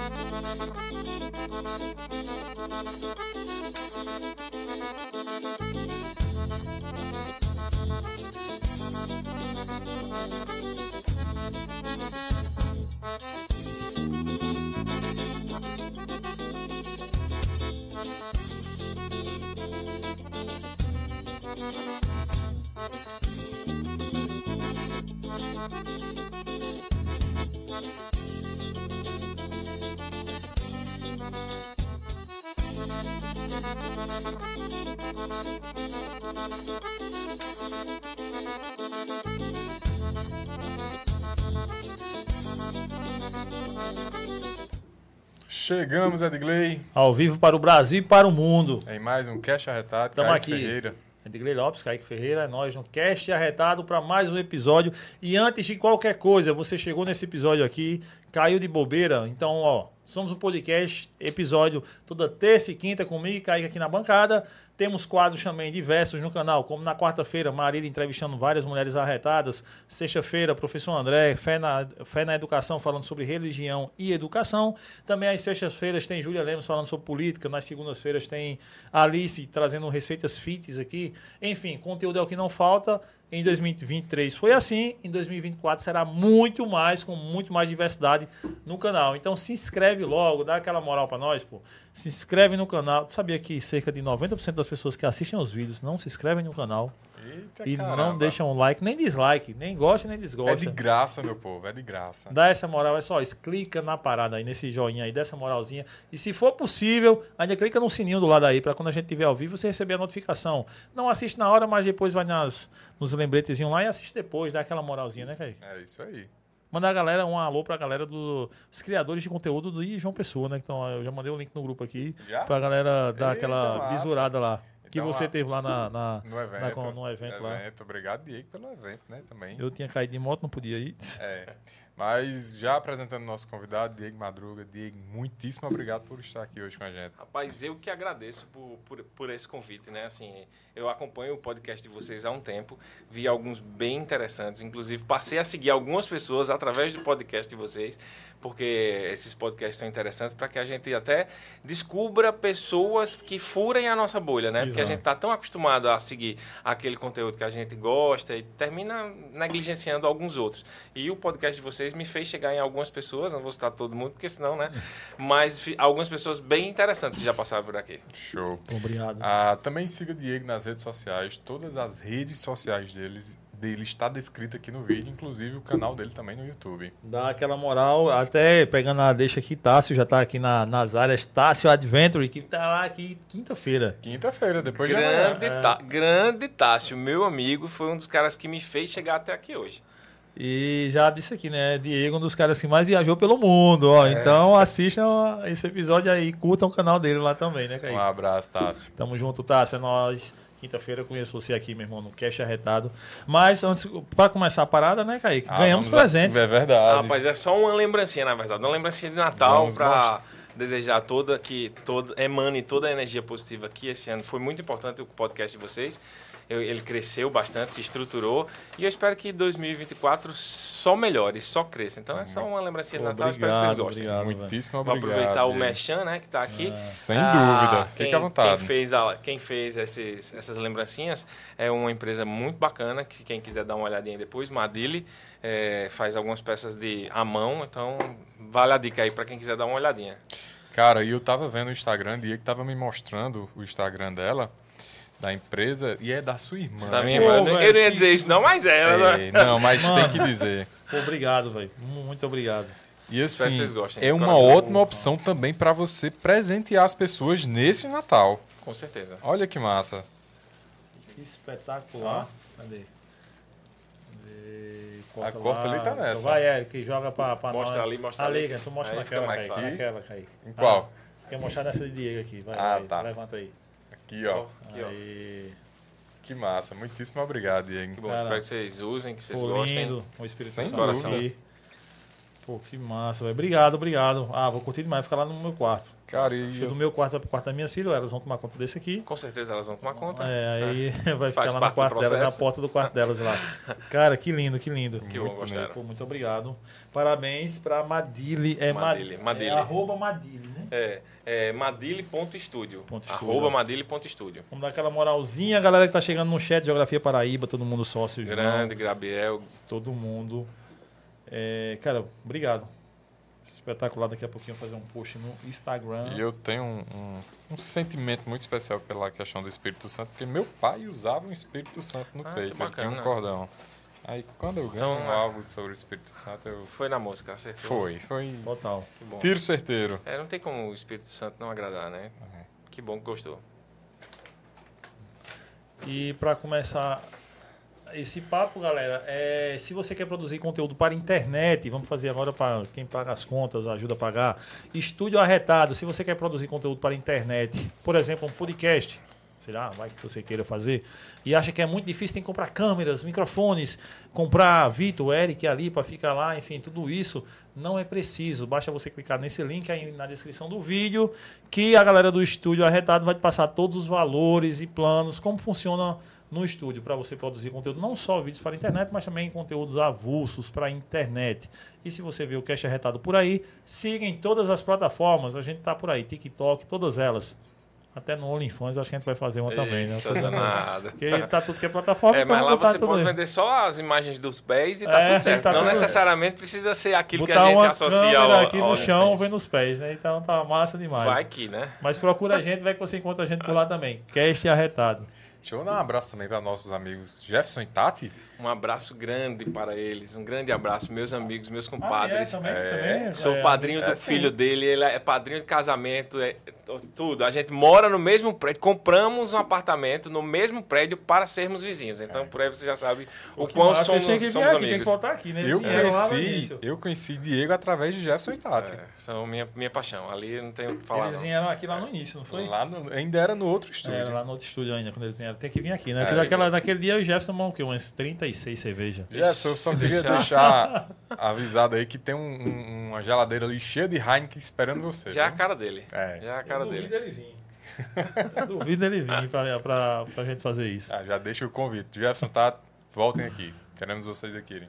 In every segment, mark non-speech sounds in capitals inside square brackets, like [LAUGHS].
Thank you. Chegamos, Edgley. Ao vivo para o Brasil e para o mundo. Em mais um Cash Arretado, Estamos Kaique aqui. Ferreira. Edgley Lopes, Kaique Ferreira, é nós no Cast Arretado para mais um episódio. E antes de qualquer coisa, você chegou nesse episódio aqui, caiu de bobeira. Então, ó, somos um podcast, episódio toda terça e quinta comigo e Kaique aqui na bancada. Temos quadros também diversos no canal, como na quarta-feira, Marília entrevistando várias mulheres arretadas. Sexta-feira, professor André, Fé na, Fé na Educação, falando sobre religião e educação. Também às sextas-feiras tem Júlia Lemos falando sobre política. Nas segundas-feiras tem Alice trazendo receitas fits aqui. Enfim, conteúdo é o que não falta. Em 2023 foi assim, em 2024 será muito mais, com muito mais diversidade no canal. Então se inscreve logo, dá aquela moral para nós, pô. Se inscreve no canal. Tu sabia que cerca de 90% das pessoas que assistem aos vídeos não se inscrevem no canal Eita, e caramba. não deixam like, nem dislike, nem gosta nem É de desgosta. graça, meu povo, é de graça. Dá essa moral, é só isso. Clica na parada aí, nesse joinha aí, dessa moralzinha. E se for possível, ainda clica no sininho do lado aí, para quando a gente estiver ao vivo, você receber a notificação. Não assiste na hora, mas depois vai nas, nos lembretezinhos lá e assiste depois, dá aquela moralzinha, né, Kaique? É isso aí. Mandar a galera, um alô pra galera dos criadores de conteúdo do João Pessoa, né? Então, eu já mandei o link no grupo aqui Já? pra galera dar Eita, aquela massa. bisurada lá. Que Então, você lá- teve lá na, na- No evento. na- no evento lá. Obrigado, Diego, pelo evento, né? Também. Eu tinha caído de moto, não podia ir. É. [LAUGHS] Mas já apresentando nosso convidado, Diego Madruga. Diego, muitíssimo obrigado por estar aqui hoje com a gente. Rapaz, eu que agradeço por, por, por esse convite, né? Assim, eu acompanho o podcast de vocês há um tempo, vi alguns bem interessantes, inclusive passei a seguir algumas pessoas através do podcast de vocês, porque esses podcasts são interessantes para que a gente até descubra pessoas que furem a nossa bolha, né? Porque a Exato. gente está tão acostumado a seguir aquele conteúdo que a gente gosta e termina negligenciando alguns outros. E o podcast de vocês me fez chegar em algumas pessoas, não vou citar todo mundo, porque senão, né? Mas algumas pessoas bem interessantes que já passaram por aqui. Show. Obrigado. Ah, também siga Diego nas redes sociais. Todas as redes sociais deles, dele está descrita aqui no vídeo, inclusive o canal dele também no YouTube. Dá aquela moral, até pegando a deixa aqui, Tássio já tá aqui na- nas áreas, Tássio Adventure, que tá lá aqui quinta-feira. Quinta-feira, depois de amanhã. Grande, Ta- grande Tássio, meu amigo, foi um dos caras que me fez chegar até aqui hoje. E já disse aqui, né? Diego, um dos caras que mais viajou pelo mundo, ó. Então assistam esse episódio aí, curtam o canal dele lá também, né, Kaique? Um abraço, Tássio. Tamo junto, Tássio. É nóis. Quinta-feira eu conheço você aqui, meu irmão, no Cash Arretado. Mas, antes, pra começar a parada, né, Kaique? Ah, Ganhamos vamos a- presentes. É verdade. Rapaz, é só uma lembrancinha, na verdade. Uma lembrancinha de Natal para desejar toda que toda emane toda a energia positiva aqui esse ano. Foi muito importante o podcast de vocês. Eu- ele cresceu bastante, se estruturou e eu espero que 2024 só melhore, só cresça. Então é só uma lembrancinha de Natal, espero que vocês gostem. obrigado. Muitíssimo Vou obrigado. aproveitar o. Mechan, né, que está aqui. Sem Ah, dúvida. Fique quem- à vontade. Quem fez, a- quem fez esses- essas lembrancinhas é uma empresa muito bacana, que quem quiser dar uma olhadinha depois, Madile, é, faz algumas peças de à mão, então vale a dica aí para quem quiser dar uma olhadinha. Cara, e eu tava vendo o Instagram, Diego tava me mostrando o Instagram dela, da empresa, e é da sua irmã. Da né? minha Pô, irmã. Eu não- eu não ia dizer isso não, mas é. né? É, não, mas Mano. tem que dizer. Pô, obrigado, velho. Muito obrigado. E assim, Espero que vocês gostem, é uma ótima opção também para você presentear as pessoas nesse Natal. Com certeza. Olha que massa. Que espetacular. Cadê? Cadê? A corta ali tá nessa. Vai, Eric, joga pra, pra Mostra nós. ali, mostra ali. ali. tu mostra Aí naquela, Kaique. fácil. Naquela, Kaique. Em qual? Ah, quer mostrar nessa de Diego aqui. Vai, Ah, vai, tá. Levanta aí. Aqui, ó. Aqui, ó. Aí. Que massa. Muitíssimo obrigado, Diego. Que bom, Cara, espero que vocês usem, que vocês gostem. lindo. O Espírito Sem Santo dúvida. aqui. Pô, que massa, velho. Obrigado, obrigado. Ah, vou curtir demais. Ficar lá no meu quarto. Cara, e eu do meu quarto vai pro quarto das minhas filhas, elas vão tomar conta desse aqui. Com certeza elas vão tomar conta. É, aí [LAUGHS] vai Faz ficar lá no quarto delas, na porta do quarto delas lá. [LAUGHS] Cara, que lindo, que lindo. Que bom, Muito gostaram. Pô, muito obrrilhado. Parabéns pra Madile. É Madile, Ma- Madile. É arroba Madile, né? É, é madile.studio. Ponto estúdio. Arroba madile.studio. Vamos dar aquela moralzinha, galera que tá chegando no chat, Geografia Paraíba, todo mundo sócio, João, Grande, Gabriel. todo mundo. É, cara, obrigado. Espetacular, daqui a pouquinho eu vou fazer um post no Instagram. E eu tenho um, um- um sentimento muito especial pela questão do Espírito Santo, porque meu pai usava um Espírito Santo no Ah, peito, ele tinha um cordão. Aí quando eu ganho Então, algo sobre o Espírito Santo, eu. Foi na música, acertou. Foi, foi. Total. Que bom. Tiro certeiro. É, não tem como o Espírito Santo não agradar, né? É. Que bom que gostou. E para começar esse papo, galera, é, se você quer produzir conteúdo para internet, vamos fazer agora para quem paga as contas, ajuda a pagar. Estúdio Arretado, se você quer produzir conteúdo para internet, por exemplo, um podcast, sei lá, vai que você queira fazer, e acha que é muito difícil, tem que comprar câmeras, microfones, comprar Vitor, Eric ali para ficar lá, enfim, tudo isso não é preciso. Basta você clicar nesse link aí na descrição do vídeo, que a galera do Estúdio Arretado vai te passar todos os valores e planos, como funciona no estúdio para você produzir conteúdo, não só vídeos para a internet, mas também conteúdos avulsos para a internet. E se você vê o Cash Arretado por aí, siga em todas as plataformas, a gente tá por aí, TikTok, todas elas. Até no OnlyFans acho que a gente vai fazer uma também, né? Eita, danada. [LAUGHS] Porque tá tudo que é plataforma. É, então mas lá vamos botar você pode aí. vender só as imagens dos pés e tá É, tudo certo. tá não tudo- necessariamente precisa ser aquilo que Botar a gente uma associa ao, aqui no chão, vendo os pés, né? Então tá massa demais. Vai que, né? Mas procura a gente, vai que você encontra a gente por lá também. Cast Arretado. Deixa eu dar um abraço também para nossos amigos Jefferson e Tati. Um abraço grande para eles. Um grande abraço, meus amigos, meus Ah, compadres. é, também, É, também, Sou é, padrinho do é, sim. filho dele, ele é padrinho de casamento, é tudo. A gente mora no mesmo prédio, compramos um apartamento no mesmo prédio para sermos vizinhos. Então, por aí você já sabe o Que quão massa, somos, que vir somos aqui, Tem que amigos. voltar aqui, né? Eu no conheci, eu conheci Diego através de Jefferson e Tati. É, são minha, minha paixão. Ali não tenho o que falar. Eles não. vieram aqui lá no início, não foi? Lá no- ainda era no outro estúdio. Era lá no outro estúdio ainda, quando eles vieram. Tem que vir aqui, né? É, naquela, naquele dia o Jefferson tomou o quê? Umas 36 cervejas. Jefferson, eu só queria deixar. deixar [LAUGHS] avisado aí que tem um- um- uma geladeira ali cheia de Heineken esperando você. Já é a cara dele. É. Já é a cara Dele. duvido ele vir. [LAUGHS] Duvido ele vir pra, pra, pra gente fazer isso. Ah, já deixa o convite. Jefferson, tá? Voltem aqui. Queremos vocês aqui.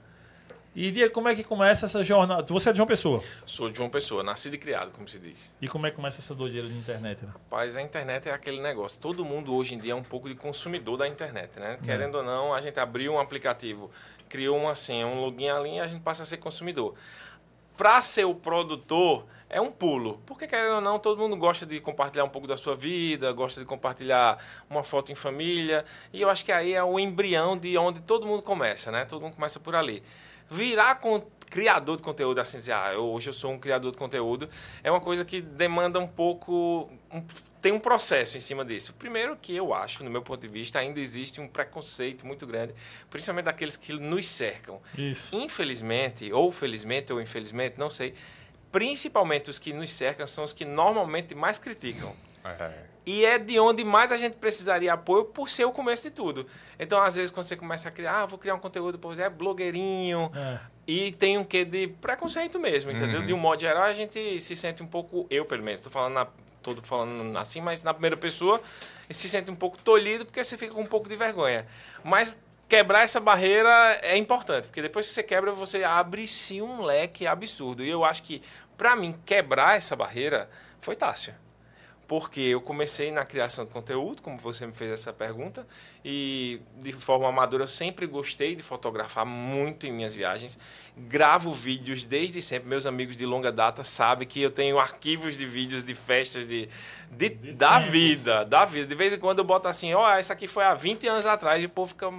E Diego, como é que começa essa jornada? Você é de uma pessoa. Sou de uma pessoa, nascido e criado, como se diz. E como é que começa essa doideira de internet? Né? Rapaz, a internet é aquele negócio. Todo mundo hoje em dia é um pouco de consumidor da internet, né? Querendo ou não, a gente abriu um aplicativo, criou uma senha, um login ali e a gente passa a ser consumidor. Para ser o produtor, é um pulo. Porque, querendo ou não, todo mundo gosta de compartilhar um pouco da sua vida, gosta de compartilhar uma foto em família. E eu acho que aí é o embrião de onde todo mundo começa, né? Todo mundo começa por ali. Virar con- criador de conteúdo, assim, dizer, ah, eu, hoje eu sou um criador de conteúdo, é uma coisa que demanda um pouco. Um, tem um processo em cima disso. Primeiro, que eu acho, no meu ponto de vista, ainda existe um preconceito muito grande, principalmente daqueles que nos cercam. Isso. Infelizmente, ou felizmente, ou infelizmente, não sei, principalmente os que nos cercam são os que normalmente mais criticam. É. E é de onde mais a gente precisaria apoio por ser o começo de tudo. Então, às vezes, quando você começa a criar, ah, vou criar um conteúdo, por exemplo, é blogueirinho, É. e tem um quê de preconceito mesmo, entendeu? Uhum. De um modo geral, a gente se sente um pouco, eu pelo menos, estou falando na, todo falando assim, mas na primeira pessoa, se sente um pouco tolhido porque você fica com um pouco de vergonha. Mas quebrar essa barreira é importante, porque depois que você quebra, você abre-se um leque absurdo. E eu acho que, para mim, quebrar essa barreira foi Tássio porque eu comecei na criação de conteúdo, como você me fez essa pergunta, e de forma amadora eu sempre gostei de fotografar muito em minhas viagens. Gravo vídeos desde sempre. Meus amigos de longa data sabem que eu tenho arquivos de vídeos de festas de, de, da tempos. vida, da vida. De vez em quando eu boto assim, ó, essa aqui foi há 20 anos atrás e o povo fica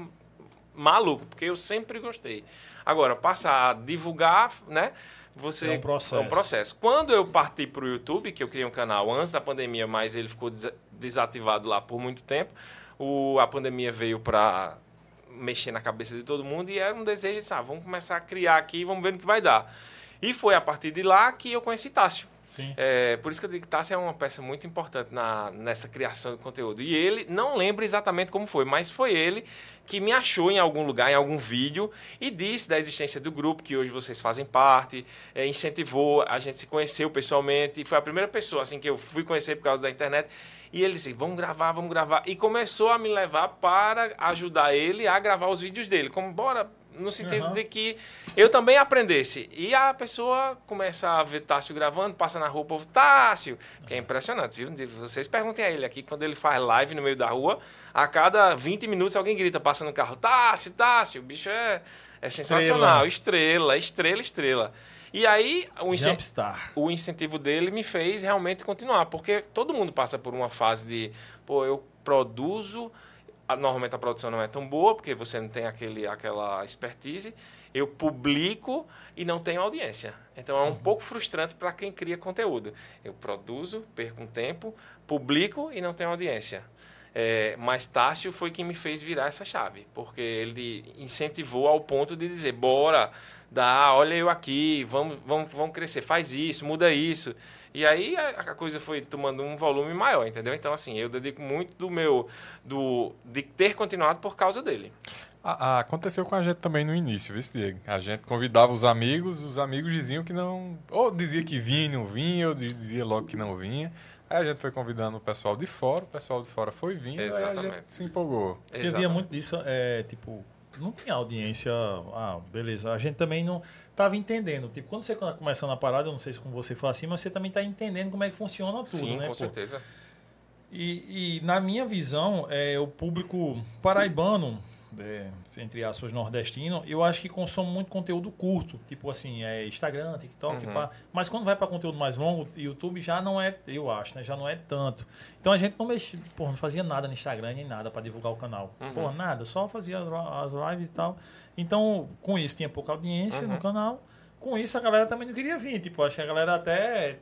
maluco, porque eu sempre gostei. Agora, passar a divulgar, né? Você, É um processo. É um processo. Quando eu parti para o YouTube, que eu criei um canal antes da pandemia, mas ele ficou des- desativado lá por muito tempo, o, a pandemia veio para mexer na cabeça de todo mundo e era um desejo de, ah, vamos começar a criar aqui e vamos ver no que vai dar. E foi a partir de lá que eu conheci Tássio. Sim. É, por isso que eu digo é uma peça muito importante na, nessa criação de conteúdo. E ele, não lembro exatamente como foi, mas foi ele que me achou em algum lugar, em algum vídeo, e disse da existência do grupo, que hoje vocês fazem parte, é, incentivou, a gente se conheceu pessoalmente, e foi a primeira pessoa assim que eu fui conhecer por causa da internet. E ele disse, vamos gravar, vamos gravar. E começou a me levar para ajudar ele a gravar os vídeos dele. Como, bora, no sentido Uhum. de que eu também aprendesse. E a pessoa começa a ver Tássio gravando, passa na rua, o povo, Tássio, que é impressionante, viu? Vocês perguntem a ele aqui, quando ele faz live no meio da rua, a cada 20 minutos alguém grita, passa no carro, Tássio, Tássio, o bicho é, é sensacional, estrela, estrela, estrela. E aí, o, incen- Jumpstar. o incentivo dele me fez realmente continuar, porque todo mundo passa por uma fase de, pô, eu produzo, a- normalmente a produção não é tão boa, porque você não tem aquele, aquela expertise, eu publico e não tenho audiência. Então é um pouco frustrante para quem cria conteúdo. Eu produzo, perco um tempo, publico e não tenho audiência. É, mas Tássio foi quem me fez virar essa chave, porque ele incentivou ao ponto de dizer, bora, dá, olha eu aqui, vamos, vamos, vamos crescer, faz isso, muda isso. E aí a, a coisa foi tomando um volume maior, entendeu? Então, assim, eu dedico muito do meu, do, de ter continuado por causa dele. A- a- aconteceu com a gente também no início, viu, Diego? A gente convidava os amigos, os amigos diziam que não. Ou dizia que vinha e não vinha, ou dizia logo que não vinha. Aí a gente foi convidando o pessoal de fora, o pessoal de fora foi vindo, aí a Exatamente. gente se empolgou. Eu via Exatamente. muito disso, é, tipo, não tinha audiência, ah, beleza. A gente também não tava entendendo. Tipo, quando você tá começando a parada, eu não sei se com você foi assim, mas você também tá entendendo como é que funciona tudo, Sim, né? com pô? certeza. E, e na minha visão, é, o público paraibano, é, entre aspas, nordestino, eu acho que consome muito conteúdo curto. Tipo assim, é Instagram, TikTok, Uhum. pá. Mas quando vai para conteúdo mais longo, YouTube já não é, eu acho, né? Já não é tanto. Então a gente não mexia, porra, não fazia nada no Instagram nem nada para divulgar o canal. Uhum. Porra, nada, só fazia as, as lives e tal. Então, com isso tinha pouca audiência Uhum. no canal. Com isso a galera também não queria vir. Tipo, acho que a galera até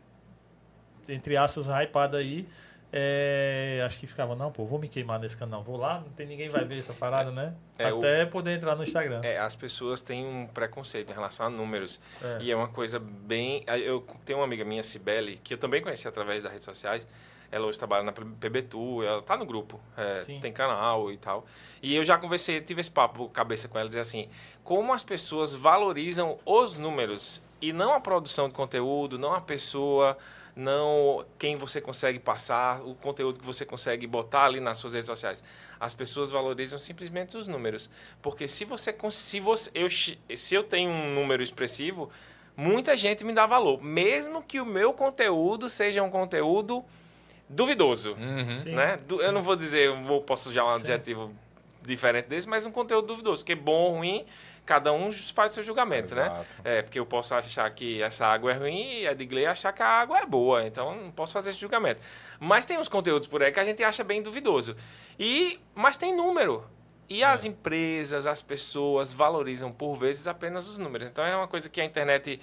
entre aspas, hypada aí. É, acho que ficava, não, pô, vou me queimar nesse canal, vou lá, não tem ninguém vai ver essa parada, né? É, o- Até poder entrar no Instagram. É, as pessoas têm um preconceito em relação a números. É. E é uma coisa bem. Eu tenho uma amiga minha, Cibele, que eu também conheci através das redes sociais. Ela hoje trabalha na PBTU, ela tá no grupo, é, tem canal e tal. E eu já conversei, tive esse papo cabeça com ela, dizer assim, como as pessoas valorizam os números e não a produção de conteúdo, não a pessoa, não quem você consegue passar, o conteúdo que você consegue botar ali nas suas redes sociais. As pessoas valorizam simplesmente os números, porque se você se você eu se eu tenho um número expressivo, muita gente me dá valor, mesmo que o meu conteúdo seja um conteúdo duvidoso, Uhum. Sim, né? Du- Eu sim. não vou dizer, eu vou posso usar um adjetivo diferente desse, mas um conteúdo duvidoso, porque bom ou ruim, cada um faz seu julgamento, né? Exato. É, porque eu posso achar que essa água é ruim e a Edgley achar que a água é boa. Então, não posso fazer esse julgamento. Mas tem uns conteúdos por aí que a gente acha bem duvidoso. E, mas tem número. E as empresas, as pessoas valorizam por vezes apenas os números. Então é uma coisa que a internet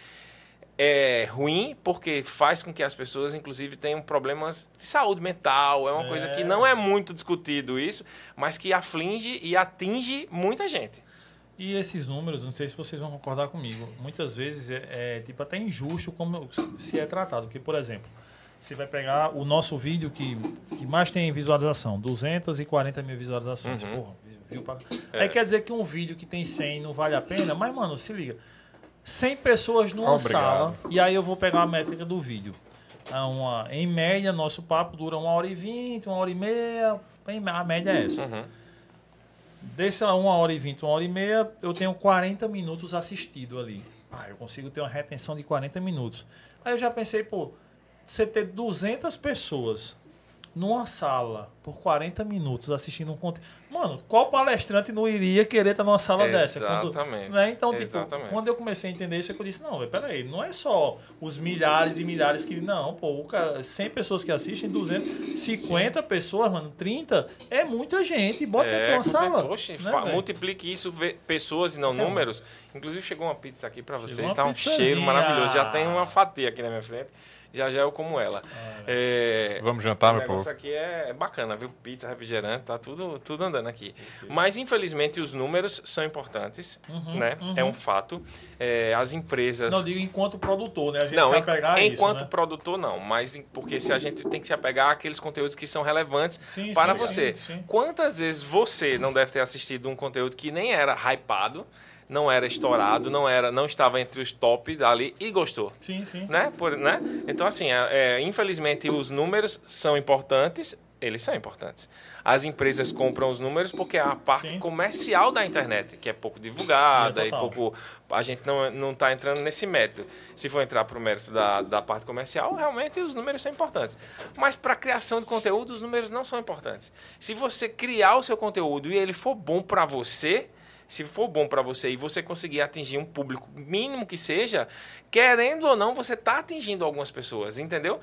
é ruim porque faz com que as pessoas, inclusive, tenham problemas de saúde mental. É uma É. coisa que não é muito discutido isso, mas que aflige e atinge muita gente. E esses números, não sei se vocês vão concordar comigo, muitas vezes é, é, tipo até injusto como se é tratado. Porque, por exemplo, você vai pegar o nosso vídeo que, que mais tem visualização, 240 mil visualizações. Uhum. Porra, viu pra... É. Aí quer dizer que um vídeo que tem 100 não vale a pena? Mas, mano, se liga. 100 pessoas numa Obrigado. sala, e aí eu vou pegar a métrica do vídeo. É Uma, em média, nosso papo dura uma hora e vinte, uma hora e meia. A média é essa. Uhum. Dessa uma hora e vinte, uma hora e meia, eu tenho 40 minutos assistido ali. Ah, eu consigo ter uma retenção de 40 minutos. Aí eu já pensei, pô, você ter 200 pessoas numa sala por 40 minutos assistindo um conteúdo. Mano, qual palestrante não iria querer estar numa sala dessa? Quando- Exatamente. né? Então, tipo, Exatamente. quando eu comecei a entender isso, é que eu disse, não, peraí, não é só os milhares e milhares que... Não, pô, cara, 100 pessoas que assistem, 200, 50 pessoas, mano, 30, é muita gente. Bota dentro de uma sala. Oxe, né, multiplique isso, vê- pessoas e não um. números. Inclusive chegou uma pizza aqui para vocês, tá um pizzazinha. cheiro maravilhoso. Já tem uma fatia aqui na minha frente. Já já eu como ela. É, Vamos jantar, meu povo. aqui é bacana, viu? Pizza, refrigerante, tá tudo, tudo andando aqui. Mas, infelizmente, os números são importantes, né? É um fato. É, as empresas... Não, digo enquanto produtor, né? A gente Não, se apegar a isso, enquanto né? produtor não, mas em- porque se a gente tem que se apegar àqueles conteúdos que são relevantes Sim, para sim, você. sim, sim. Quantas vezes você não deve ter assistido um conteúdo que nem era hypado, não era estourado, não era, não estava entre os top ali e gostou? Sim, sim. Né? Por, né? Então, assim, é, é, infelizmente os números são importantes, eles são importantes. As empresas compram os números porque é a parte Sim. comercial da internet, que é pouco divulgada É, e pouco. A gente não, não está entrando nesse mérito. Se for entrar para o mérito da, da parte comercial, realmente os números são importantes. Mas para a criação de conteúdo, os números não são importantes. Se você criar o seu conteúdo e ele for bom para você, se for bom para você e você conseguir atingir um público mínimo que seja, querendo ou não, você está atingindo algumas pessoas, entendeu?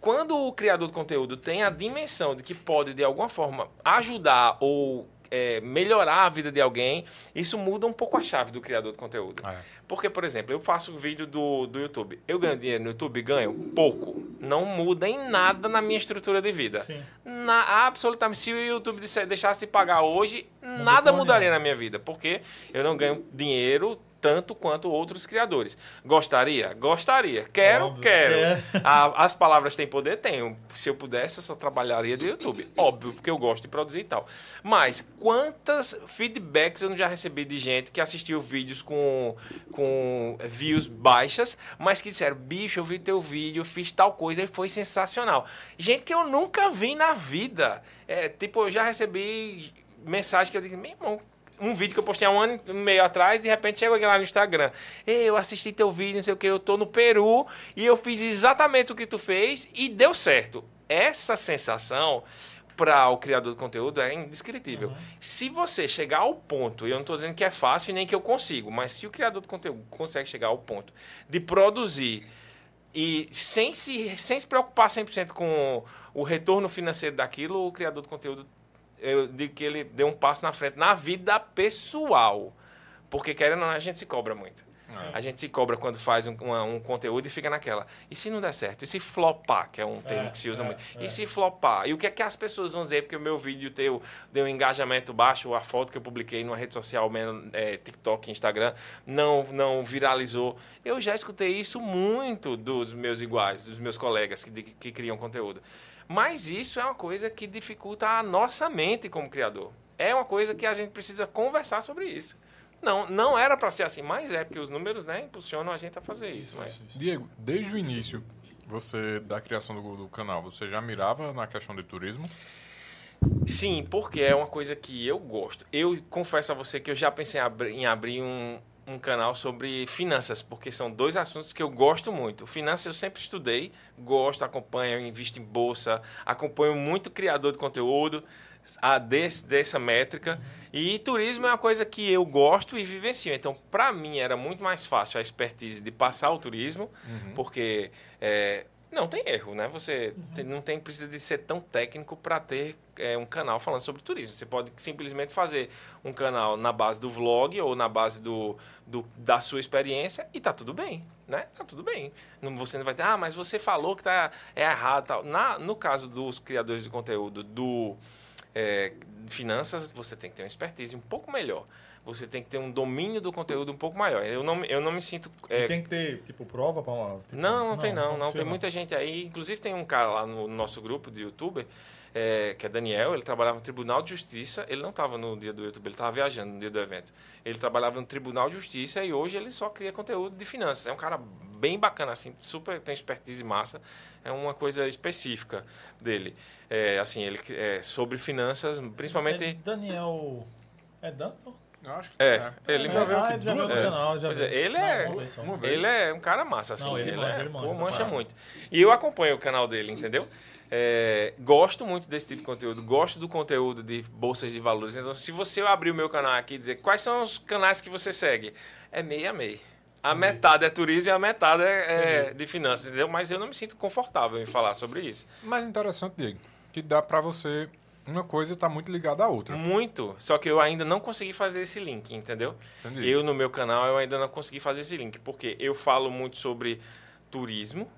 Quando o criador de conteúdo tem a dimensão de que pode, de alguma forma, ajudar ou é, melhorar a vida de alguém, isso muda um pouco a chave do criador de conteúdo. É. Porque, por exemplo, eu faço vídeo do, do YouTube. Eu ganho dinheiro no YouTube? Ganho pouco. Não muda em nada na minha estrutura de vida. Sim. Na, absolutamente. Se o YouTube deixasse de pagar hoje, Não nada muda mudaria na minha vida. Porque eu não ganho dinheiro tanto quanto outros criadores. Gostaria? Gostaria. Quero? Óbvio, quero. quer. A- as palavras têm poder? Tenho. Se eu pudesse, eu só trabalharia do YouTube. Óbvio, porque eu gosto de produzir e tal. Mas quantas feedbacks eu já recebi de gente que assistiu vídeos com, com views baixas, mas que disseram, bicho, eu vi teu vídeo, fiz tal coisa e foi sensacional. Gente que eu nunca vi na vida. É, tipo, eu já recebi mensagem que eu digo, meu irmão, um vídeo que eu postei há um ano e meio atrás, de repente chega alguém lá no Instagram. Eu assisti teu vídeo, não sei o que, eu tô no Peru e eu fiz exatamente o que tu fez e deu certo. Essa sensação para o criador de conteúdo é indescritível. Se você chegar ao ponto, e eu não estou dizendo que é fácil nem que eu consigo, mas se o criador de conteúdo consegue chegar ao ponto de produzir e sem se, sem se preocupar 100% com o retorno financeiro daquilo, o criador de conteúdo, eu digo que ele deu um passo na frente na vida pessoal. Porque, querendo ou não, a gente se cobra muito. A gente se cobra quando faz um, uma- um conteúdo e fica naquela. E se não der certo? E se flopar, que é um termo É, que se usa é, muito. é. E se flopar? E o que é que as pessoas vão dizer? Porque o meu vídeo deu, deu um engajamento baixo, a foto que eu publiquei numa rede social, menos, é, TikTok, Instagram, não, não viralizou. Eu já escutei isso muito dos meus iguais, dos meus colegas que, que criam conteúdo. Mas isso é uma coisa que dificulta a nossa mente como criador. É uma coisa que a gente precisa conversar sobre isso. Não, não era para ser assim, mas é porque os números né, impulsionam a gente a fazer isso. Mas... Diego, desde o início você da criação do, do canal, você já mirava na questão de turismo? Sim, porque é uma coisa que eu gosto. Eu confesso a você que eu já pensei em abrir, em abrir um, um canal sobre finanças, porque são dois assuntos que eu gosto muito. Finanças eu sempre estudei, gosto, acompanho, invisto em bolsa, acompanho muito criador de conteúdo a desse, dessa métrica. E turismo é uma coisa que eu gosto e vivencio. Então, para mim, era muito mais fácil a expertise de passar o turismo, porque é, não tem erro, né? Você Uhum. tem- não tem precisa de ser tão técnico para ter é, um canal falando sobre turismo. Você pode simplesmente fazer um canal na base do vlog ou na base do, do- da sua experiência e tá tudo bem, né? Tá tudo bem. Não, você não vai ter, ah, mas você falou que tá é errado, tal. Na, no caso dos criadores de conteúdo do é, finanças, você tem que ter uma expertise um pouco melhor. Você tem que ter um domínio do conteúdo um pouco maior. Eu não, me- eu não me sinto é, tem que ter, tipo, prova para uma. tipo, não, não, tem não. Não, precisa tem muita gente aí. Inclusive tem um cara lá no nosso grupo de youtuber, é, que é Daniel, ele trabalhava no Tribunal de Justiça. Ele não estava no dia do YouTube, ele estava viajando no dia do evento. Ele trabalhava no Tribunal de Justiça e hoje ele só cria conteúdo de finanças. É um cara bem bacana, assim, super, tem expertise massa. É uma coisa específica dele. É, assim, ele é sobre finanças, É principalmente. Daniel. É Danton? Eu acho que É, ele já veio aqui duas vezes. canal, Pois é, ele é-. Uma vez. Ele é um cara massa, assim. Não, ele ele, manja, é, ele manja pô, mancha muito. E eu acompanho o canal dele, entendeu? É, gosto muito desse tipo de conteúdo. Gosto do conteúdo de bolsas de valores. Então, se você abrir o meu canal aqui e dizer quais são os canais que você segue, é meio a meio. A metade é turismo e a metade é, é de finanças, entendeu? Mas eu não me sinto confortável em falar sobre isso. Mas interessante, Diego, que dá pra você... Uma coisa tá muito ligada à outra. Muito. Só que eu ainda não consegui fazer esse link, entendeu? Entendi. Eu, no meu canal, eu ainda não consegui fazer esse link, porque eu falo muito sobre turismo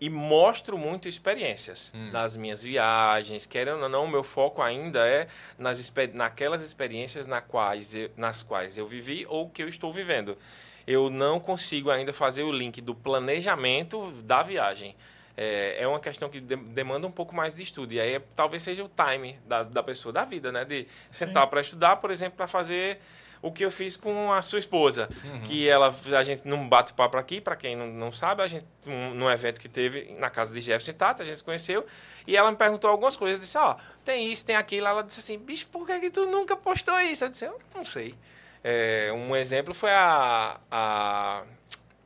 e mostro muito experiências nas minhas viagens. Querendo ou não, o meu foco ainda é nas, naquelas experiências na quais eu- nas quais eu vivi ou que eu estou vivendo. Eu não consigo ainda fazer o link do planejamento da viagem. É, é uma questão que de- demanda um pouco mais de estudo. E aí é- talvez seja o time da, da pessoa, da vida, né? De sentar para estudar, por exemplo, para fazer o que eu fiz com a sua esposa. Que ela, a gente não bate papo aqui, para quem não, não sabe, a gente, um, num evento que teve na casa de Jefferson Tata, a gente se conheceu, e ela me perguntou algumas coisas. Eu disse, ó, tem isso, tem aquilo. Ela disse assim, bicho, por que, que tu nunca postou isso? Eu disse, eu não sei. É, um exemplo foi a, a-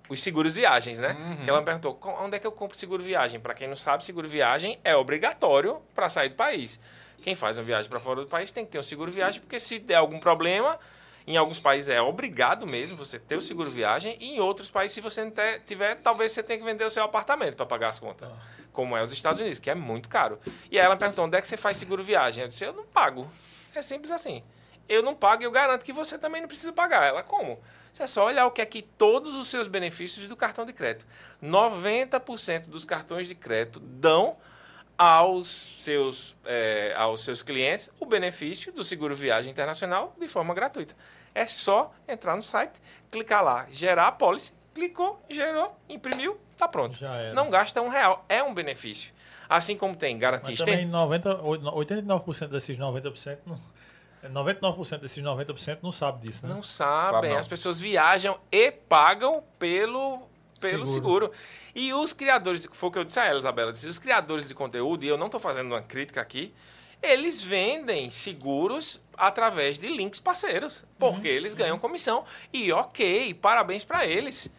os seguros viagens, né? Que ela me perguntou, "Co- onde é que eu compro seguro viagem? Para quem não sabe, seguro viagem é obrigatório para sair do país. Quem faz uma viagem para fora do país tem que ter um seguro viagem, porque se der algum problema, em alguns países é obrigado mesmo você ter o seguro viagem, e em outros países, se você não ter- tiver, talvez você tenha que vender o seu apartamento para pagar as contas. Como é os Estados Unidos, que é muito caro. E aí ela me perguntou, onde é que você faz seguro viagem? Eu disse, eu não pago. É simples assim. Eu não pago e eu garanto que você também não precisa pagar. Ela, como? Você é só olhar o que é que todos os seus benefícios do cartão de crédito. 90% dos cartões de crédito dão aos seus, é, aos seus clientes o benefício do seguro viagem internacional de forma gratuita. É só entrar no site, clicar lá, gerar a pólice, clicou, gerou, imprimiu, tá pronto. Não gasta um real. É um benefício. Assim como tem garantia Mas também 90, 89% desses 90% não. 99% desses 90% não sabe disso, né? Não sabem. Sabe não. As pessoas viajam e pagam pelo, pelo seguro. Seguro. E os criadores, foi o que eu disse a ela, Isabela, disse, os criadores de conteúdo, e eu não estou fazendo uma crítica aqui, eles vendem seguros através de links parceiros, porque eles ganham comissão. E ok, parabéns para eles.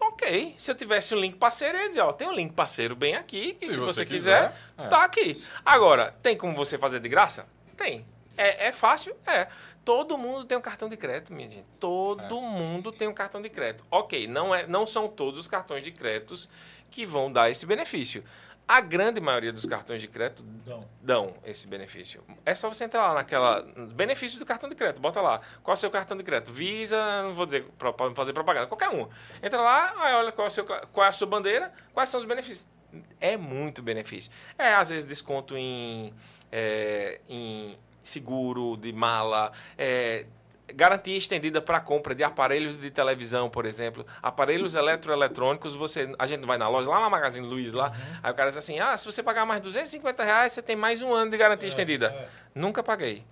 Ok, se eu tivesse um link parceiro, eu ia dizer, ó, tem um link parceiro bem aqui, que se, Se você, você quiser, quiser, é. tá aqui. Agora, tem como você fazer de graça? Tem. É, é fácil? É. Todo mundo tem um cartão de crédito, minha gente. Todo mundo tem um cartão de crédito. Ok, não, é, não são todos os cartões de créditos que vão dar esse benefício. A grande maioria dos cartões de crédito Não. dão esse benefício. É só você entrar lá naquela. Benefício do cartão de crédito. Bota lá. Qual é o seu cartão de crédito? Visa, não vou dizer para fazer propaganda, qualquer um. Entra lá, aí olha qual é, seu, qual é a sua bandeira, quais são os benefícios. É muito benefício. É, às vezes, desconto em, é, em seguro de mala, é, garantia estendida para compra de aparelhos de televisão, por exemplo, aparelhos eletroeletrônicos, você, a gente vai na loja, lá na Magazine Luiza, lá, aí o cara diz assim, ah, se você pagar mais 250 reais, você tem mais um ano de garantia estendida. é. Nunca paguei.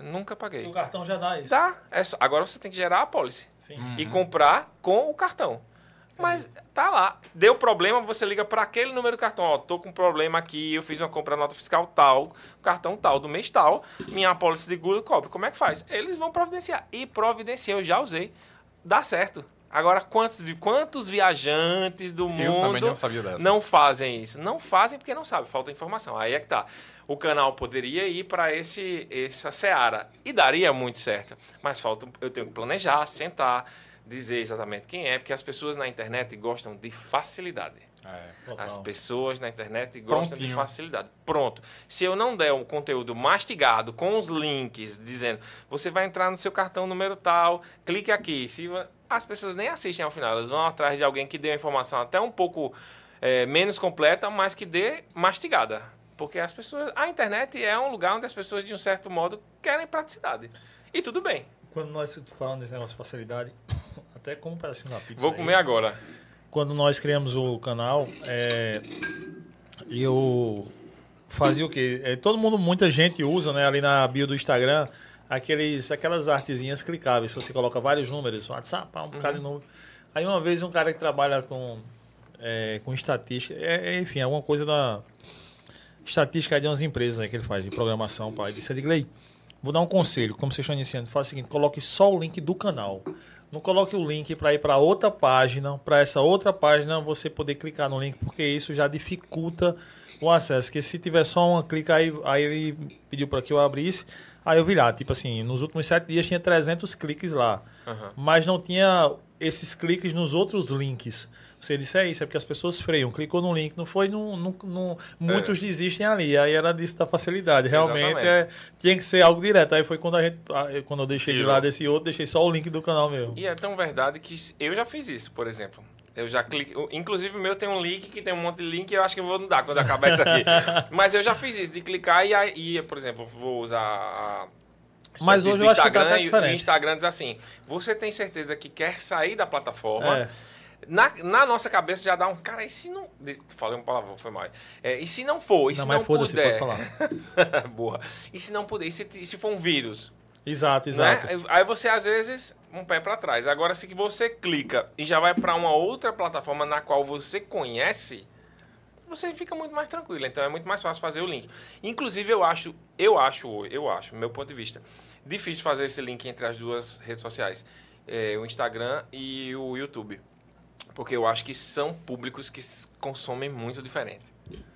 Nunca O paguei. cartão já dá isso. Tá, é só- agora você tem que gerar a pólice Sim. e comprar com o cartão. Mas tá lá. Deu problema, você liga para aquele número do cartão. Ó, tô com um problema aqui, eu fiz uma compra nota fiscal tal, cartão tal, do mês tal, minha apólice de seguro cobre. Como é que faz? Eles vão providenciar. E providenciar, eu já usei. Dá certo. Agora, quantos, quantos viajantes do Eu mundo não sabia dessa. não fazem isso? Não fazem porque não sabem, falta informação. Aí é que tá. O canal poderia ir para esse essa seara e daria muito certo, mas falta eu tenho que planejar, sentar, dizer exatamente quem é, porque as pessoas na internet gostam de facilidade. É. As pessoas na internet gostam de Prontinho. facilidade. Pronto. Se eu não der um conteúdo mastigado com os links dizendo você vai entrar no seu cartão número tal, clique aqui. Se as pessoas nem assistem ao final, elas vão atrás de alguém que dê a informação até um pouco eh, menos completa, mas que dê mastigada. Porque as pessoas, a internet é um lugar onde as pessoas de um certo modo querem praticidade. E tudo bem. Quando nós falando desse negócio de facilidade, até como parece uma pizza. Vou aí. comer agora. Quando nós criamos o canal, é, eu fazia o quê? É, todo mundo, muita gente usa, né, ali na bio do Instagram, aqueles, aquelas artezinhas clicáveis. Você coloca vários números, WhatsApp, um bocado de número. Aí uma vez um cara que trabalha com, é, com estatística, é, é, enfim, alguma coisa da estatística de umas empresas aí que ele faz, de programação, pai. Ele disse, Edgley, vou dar um conselho, como vocês estão iniciando, faça o seguinte, coloque só o link do canal. Não coloque o link para ir para outra página, para essa outra página você poder clicar no link, porque isso já dificulta o acesso. Porque se tiver só uma clica, aí, aí ele pediu para que eu abrisse, aí eu vi lá, tipo assim, nos últimos sete dias tinha 300 cliques lá, Aham. mas não tinha esses cliques nos outros links. Você disse, é isso, é porque as pessoas freiam. Clicou no link, não foi, não, não, não- muitos desistem ali. Aí era disso da facilidade. Realmente é, tinha que ser algo direto. Aí foi quando, a gente, ah, quando eu deixei de Tirou. lado esse outro, deixei só o link do canal mesmo. E é tão verdade que eu já fiz isso, por exemplo. Eu já cliquei. o- Inclusive o meu tem um link que tem um monte de link eu acho que eu vou mudar quando acabar isso aqui. [LAUGHS] Mas eu já fiz isso, de clicar e, aí, por exemplo, vou usar a. Mas do hoje eu acho que tá Instagram e o. Instagram diz assim: você tem certeza que quer sair da plataforma? É. Na, na nossa cabeça já dá um. Cara, e se não. Falei um palavrão, foi mal. É, e se não for? E se Não, puder? pode falar. [LAUGHS] Boa. E se não puder? E se, e se for um vírus? Exato, exato. Né? Aí você, às vezes, um pé para trás. Agora, se você clica e já vai para uma outra plataforma na qual você conhece, você fica muito mais tranquilo. Então, é muito mais fácil fazer o link. Inclusive, eu acho, eu acho, eu acho, meu ponto de vista, difícil fazer esse link entre as duas redes sociais. É, o Instagram e o YouTube. Porque eu acho que são públicos que consomem muito diferente.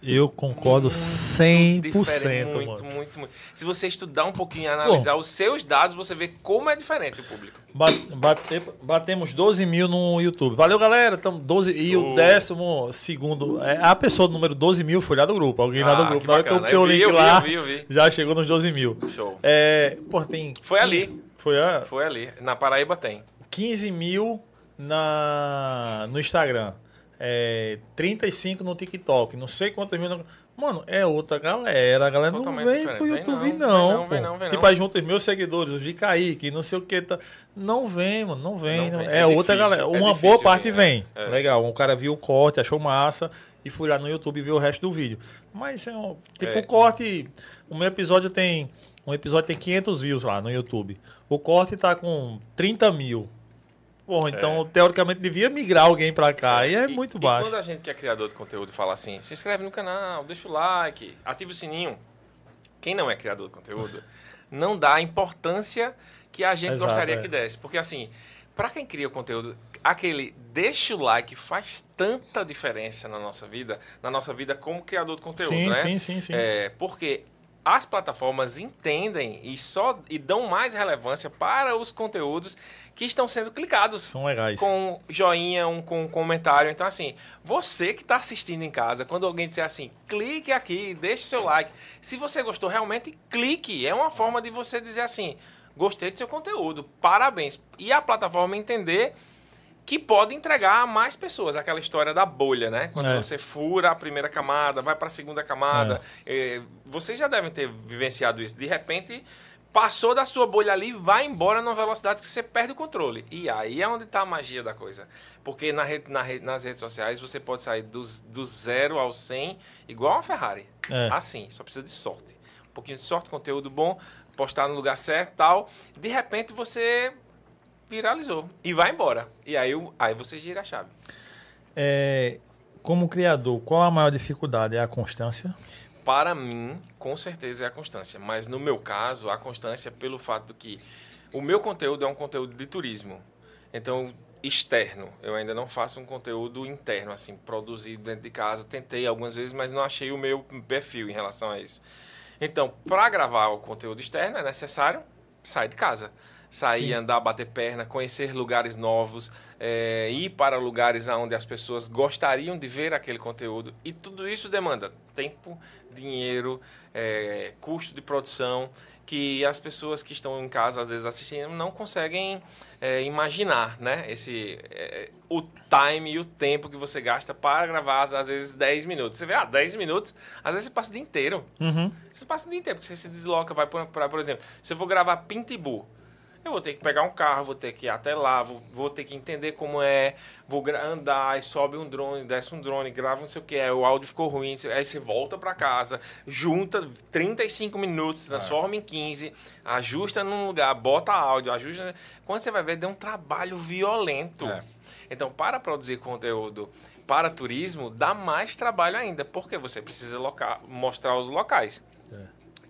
Eu concordo 100%, Diferente, muito, mano. muito, muito. Se você estudar um pouquinho e analisar os seus dados, você vê como é diferente o público. Bate- bate- batemos 12 mil no YouTube. Valeu, galera. Tamo 12, e o décimo segundo. É, a pessoa número 12 mil foi lá do grupo. Alguém lá do Ah, grupo. Na hora que eu botei o link eu vi, lá, eu vi, eu vi. já chegou nos 12 mil. Show. É, pô, tem. Foi ali. Foi a Foi ali. Na Paraíba tem. 15 mil na, no Instagram. É, 35 no TikTok. Não sei quantos mil. No... Mano, é outra galera. A galera não Totalmente vem diferente. pro Vem YouTube, não, não. vem não, vem não, vem tipo, não. aí junta os meus seguidores, os de Kaique, não sei o que. Tá... Não vem, mano. Não vem. Não não- vem. É, É outra difícil, galera. é Uma difícil boa parte vem. é. É. Legal. Um cara viu o corte, achou massa e fui lá no YouTube ver o resto do vídeo. Mas é um, tipo, É. o corte. O meu episódio tem. Um episódio tem 500 views lá no YouTube. O corte tá com 30 mil. Porra, então teoricamente devia migrar alguém pra cá. E é E- muito e baixo. quando a gente que é criador de conteúdo fala assim, se inscreve no canal, deixa o like, ativa o sininho. Quem não é criador de conteúdo [LAUGHS] não dá a importância que a gente Exato, gostaria é. que desse. Porque assim, para quem cria o conteúdo, aquele deixa o like faz tanta diferença na nossa vida, na nossa vida como criador de conteúdo, Sim, né? sim, sim, sim. É, porque as plataformas entendem e só e dão mais relevância para os conteúdos que estão sendo clicados São legais. com joinha, um, com um comentário. Então, assim, você que está assistindo em casa, quando alguém disser assim, clique aqui, deixe seu like. Se você gostou, realmente clique. É uma forma de você dizer assim, gostei do seu conteúdo, parabéns. E a plataforma entender que pode entregar a mais pessoas. Aquela história da bolha, né? Quando É. você fura a primeira camada, vai para a segunda camada. Eh, vocês já devem ter vivenciado isso. De repente, passou da sua bolha ali, vai embora numa velocidade que você perde o controle. E aí é onde está a magia da coisa. Porque na rede- na rede- nas redes sociais você pode sair dos- do zero ao 100 igual uma Ferrari. É. Assim, só precisa de sorte. Um pouquinho de sorte, conteúdo bom, postar no lugar certo tal. De repente você viralizou e vai embora. E aí, aí você gira a chave. É, como criador, qual a maior dificuldade? É a constância? Para mim, com certeza é a constância. Mas no meu caso, a constância é pelo fato que o meu conteúdo é um conteúdo de turismo. Então, externo. Eu ainda não faço um conteúdo interno, assim, produzido dentro de casa. Tentei algumas vezes, mas não achei o meu perfil em relação a isso. Então, para gravar o conteúdo externo é necessário sair de casa. Sair, Sim. andar, bater perna, conhecer lugares novos, é, ir para lugares onde as pessoas gostariam de ver aquele conteúdo. E tudo isso demanda tempo, dinheiro, é, custo de produção, que as pessoas que estão em casa, às vezes assistindo, não conseguem é, imaginar, né? Esse, é, o time e o tempo que você gasta para gravar, às vezes, 10 minutos. Você vê, ah, 10 minutos, às vezes você passa o dia inteiro. Uhum. Você passa o dia inteiro, porque você se desloca, vai para, por exemplo, se eu vou gravar Pintibu, eu vou ter que pegar um carro, vou ter que ir até lá, vou, vou ter que entender como é, vou andar, sobe um drone, desce um drone, grava não sei o que, aí o áudio ficou ruim, aí você volta para casa, junta 35 minutos, transforma em 15, ajusta num lugar, bota áudio, ajusta. Quando você vai ver, deu um trabalho violento. É. Então, para produzir conteúdo para turismo, dá mais trabalho ainda, porque você precisa mostrar os locais.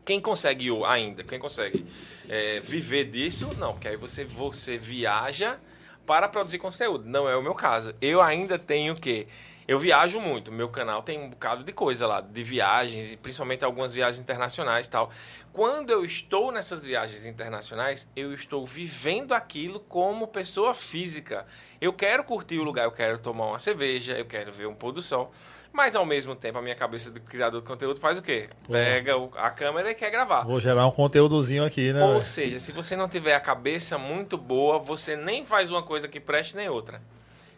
Quem consegue o- ainda, quem consegue é, viver disso, não, porque aí você, você viaja para produzir conteúdo. Não é o meu caso. Eu ainda tenho o quê? Eu viajo muito. Meu canal tem um bocado de coisa lá, de viagens, e principalmente algumas viagens internacionais tal. Quando eu estou nessas viagens internacionais, eu estou vivendo aquilo como pessoa física. Eu quero curtir o lugar, eu quero tomar uma cerveja, eu quero ver um pôr do sol. Mas ao mesmo tempo, a minha cabeça do criador de conteúdo faz o quê? Pega o- a câmera e quer gravar. Vou gerar um conteúdozinho aqui, né? Ou seja, se você não tiver a cabeça muito boa, você nem faz uma coisa que preste nem outra.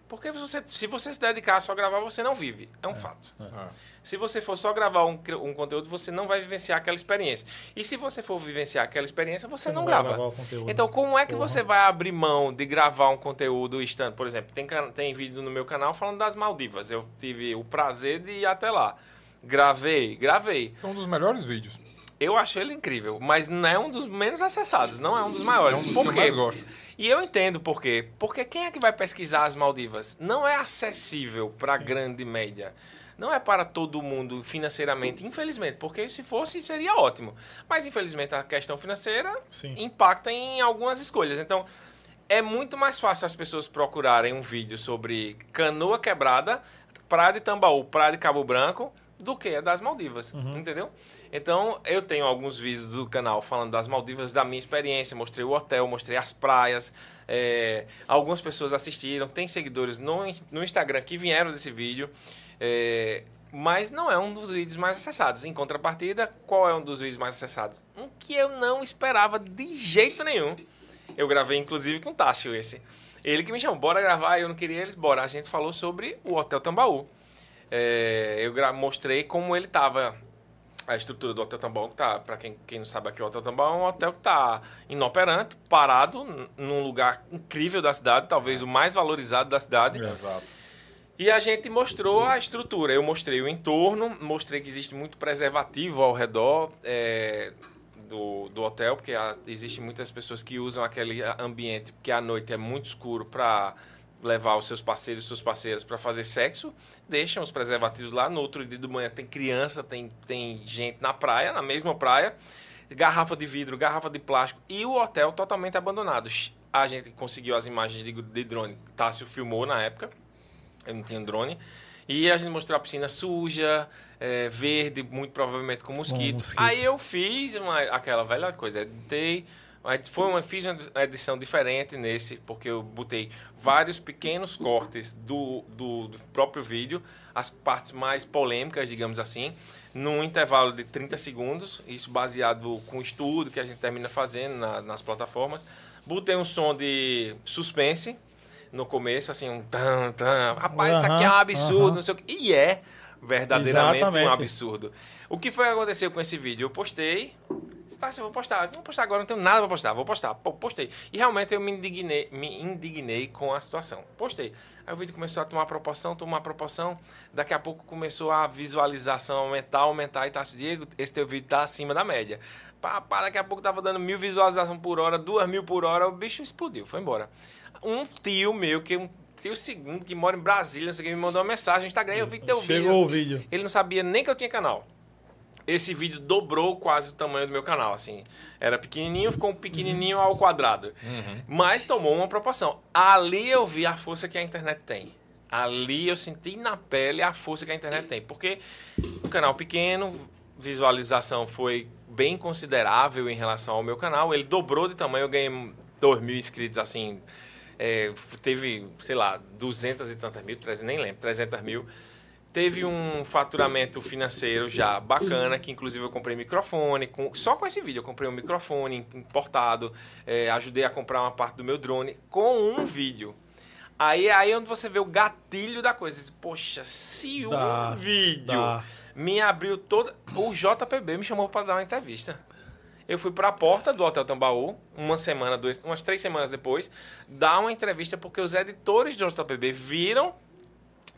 Porque você, se você se dedicar a só gravar, você não vive. É um fato. Ah. Se você for só gravar um, um conteúdo, você não vai vivenciar aquela experiência. E se você for vivenciar aquela experiência, você, não, vai grava. Então, como é que Porra. você vai abrir mão de gravar um conteúdo estando? Por exemplo, tem, tem vídeo no meu canal falando das Maldivas. Eu tive o prazer de ir até lá. Gravei, gravei. Foi um dos melhores vídeos. Eu acho ele incrível, mas não é um dos menos acessados, não é um dos maiores. É um dos por que eu quê? mais gosto. E eu entendo por quê. Porque quem é que vai pesquisar as Maldivas? Não é acessível para a grande média. Não é para todo mundo financeiramente, infelizmente, porque se fosse seria ótimo. Mas infelizmente a questão financeira Sim. impacta em algumas escolhas. Então, é muito mais fácil as pessoas procurarem um vídeo sobre canoa quebrada, praia de Tambaú, praia de Cabo Branco, do que a das Maldivas, entendeu? Então, eu tenho alguns vídeos do canal falando das Maldivas, da minha experiência, mostrei o hotel, mostrei as praias, é, algumas pessoas assistiram, tem seguidores no, no Instagram que vieram desse vídeo, é, mas não é um dos vídeos mais acessados. Em contrapartida, qual é um dos vídeos mais acessados? Um que eu não esperava de jeito nenhum. Eu gravei, inclusive, com o Tássio esse. Ele que me chamou, bora gravar, eu não queria eles, bora. A gente falou sobre o Hotel Tambaú. É, eu mostrei como ele tava, a estrutura do Hotel que tá, pra quem, quem não sabe aqui, o Hotel Tambaú é um hotel que tá inoperante, parado, num lugar incrível da cidade, talvez o mais valorizado da cidade. Exato. E a gente mostrou a estrutura. Eu mostrei o entorno, mostrei que existe muito preservativo ao redor é, do, do hotel, porque há, existe muitas pessoas que usam aquele ambiente, porque à noite é muito escuro, para levar os seus parceiros e suas parceiras para fazer sexo, deixam os preservativos lá. No outro dia de manhã tem criança, tem, tem gente na praia, na mesma praia, garrafa de vidro, garrafa de plástico e o hotel totalmente abandonado. A gente conseguiu as imagens de, de drone, Tássio filmou na época eu não tinha drone. E a gente mostrou a piscina suja, é, verde, muito provavelmente com mosquito. mosquito. Aí eu fiz uma, aquela velha coisa, editei. Foi uma, fiz uma edição diferente nesse, porque eu botei vários pequenos cortes do, do, do próprio vídeo, as partes mais polêmicas, digamos assim, num intervalo de 30 segundos, isso baseado com o estudo que a gente termina fazendo na- nas plataformas. Botei um som de suspense, no começo, assim, um tan, tan. Rapaz, isso aqui é um absurdo, aham. não sei o quê. E é verdadeiramente um Exatamente. absurdo. O que foi que aconteceu com esse vídeo? Eu postei. Tá, eu vou postar. Vou postar agora, não tenho nada pra postar. Vou postar. Pô, postei. E realmente eu me indignei, me indignei com a situação. Postei. Aí o vídeo começou a tomar proporção, tomar proporção. Daqui a pouco começou a visualização aumentar, aumentar. E tá, Diego, esse teu vídeo tá acima da média. Pá, pá, daqui a pouco tava dando mil visualizações por hora, duas mil por hora. O bicho explodiu, foi embora. Um tio meu, que um tio segundo, que mora em Brasília, não sei o que, me mandou uma mensagem no Instagram. Eu vi teu vídeo. Chegou o vídeo. Ele não sabia nem que eu tinha canal. Esse vídeo dobrou quase o tamanho do meu canal, assim. Era pequenininho, ficou um pequenininho ao quadrado. Mas tomou uma proporção. Ali eu vi a força que a internet tem. Ali eu senti na pele a força que a internet tem. Porque um canal pequeno, visualização foi bem considerável em relação ao meu canal. Ele dobrou de tamanho, eu ganhei 2 mil inscritos, assim. é, teve, sei lá, 200 e tantas mil, 300, nem lembro, 300 mil. Teve um faturamento financeiro já bacana, que inclusive eu comprei microfone. Com, só com esse vídeo eu comprei um microfone importado, é, ajudei a comprar uma parte do meu drone com um vídeo. Aí aí é onde você vê o gatilho da coisa. Poxa, se um Dá, vídeo dá. me abriu toda. O JPB me chamou para dar uma entrevista. Eu fui para a porta do Hotel Tambaú, uma semana, dois, umas três semanas depois, dar uma entrevista porque os editores do JPB viram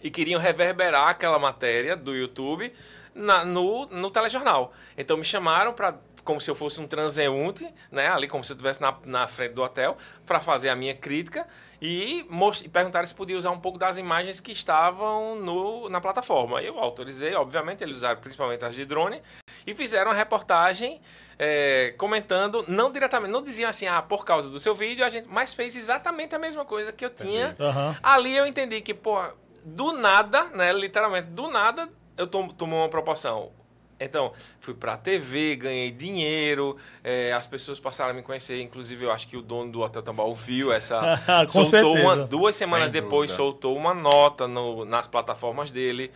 e queriam reverberar aquela matéria do YouTube na- no, no telejornal. Então me chamaram para como se eu fosse um transeunte, né, ali como se eu estivesse na, na frente do hotel, para fazer a minha crítica e, mos- e perguntaram se podia usar um pouco das imagens que estavam no, na plataforma. Eu autorizei, obviamente, eles usaram principalmente as de drone e fizeram uma reportagem é, comentando, não diretamente, não diziam assim, ah, por causa do seu vídeo, a gente, mas fez exatamente a mesma coisa que eu tinha Aham. Ali eu entendi que, pô, do nada, né? Literalmente, do nada, eu tom, tomou uma proporção. Então, fui pra TV, ganhei dinheiro, eh, as pessoas passaram a me conhecer. Inclusive, eu acho que o dono do Hotel Tambal viu essa. [LAUGHS] Com soltou uma, certeza. duas semanas Sem depois, dúvida. soltou uma nota no- nas plataformas dele.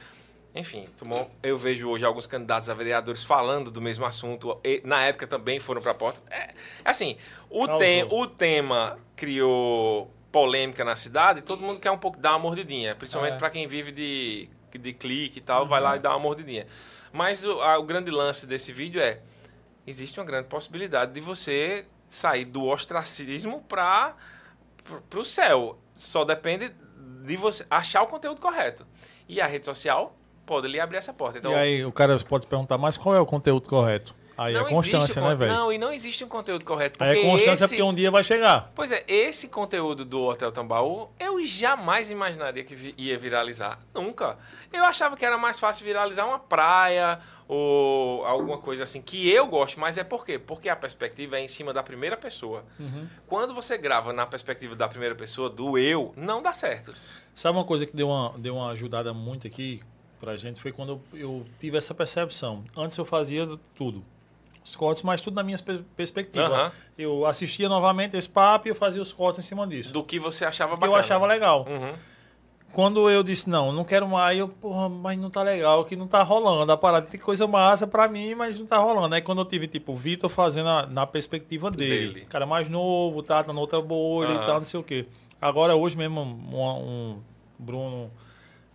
Enfim, tomou, eu vejo hoje alguns candidatos a vereadores falando do mesmo assunto. E, na época também foram pra porta. É, assim, o, tem, o tema criou polêmica na cidade, todo mundo quer um pouco dar uma mordidinha, principalmente É. pra quem vive de, de clique e tal, vai lá e dá uma mordidinha. Mas o, a- o grande lance desse vídeo é: existe uma grande possibilidade de você sair do ostracismo para o céu. Só depende de você achar o conteúdo correto. E a rede social pode lhe abrir essa porta. Então, e aí o cara pode se perguntar, mas qual é o conteúdo correto? Aí é não constância, existe o né, velho? Não, e não existe um conteúdo correto. Aí é constância esse- porque um dia vai chegar. Pois é, esse conteúdo do Hotel Tambaú, eu jamais imaginaria que vi- ia viralizar. Nunca. Eu achava que era mais fácil viralizar uma praia ou alguma coisa assim, que eu gosto, mas é por quê? Porque a perspectiva é em cima da primeira pessoa. Quando você grava na perspectiva da primeira pessoa, do eu, não dá certo. Sabe uma coisa que deu uma, deu uma ajudada muito aqui pra gente? Foi quando eu, eu tive essa percepção. Antes eu fazia tudo. Os cortes, mas tudo na minha pe- perspectiva. Aham. Eu assistia novamente esse papo e eu fazia os cortes em cima disso. Do que você achava Porque eu bacana. achava legal. Uhum. Quando eu disse, não, não quero mais, eu, porra, mas não tá legal, que não tá rolando. A parada tem coisa massa pra mim, mas não tá rolando. Aí quando eu tive, tipo, o Vitor fazendo a- na perspectiva dele. Dele. Cara mais novo, tá, tá na outra bolha Aham. e tal, não sei o quê. Agora, hoje mesmo, um, um Bruno,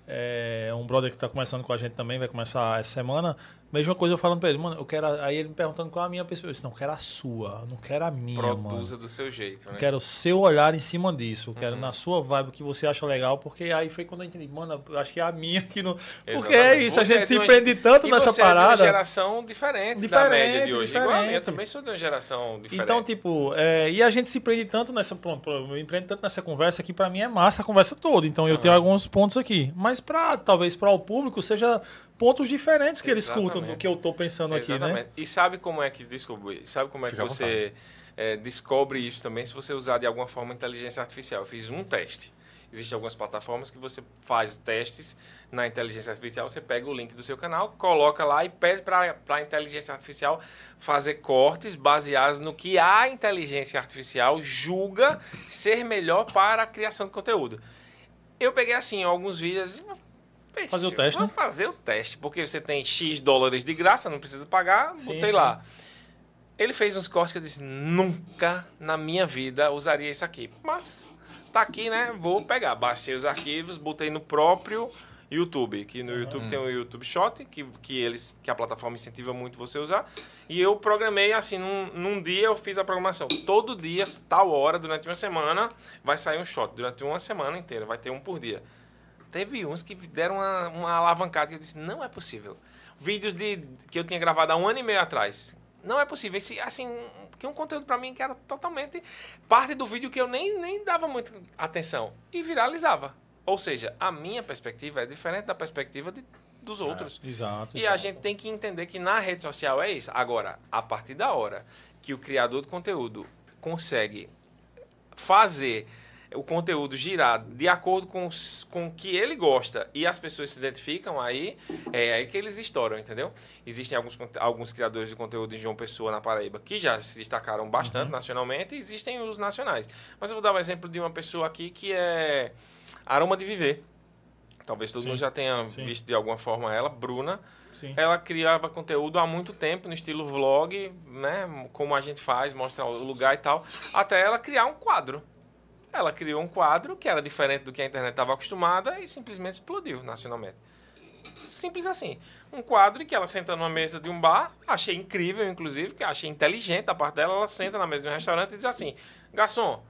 é, um brother que tá começando com a gente também, vai começar essa semana. Mesma coisa eu falando pra ele, mano, eu quero. a- Aí ele me perguntando qual é a minha perspectiva. Eu disse, não, eu quero a sua, eu não quero a minha, mano. Produza do seu jeito, né? Eu quero o seu olhar em cima disso. Eu quero Uhum. na sua vibe o que você acha legal, porque aí foi quando eu entendi, mano, acho que é a minha que não. Porque Exatamente. é isso, a Você gente é se uma- prende tanto E nessa você é de uma parada. geração diferente, da Diferente, média de hoje. Igual a minha, diferente. também sou de uma geração diferente. Então, tipo, é, e a gente se prende tanto nessa. pronto, Eu me prende tanto nessa conversa que pra mim é massa a conversa toda. Então eu tenho alguns pontos aqui. Mas pra, talvez para o público seja pontos diferentes que eles escutam do Exatamente. que eu tô pensando aqui, né? Exatamente. E sabe como é que descobre? Sabe como é Fica que você é, descobre isso também se você usar de alguma forma inteligência artificial? Eu fiz um teste. Existem algumas plataformas que você faz testes na inteligência artificial, você pega o link do seu canal, coloca lá e pede para a inteligência artificial fazer cortes baseados no que a inteligência artificial julga ser melhor para a criação de conteúdo. Eu peguei assim alguns vídeos Peixe, Fazer o teste, vou né? fazer o teste, porque você tem X dólares de graça, não precisa pagar, Sim, botei sim. lá. Ele fez uns cortes que eu disse, nunca na minha vida usaria isso aqui. Mas tá aqui, né? Vou pegar. Baixei os arquivos, botei no próprio YouTube, que no YouTube tem o YouTube Shot, que, que, eles, que a plataforma incentiva muito você usar. E eu programei assim, num, num dia eu fiz a programação. Todo dia, tal hora, durante uma semana, vai sair um shot. Durante uma semana inteira, vai ter um por dia. Teve uns que deram uma, uma alavancada que eu disse, não é possível. Vídeos de, que eu tinha gravado há um ano e meio atrás. Não é possível. Esse, assim, que um conteúdo para mim que era totalmente parte do vídeo que eu nem, nem dava muita atenção. E viralizava. Ou seja, a minha perspectiva é diferente da perspectiva de, dos outros. Exato. E a gente tem que entender que na rede social é isso. Agora, a partir da hora que o criador de conteúdo consegue fazer o conteúdo girar de acordo com, os- com o que ele gosta e as pessoas se identificam, aí é aí que eles estouram, entendeu? Existem alguns, alguns criadores de conteúdo em João Pessoa, na Paraíba, que já se destacaram bastante nacionalmente, e existem os nacionais. Mas eu vou dar um exemplo de uma pessoa aqui que é Aroma de Viver. Talvez todo Sim. mundo já tenha Sim. visto de alguma forma ela, Bruna. Sim. Ela criava conteúdo há muito tempo no estilo vlog, né? Como a gente faz, mostrar o lugar e tal, até ela criar um quadro. Ela criou um quadro que era diferente do que a internet estava acostumada e simplesmente explodiu nacionalmente. Simples assim. Um quadro que ela senta numa mesa de um bar, achei incrível, inclusive, que achei inteligente da parte dela. Ela senta na mesa de um restaurante e diz assim: Garçom,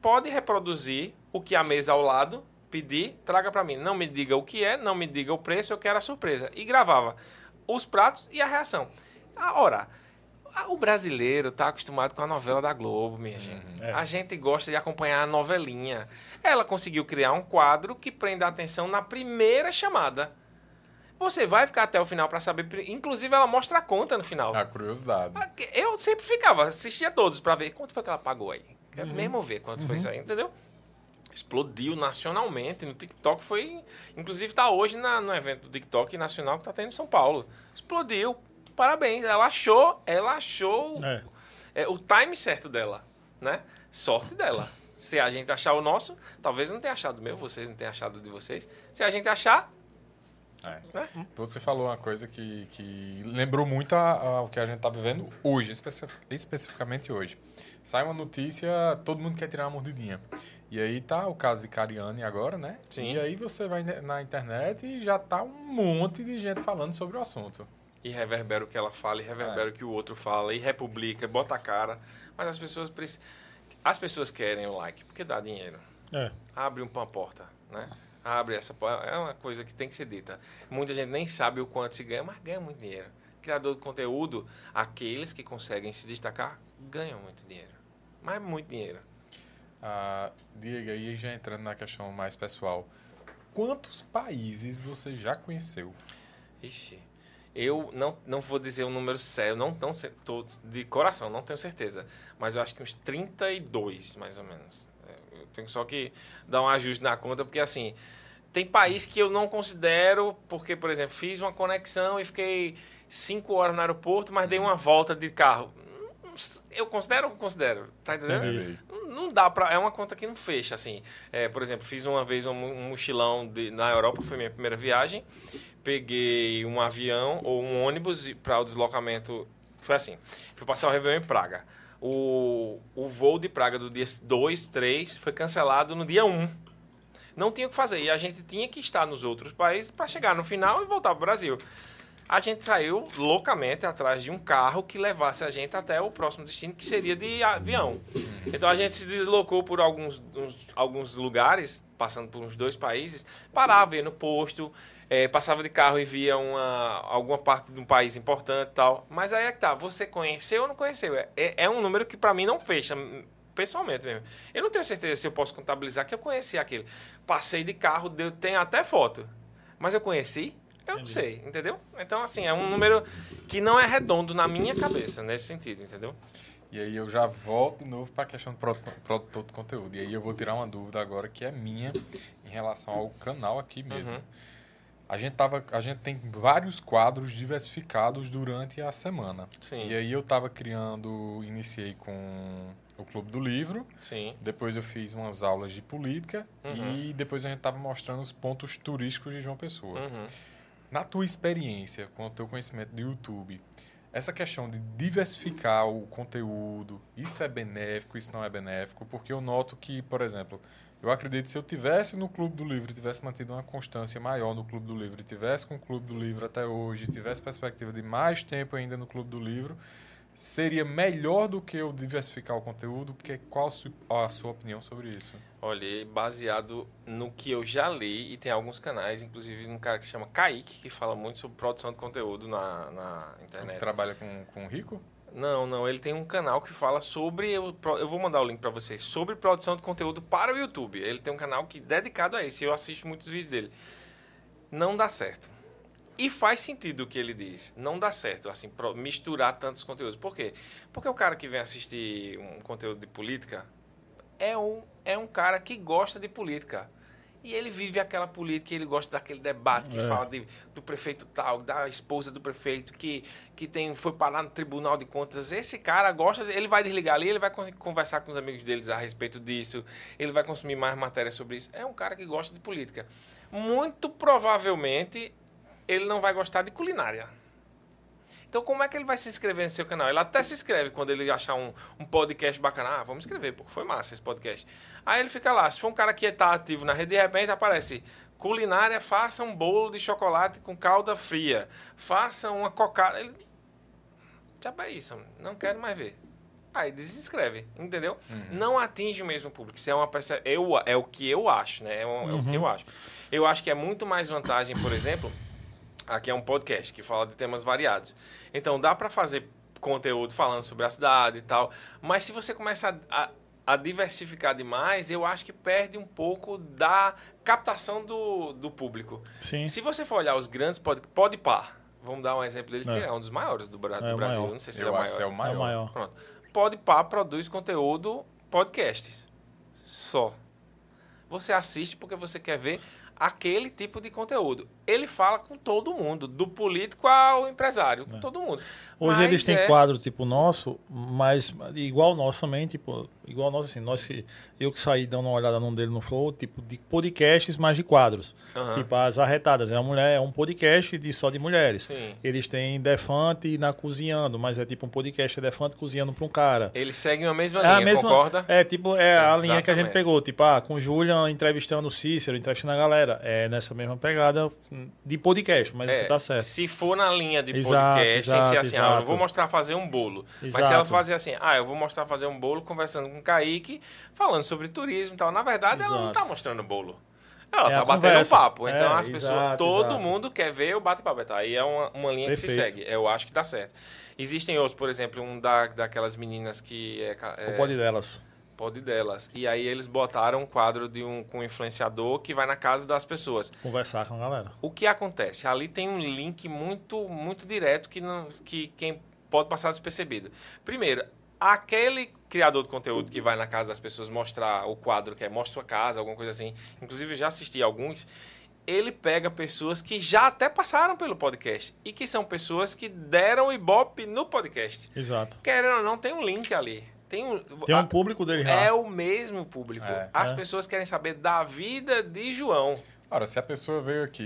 pode reproduzir o que a mesa ao lado pedir, traga para mim. Não me diga o que é, não me diga o preço, eu quero a surpresa. E gravava os pratos e a reação. Ora, a- o brasileiro tá acostumado com a novela da Globo, minha gente. É. A gente gosta de acompanhar a novelinha. Ela conseguiu criar um quadro que prenda a atenção na primeira chamada. Você vai ficar até o final para saber. Inclusive, ela mostra a conta no final. A curiosidade. Ah, Eu sempre ficava, assistia todos pra ver quanto foi que ela pagou aí. Quero Uhum. mesmo ver quanto foi isso aí, entendeu? Explodiu nacionalmente no TikTok. Foi. Inclusive tá hoje na- no evento do TikTok nacional que tá tendo em São Paulo. Explodiu. Parabéns. Ela achou, ela achou É. é, o time certo dela, né? Sorte dela. Se a gente achar o nosso, talvez não tenha achado o meu, vocês não tenham achado o de vocês. Se a gente achar, É. né? Você falou uma coisa que, que lembrou muito a- a- o que a gente está vivendo hoje, especi- especificamente hoje. Sai uma notícia, todo mundo quer tirar uma mordidinha. E aí tá o caso de Cariane agora, né? Sim. E aí você vai na internet e já tá um monte de gente falando sobre o assunto. E reverbera o que ela fala, e reverbera É. o que o outro fala, e republica, e bota a cara. Mas as pessoas precis- as pessoas querem o like, porque dá dinheiro. É. Abre uma porta, né? Abre essa porta. É uma coisa que tem que ser dita. Muita gente nem sabe o quanto se ganha, mas ganha muito dinheiro. Criador de conteúdo, aqueles que conseguem se destacar, ganham muito dinheiro. Mas muito dinheiro. Ah, Diego, aí já entrando na questão mais pessoal. Quantos países você já conheceu? Ixi. Eu não, não vou dizer o número certo, não, não tô de coração, não tenho certeza. Mas eu acho que uns 32, mais ou menos. É, Eu tenho só que dar um ajuste na conta, porque assim, tem país que eu não considero, porque, por exemplo, fiz uma conexão e fiquei 5 horas no aeroporto, mas dei uma volta de carro. Eu considero ou considero? Tá entendendo? Entendi. Não- dá pra. É uma conta que não fecha, assim. É, por exemplo, fiz uma vez um, um mochilão de- na Europa, foi minha primeira viagem. Peguei um avião ou um ônibus para o deslocamento. Foi assim. Fui passar o Réveillon em Praga. O, o voo de Praga do dia 2, 3 foi cancelado no dia 1. Não tinha o que fazer. E a gente tinha que estar nos outros países para chegar no final e voltar para o Brasil. A gente saiu loucamente atrás de um carro que levasse a gente até o próximo destino, que seria de avião. Então a gente se deslocou por alguns, uns- alguns lugares, passando por uns dois países, parava, no posto, eh, passava de carro e via uma, alguma parte de um país importante e tal. Mas aí é que tá, você conheceu ou não conheceu? É, é- é um número que para mim não fecha, pessoalmente mesmo. Eu não tenho certeza se eu posso contabilizar que eu conheci aquele. Passei de carro, deu, tem até foto. Mas eu conheci? Eu não sei, entendeu? Então, assim, é um número que não é redondo na minha cabeça, nesse sentido, entendeu? E aí eu já volto de novo para a questão do produ- produtor de conteúdo. E aí eu vou tirar uma dúvida agora que é minha em relação ao canal aqui mesmo. Uhum. A gente, tava, a gente tem vários quadros diversificados durante a semana. Sim. E aí eu estava criando, iniciei com o Clube do Livro, Sim. depois eu fiz umas aulas de política Uhum. e depois a gente estava mostrando os pontos turísticos de João Pessoa. Uhum. Na tua experiência, com o teu conhecimento do YouTube, essa questão de diversificar o conteúdo, isso é benéfico, isso não é benéfico? Porque eu noto que, por exemplo, eu acredito que se eu tivesse no Clube do Livro tivesse mantido uma constância maior no Clube do Livro e tivesse com o Clube do Livro até hoje, tivesse perspectiva de mais tempo ainda no Clube do Livro, seria melhor do que eu diversificar o conteúdo? Que, qual a su- a sua opinião sobre isso? Olha, baseado no que eu já li, e tem alguns canais, inclusive um cara que se chama Kaique, que fala muito sobre produção de conteúdo na, na internet. trabalha com, com o Rico? Não, não, ele tem um canal que fala sobre. Eu, eu vou mandar o link pra vocês. Sobre produção de conteúdo para o YouTube. Ele tem um canal que dedicado a isso. Eu assisto muitos vídeos dele. Não dá certo. E faz sentido o que ele diz. Não dá certo, assim, misturar tantos conteúdos. Por quê? Porque o cara que vem assistir um conteúdo de política é um, é um cara que gosta de política. E ele vive aquela política, ele gosta daquele debate que É. fala de- do prefeito tal, da esposa do prefeito, que, que tem, foi parar no Tribunal de Contas. Esse cara gosta, ele vai desligar ali, ele vai conseguir conversar com os amigos deles a respeito disso, ele vai consumir mais matéria sobre isso. É um cara que gosta de política. Muito provavelmente ele não vai gostar de culinária. Então, como é que ele vai se inscrever no seu canal? Ele até se inscreve quando ele achar um, um podcast bacana. Ah, vamos inscrever, pô, foi massa esse podcast. Aí ele fica lá. Se for um cara que está ativo na rede, de repente aparece culinária, faça um bolo de chocolate com calda fria. Faça uma cocada. Ele... Já é isso, não quero mais ver. Aí desinscreve, entendeu? Não atinge o mesmo público. Isso é uma perce- eu É o que eu acho, né? É, um- é o que eu acho. Eu acho que é muito mais vantagem, por exemplo, Aqui é um podcast que fala de temas variados. Então dá para fazer conteúdo falando sobre a cidade e tal. Mas se você começa a, a- a diversificar demais, eu acho que perde um pouco da captação do, do público. Sim. Se você for olhar os grandes pod, Podpar, vamos dar um exemplo dele, que É. é um dos maiores do, É do o Brasil. maior. Não sei se ele é Eu o acho que é maior. o maior. É o maior. Pronto. Podpar produz conteúdo podcasts. Só. Você assiste porque você quer ver aquele tipo de conteúdo. Ele fala com todo mundo, do político ao empresário, com todo mundo. Hoje Mas eles têm é- quadro tipo nosso, mas igual nosso também, tipo, igual nosso assim, nós que eu que saí dando uma olhada num dele no Flow, tipo de podcasts, mas de quadros. Aham. Tipo as arretadas, é uma mulher, é um podcast de só de mulheres. Sim. Eles têm Defante na cozinhando, mas é tipo um podcast Defante cozinhando para um cara. Eles seguem a mesma É linha, a mesma, concorda? é tipo é a linha que a gente Exatamente. pegou, tipo, ah, com o Julian entrevistando o Cícero, entrevistando a galera, é nessa mesma pegada de podcast, mas É, você tá certo. Se for na linha de Exato, podcast, sem exato, ser assim, ah, eu não exato. vou mostrar fazer um bolo. Mas se Exato. ela fazer assim, ah, eu vou mostrar fazer um bolo conversando com o Kaique, falando sobre turismo e tal. Na verdade, ela não Exato. tá mostrando bolo. Ela É tá batendo um papo. Então É, as pessoas, exato, todo exato. mundo quer ver o bate-papo. Então, Aí é uma, uma linha que se Perfeito. segue. Eu acho que tá certo. Existem outros, por exemplo, um da, daquelas meninas que é, ca- O é pode delas. pode delas. E aí eles botaram um quadro de um com um influenciador que vai na casa das pessoas. Conversar com a galera. O que acontece? Ali tem um link muito, muito direto que, não, que quem pode passar despercebido. Primeiro, aquele criador de conteúdo que vai na casa das pessoas mostrar o quadro que é Mostra Sua Casa, alguma coisa assim. Inclusive, eu já assisti alguns. Ele pega pessoas que já até passaram pelo podcast e que são pessoas que deram ibope no podcast. Exato. Querendo ou não, tem um link ali. Tem um, Tem a- um público dele já. é o mesmo público. É. As É. pessoas querem saber da vida de João. Ora, se a pessoa veio aqui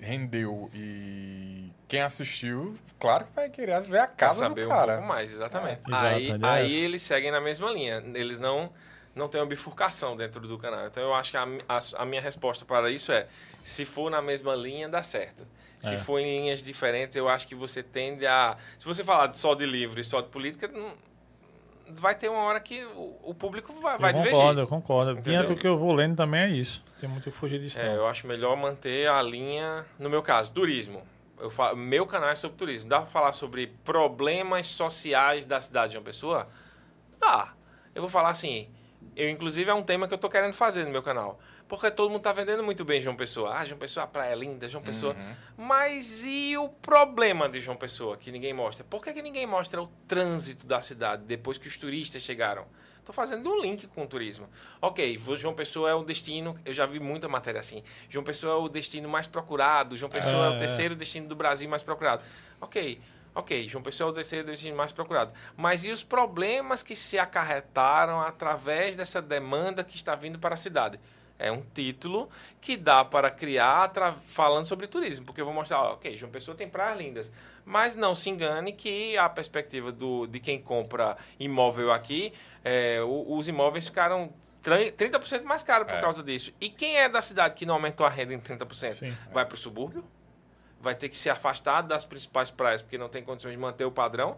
e rendeu e quem assistiu, claro que vai querer ver a casa saber do um cara. pouco mais, exatamente. É, exato, aí é aí eles seguem na mesma linha. Eles não, não têm uma bifurcação dentro do canal. Então eu acho que a, a, a minha resposta para isso é: se for na mesma linha, dá certo. Se É. for em linhas diferentes, eu acho que você tende a. Se você falar só de livro e só de política, não- vai ter uma hora que o, o público vai, vai eu divergir. concordo, eu concordo. Entendeu? Dentro do que eu vou lendo também é isso. Tem muito que fugir disso. É, não. eu acho melhor manter a linha, no meu caso, turismo. Eu falo, meu canal é sobre turismo. Dá pra falar sobre problemas sociais da cidade de João Pessoa? Dá. Eu vou falar assim, eu inclusive é um tema que eu tô querendo fazer no meu canal. Porque todo mundo tá vendendo muito bem João Pessoa. Ah, João Pessoa, a praia é linda, João Pessoa. Mas e o problema de João Pessoa que ninguém mostra? Por que, que ninguém mostra o trânsito da cidade depois que os turistas chegaram? Estou fazendo um link com o turismo. Ok, João Pessoa é o destino. Eu já vi muita matéria assim. João Pessoa é o destino mais procurado. João Pessoa é, É, o terceiro destino do Brasil mais procurado. Ok, ok. João Pessoa é o terceiro destino mais procurado. Mas e os problemas que se acarretaram através dessa demanda que está vindo para a cidade? É um título que dá para criar falando sobre turismo, porque eu vou mostrar, ó, ok, João Pessoa tem praias lindas, mas não se engane que a perspectiva do, de quem compra imóvel aqui, é, os imóveis ficaram tran- 30% mais caros por É. causa disso. E quem é da cidade que não aumentou a renda em 30%? Sim. Vai para o subúrbio? Vai ter que se afastar das principais praias porque não tem condições de manter o padrão?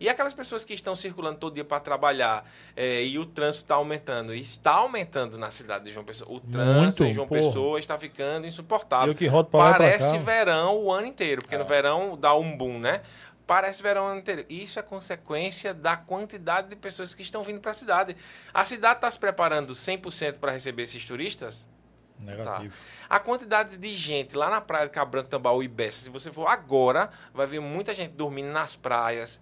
E aquelas pessoas que estão circulando todo dia para trabalhar é, e o trânsito está aumentando, e está aumentando na cidade de João Pessoa. O trânsito Muito, em João porra. Pessoa está ficando insuportável. Parece verão o ano inteiro, porque no verão dá um boom, né? Parece verão o ano inteiro. Isso é consequência da quantidade de pessoas que estão vindo para a cidade. A cidade está se preparando 100% para receber esses turistas? Negativo. A quantidade de gente lá na praia de Cabo Branco, Tambaú e Bessa, se você for agora, vai ver muita gente dormindo nas praias,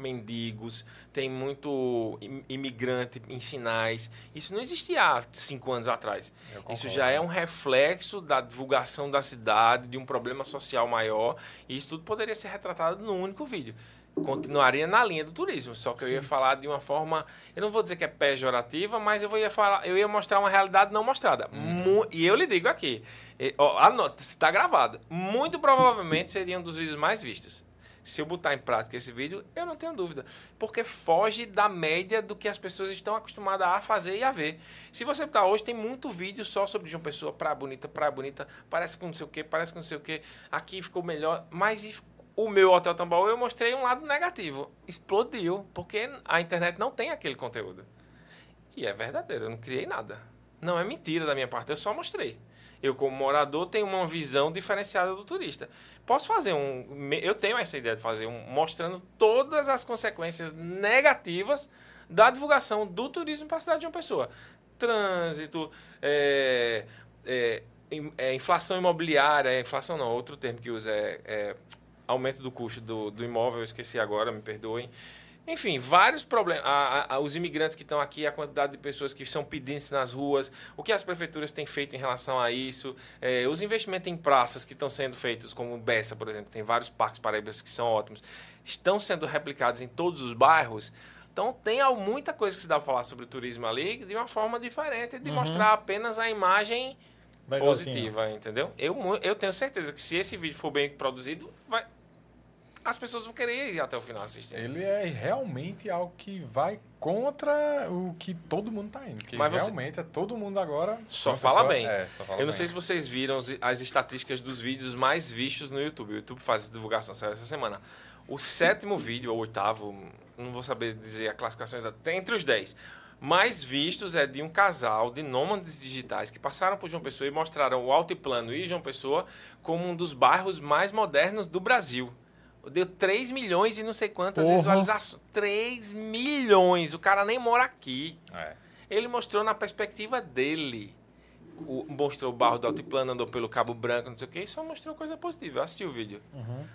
mendigos, tem muito im- imigrante em sinais. Isso não existia há cinco anos atrás. Isso já é um reflexo da divulgação da cidade, de um problema social maior. E isso tudo poderia ser retratado num único vídeo. Continuaria na linha do turismo, só que eu ia falar de uma forma, eu não vou dizer que é pejorativa, mas eu ia falar, eu ia mostrar uma realidade não mostrada. Mu- e eu lhe digo aqui, ó, anota, está gravado. Muito provavelmente seria um dos vídeos mais vistos. Se eu botar em prática esse vídeo, eu não tenho dúvida. Porque foge da média do que as pessoas estão acostumadas a fazer e a ver. Se você botar hoje, tem muito vídeo só sobre de uma pessoa, praia bonita, praia bonita, parece com não sei o que, parece com não sei o que, aqui ficou melhor. Mas o meu Hotel Tambaú, eu mostrei um lado negativo. Explodiu, porque a internet não tem aquele conteúdo. E é verdadeiro, eu não criei nada. Não é mentira da minha parte, eu só mostrei. Eu, como morador, tenho uma visão diferenciada do turista. Posso fazer um. Eu tenho essa ideia de fazer um mostrando todas as consequências negativas da divulgação do turismo para a cidade de uma pessoa. Trânsito, é, é, é, inflação imobiliária, é, inflação não, outro termo que usa é, é aumento do custo do, do imóvel, eu esqueci agora, me perdoem. Enfim, vários problemas. A- a- os imigrantes que estão aqui, a quantidade de pessoas que são pedintes nas ruas, o que as prefeituras têm feito em relação a isso, eh, os investimentos em praças que estão sendo feitos, como Bessa, por exemplo, tem vários parques paraíbas que são ótimos, estão sendo replicados em todos os bairros. Então tem muita coisa que se dá para falar sobre o turismo ali de uma forma diferente, de mostrar apenas a imagem Legalzinho. positiva, entendeu? Eu, eu tenho certeza que se esse vídeo for bem produzido, vai, as pessoas vão querer ir até o final assistindo. Ele é realmente algo que vai contra o que todo mundo tá indo. Que Mas você- realmente é todo mundo agora. Só fala bem. É, só fala Eu não bem. sei se vocês viram as estatísticas dos vídeos mais vistos no YouTube. O YouTube faz divulgação saiu essa semana. O sétimo vídeo, ou oitavo, não vou saber dizer a classificação exata, tem entre os dez. Mais vistos é de um casal de nômades digitais que passaram por João Pessoa e mostraram o Altiplano e João Pessoa como um dos bairros mais modernos do Brasil. Deu 3 milhões e não sei quantas Porra. visualizações. 3 milhões! O cara nem mora aqui. É. Ele mostrou na perspectiva dele. O- mostrou o barro do altiplano, andou pelo Cabo Branco, não sei o que, e só mostrou coisa positiva. Eu assisti o vídeo.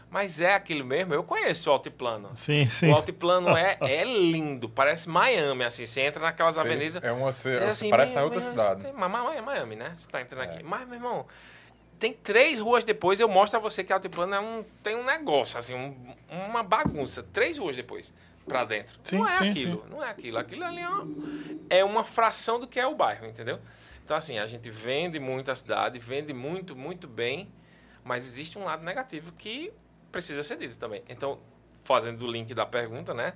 Mas é aquilo mesmo, eu conheço o altiplano. Sim, sim. O altiplano é, [LAUGHS] é lindo, parece Miami, assim. Você entra naquelas avenidas. É uma, é assim, parece na outra cidade. tem- Ma- Ma- Miami, né? Você tá entrando É. aqui. Mas, meu irmão, tem três ruas depois, eu mostro a você que altiplano é um, tem um negócio, assim, um- uma bagunça. Três ruas depois, pra dentro. Sim, não é sim, aquilo, não é aquilo. Aquilo ali é uma, é uma fração do que é o bairro, entendeu? Então, assim, a gente vende muito a cidade, vende muito, muito bem, mas existe um lado negativo que precisa ser dito também. Então, fazendo o link da pergunta, né?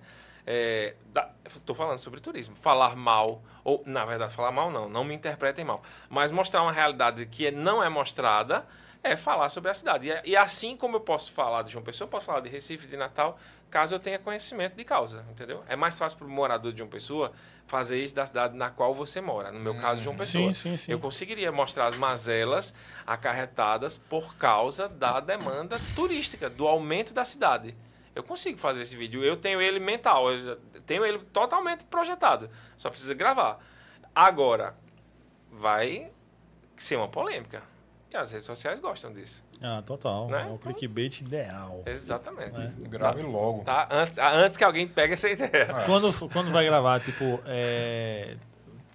Estou falando sobre turismo. Falar mal, ou na verdade, falar mal não, não me interpretem mal. Mas mostrar uma realidade que não é mostrada é falar sobre a cidade. E, e assim como eu posso falar de João Pessoa, eu posso falar de Recife, de Natal, caso eu tenha conhecimento de causa, entendeu? É mais fácil para o morador de João Pessoa fazer isso da cidade na qual você mora. No meu caso, João Pessoa. Sim, sim, sim. Eu conseguiria mostrar as mazelas acarretadas por causa da demanda turística, do aumento da cidade. Eu consigo fazer esse vídeo. Eu tenho ele mental, eu já tenho ele totalmente projetado. Só precisa gravar. Agora, vai ser uma polêmica. E as redes sociais gostam disso. Ah, total. Né? É o clickbait ideal. Exatamente. É. Grave logo. Tá? Antes, antes que alguém pegue essa [LAUGHS] ideia. É. Quando, quando vai gravar, tipo, é,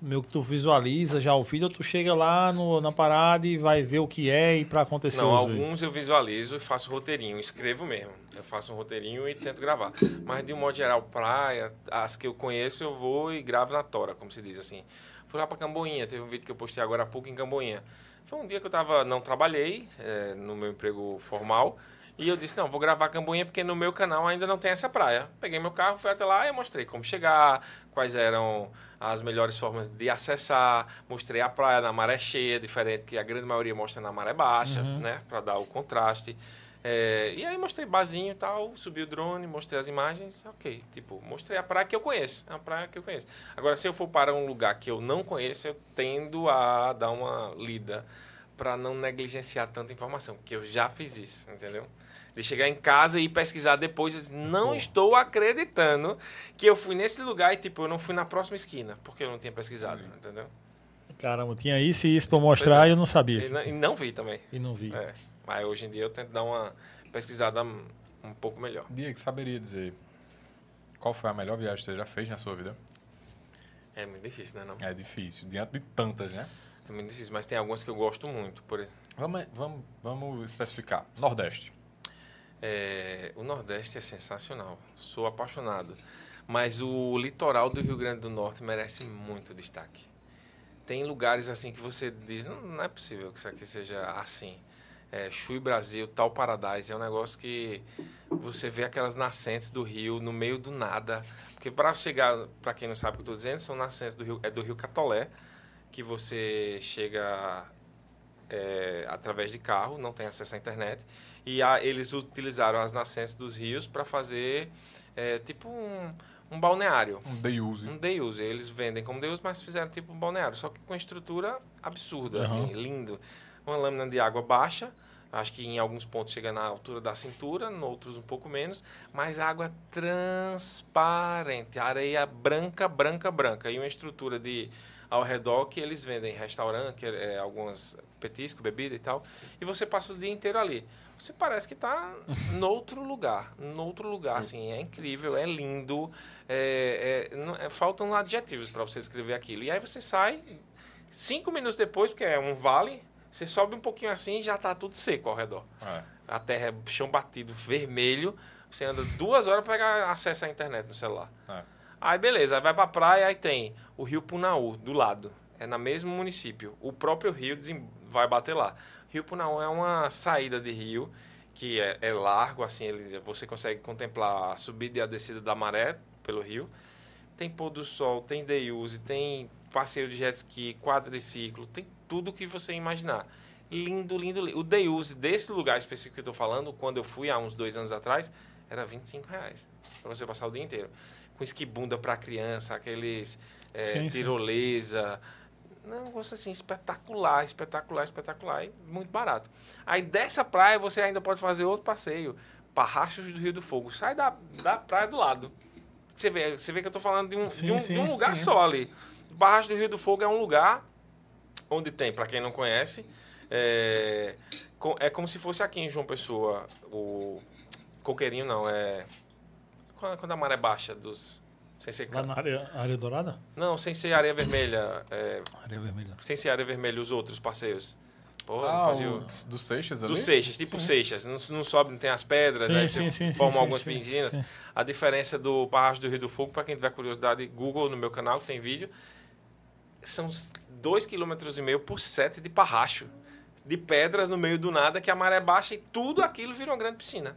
meio que tu visualiza já o vídeo, ou tu chega lá no, na parada e vai ver o que é e pra acontecer Não, alguns eu visualizo e faço roteirinho, escrevo mesmo. Eu faço um roteirinho e tento gravar. Mas de um modo geral, praia, as que eu conheço, eu vou e gravo na tora, como se diz assim. Fui lá pra Camboinha, teve um vídeo que eu postei agora há pouco em Camboinha. Foi um dia que eu tava, não trabalhei eh, no meu emprego formal. E eu disse, não, vou gravar Camboinha porque no meu canal ainda não tem essa praia. Peguei meu carro, fui até lá e mostrei como chegar, quais eram as melhores formas de acessar. Mostrei a praia na maré cheia, diferente que a grande maioria mostra na maré baixa, né? Pra dar o contraste. É, e aí mostrei barzinho e tal, subi o drone, mostrei as imagens, ok. Tipo, mostrei a praia que eu conheço. Uma praia que eu conheço. Agora, se eu for para um lugar que eu não conheço, eu tendo a dar uma lida para não negligenciar tanta informação, porque eu já fiz isso, entendeu? De chegar em casa e pesquisar depois, eu disse, não estou acreditando que eu fui nesse lugar e, tipo, eu não fui na próxima esquina, porque eu não tinha pesquisado, entendeu? Caramba, tinha isso e isso pra mostrar é. e eu não sabia. E não, e não vi também. E não vi. É. Mas hoje em dia eu tento dar uma pesquisada um pouco melhor. Diego saberia dizer qual foi a melhor viagem que você já fez na sua vida? É muito difícil, né? Não? É difícil, diante de tantas, né? É muito difícil, mas tem algumas que eu gosto muito. Por, Vamos, vamos, vamos especificar. Nordeste. É, o Nordeste é sensacional. Sou apaixonado. Mas o litoral do Rio Grande do Norte merece muito destaque. Tem lugares assim que você diz, não, não é possível que isso aqui seja assim. É, Chui Brasil, Tal Paradise, é um negócio que você vê aquelas nascentes do rio no meio do nada. Porque para chegar, para quem não sabe o que estou dizendo, são nascentes do rio, é do rio Catolé, que você chega é, através de carro, não tem acesso à internet. E a, eles utilizaram as nascentes dos rios para fazer é, tipo um, um balneário. Um day use. Um day use. Eles vendem como day use, mas fizeram tipo um balneário. Só que com estrutura absurda, Uhum. assim, lindo. Uma lâmina de água baixa. Acho que em alguns pontos chega na altura da cintura, em outros um pouco menos. Mas água transparente. Areia branca, branca, branca. E uma estrutura de ao redor que eles vendem restaurante, que é, algumas petiscos, bebida e tal. E você passa o dia inteiro ali. Você parece que está [LAUGHS] noutro lugar, noutro lugar, assim, é incrível, é lindo, é, é, não- é, faltam adjetivos para você escrever aquilo. E aí você sai, cinco minutos depois, porque é um vale, você sobe um pouquinho assim e já está tudo seco ao redor. É. A terra é chão batido, vermelho, você anda duas horas para pegar acesso à internet no celular. É. Aí beleza, aí vai pra praia, aí tem o rio Punaú, do lado. É no mesmo município. O próprio rio vai bater lá. Rio Punaú é uma saída de rio que é, é largo, assim, ele, você consegue contemplar a subida e a descida da maré pelo rio. Tem pôr do sol, tem day use, tem passeio de jet ski, quadriciclo, tem tudo que você imaginar. Lindo, lindo, lindo. O day use desse lugar específico que eu estou falando, quando eu fui há uns dois anos atrás, era 25 reais para você passar o dia inteiro. Com esquibunda para criança, aqueles é, Sim, sim. tirolesa. Não, um negócio assim, espetacular, espetacular, espetacular e muito barato. Aí dessa praia você ainda pode fazer outro passeio. Parrachos do Rio do Fogo. Sai da, da praia do lado. Você vê, você vê que eu estou falando de um, Sim, de um, sim, de um lugar sim. só ali. Barragem do Rio do Fogo é um lugar onde tem, para quem não conhece, é, é como se fosse aqui em João Pessoa, o coqueirinho não, é quando a maré baixa dos sem ser Lá na área, área dourada? não, sem ser areia vermelha, é, Área vermelha. sem ser areia vermelha os outros passeios. Pô, não Ah, fazia o do Seixas ali? dos Seixas, tipo Sim. Seixas, não, não sobe, não tem as pedras, Sim, aí sim, você sim, forma sim, algumas piscinas. A diferença do Barragem do Rio do Fogo, para quem tiver curiosidade, Google no meu canal, que tem vídeo, são 2,5 km por 7 de parracho. De pedras no meio do nada, que a maré baixa e tudo aquilo vira uma grande piscina.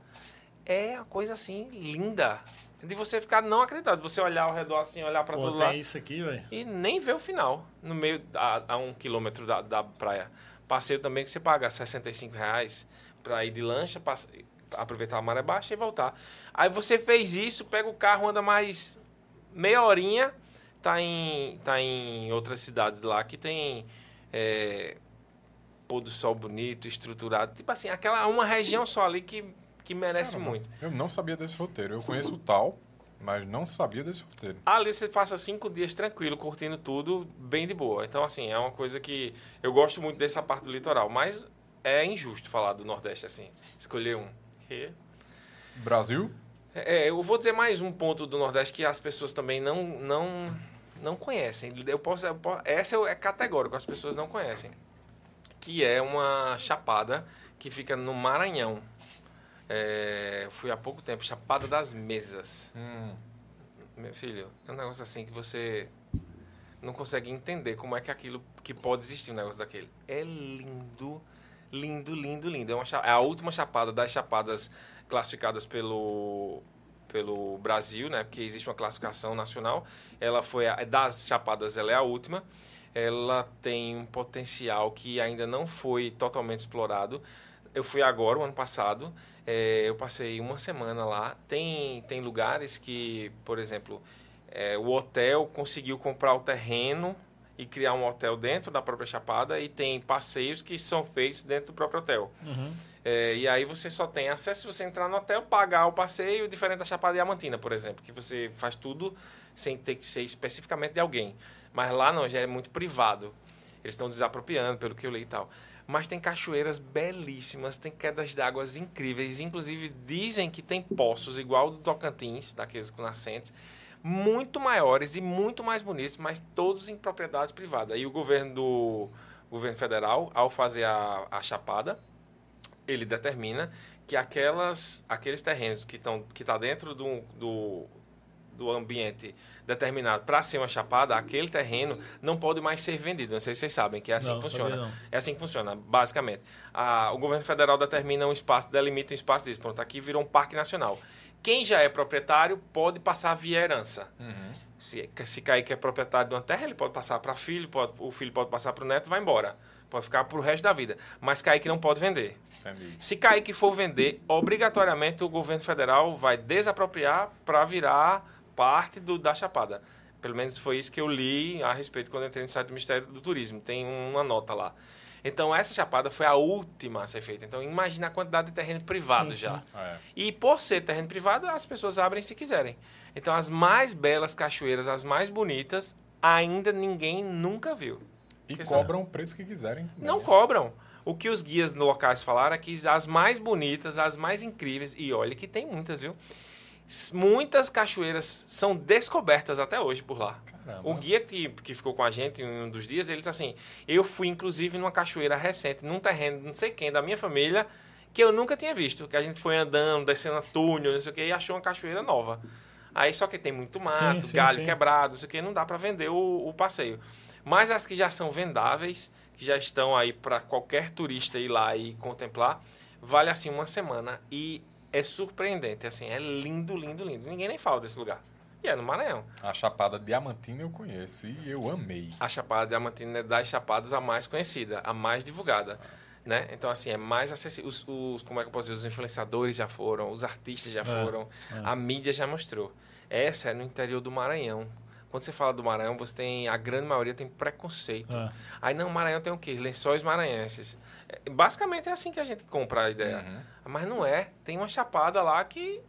É uma coisa assim linda. De você ficar não acreditado, você olhar ao redor assim, olhar para todo lado isso aqui, velho. e nem ver o final, no meio, a, a um quilômetro da, da praia. Passeio também que você paga 65 reais para ir de lancha, passe- aproveitar a maré baixa e voltar. Aí você fez isso, pega o carro, anda mais meia horinha, tá em, tá em outras cidades lá que tem é, pôr do sol bonito, estruturado. Tipo assim, aquela uma região só ali que, que merece Caramba, muito. Eu não sabia desse roteiro. Eu conheço o tal, mas não sabia desse roteiro. Ali você passa cinco dias tranquilo, curtindo tudo, bem de boa. Então, assim, é uma coisa que eu gosto muito dessa parte do litoral, mas é injusto falar do Nordeste assim, escolher um. Brasil? É, eu vou dizer mais um ponto do Nordeste que as pessoas também não não não conhecem. Eu posso, eu posso- essa é categórico, as pessoas não conhecem, que é uma chapada que fica no Maranhão. É, fui há pouco tempo, Chapada das Mesas. Hum, Meu filho, é um negócio assim que você não consegue entender como é que aquilo que pode existir um negócio daquele. É lindo, lindo, lindo, lindo. É, uma, é a última chapada das chapadas classificadas pelo pelo Brasil, né? Porque existe uma classificação nacional. Ela foi a, das chapadas, ela é a última. Ela tem um potencial que ainda não foi totalmente explorado. Eu fui agora, o ano passado. É, eu passei uma semana lá. Tem, tem lugares que, por exemplo, é, o hotel conseguiu comprar o terreno e criar um hotel dentro da própria Chapada e tem passeios que são feitos dentro do próprio hotel. Uhum. É, e aí você só tem acesso se você entrar no hotel, pagar o passeio, diferente da Chapada Diamantina, por exemplo, que você faz tudo sem ter que ser especificamente de alguém. Mas lá não, já é muito privado. Eles estão desapropriando, pelo que eu li e tal. Mas tem cachoeiras belíssimas, tem quedas d'água incríveis. Inclusive, dizem que tem poços igual do Tocantins, daqueles com nascentes, muito maiores e muito mais bonitos, mas todos em propriedades privadas. E o governo do governo federal, ao fazer a, a chapada, ele determina que aquelas, aqueles terrenos que estão que tá dentro do, do, do ambiente determinado para ser uma chapada, aquele terreno não pode mais ser vendido. Não sei se vocês sabem que é assim Não, que funciona. É assim que funciona, basicamente. A- o governo federal determina um espaço, delimita um espaço diz, pronto, aqui virou um parque nacional. Quem já é proprietário pode passar via herança. Se, se cair que é proprietário de uma terra, ele pode passar para filho, pode, o filho pode passar para o neto e vai embora. Pode ficar para o resto da vida. Mas Kaique não pode vender. Entendi. Se Kaique for vender, obrigatoriamente o governo federal vai desapropriar para virar parte do, da Chapada. Pelo menos foi isso que eu li a respeito quando entrei no site do Ministério do Turismo. Tem uma nota lá. Então, essa Chapada foi a última a ser feita. Então, imagina a quantidade de terreno privado Sim, já. É. E por ser terreno privado, as pessoas abrem se quiserem. Então, as mais belas cachoeiras, as mais bonitas, ainda ninguém nunca viu. E Porque cobram o preço que quiserem. também, Não né? cobram. O que os guias locais falaram é que as mais bonitas, as mais incríveis, e olha que tem muitas, viu? Muitas cachoeiras são descobertas até hoje por lá. Caramba. O guia que, que ficou com a gente em um dos dias, ele disse assim: Eu fui inclusive numa cachoeira recente, num terreno, não sei quem, da minha família, que eu nunca tinha visto. Que a gente foi andando, descendo a túnel, não sei o que, e achou uma cachoeira nova. Aí só que tem muito mato, sim, galho sim. quebrado, não sei o que, não dá para vender o, o passeio. Mas as que já são vendáveis, que já estão aí para qualquer turista ir lá e contemplar, vale assim uma semana. E é surpreendente, assim, é lindo, lindo, lindo. Ninguém nem fala desse lugar. E é no Maranhão. A Chapada Diamantina eu conheço e eu amei. A Chapada Diamantina é das chapadas a mais conhecida, a mais divulgada. Né? Então, assim, é mais acessível. Os, os- como é que eu posso dizer? Os influenciadores já foram, os artistas já foram, a mídia já mostrou. Essa é no interior do Maranhão. Quando você fala do Maranhão, você tem. A grande maioria tem preconceito. É. Aí não, o Maranhão tem o quê? Lençóis maranhenses. É, basicamente é assim que a gente compra a ideia. Uhum. Mas não é. Tem uma chapada lá que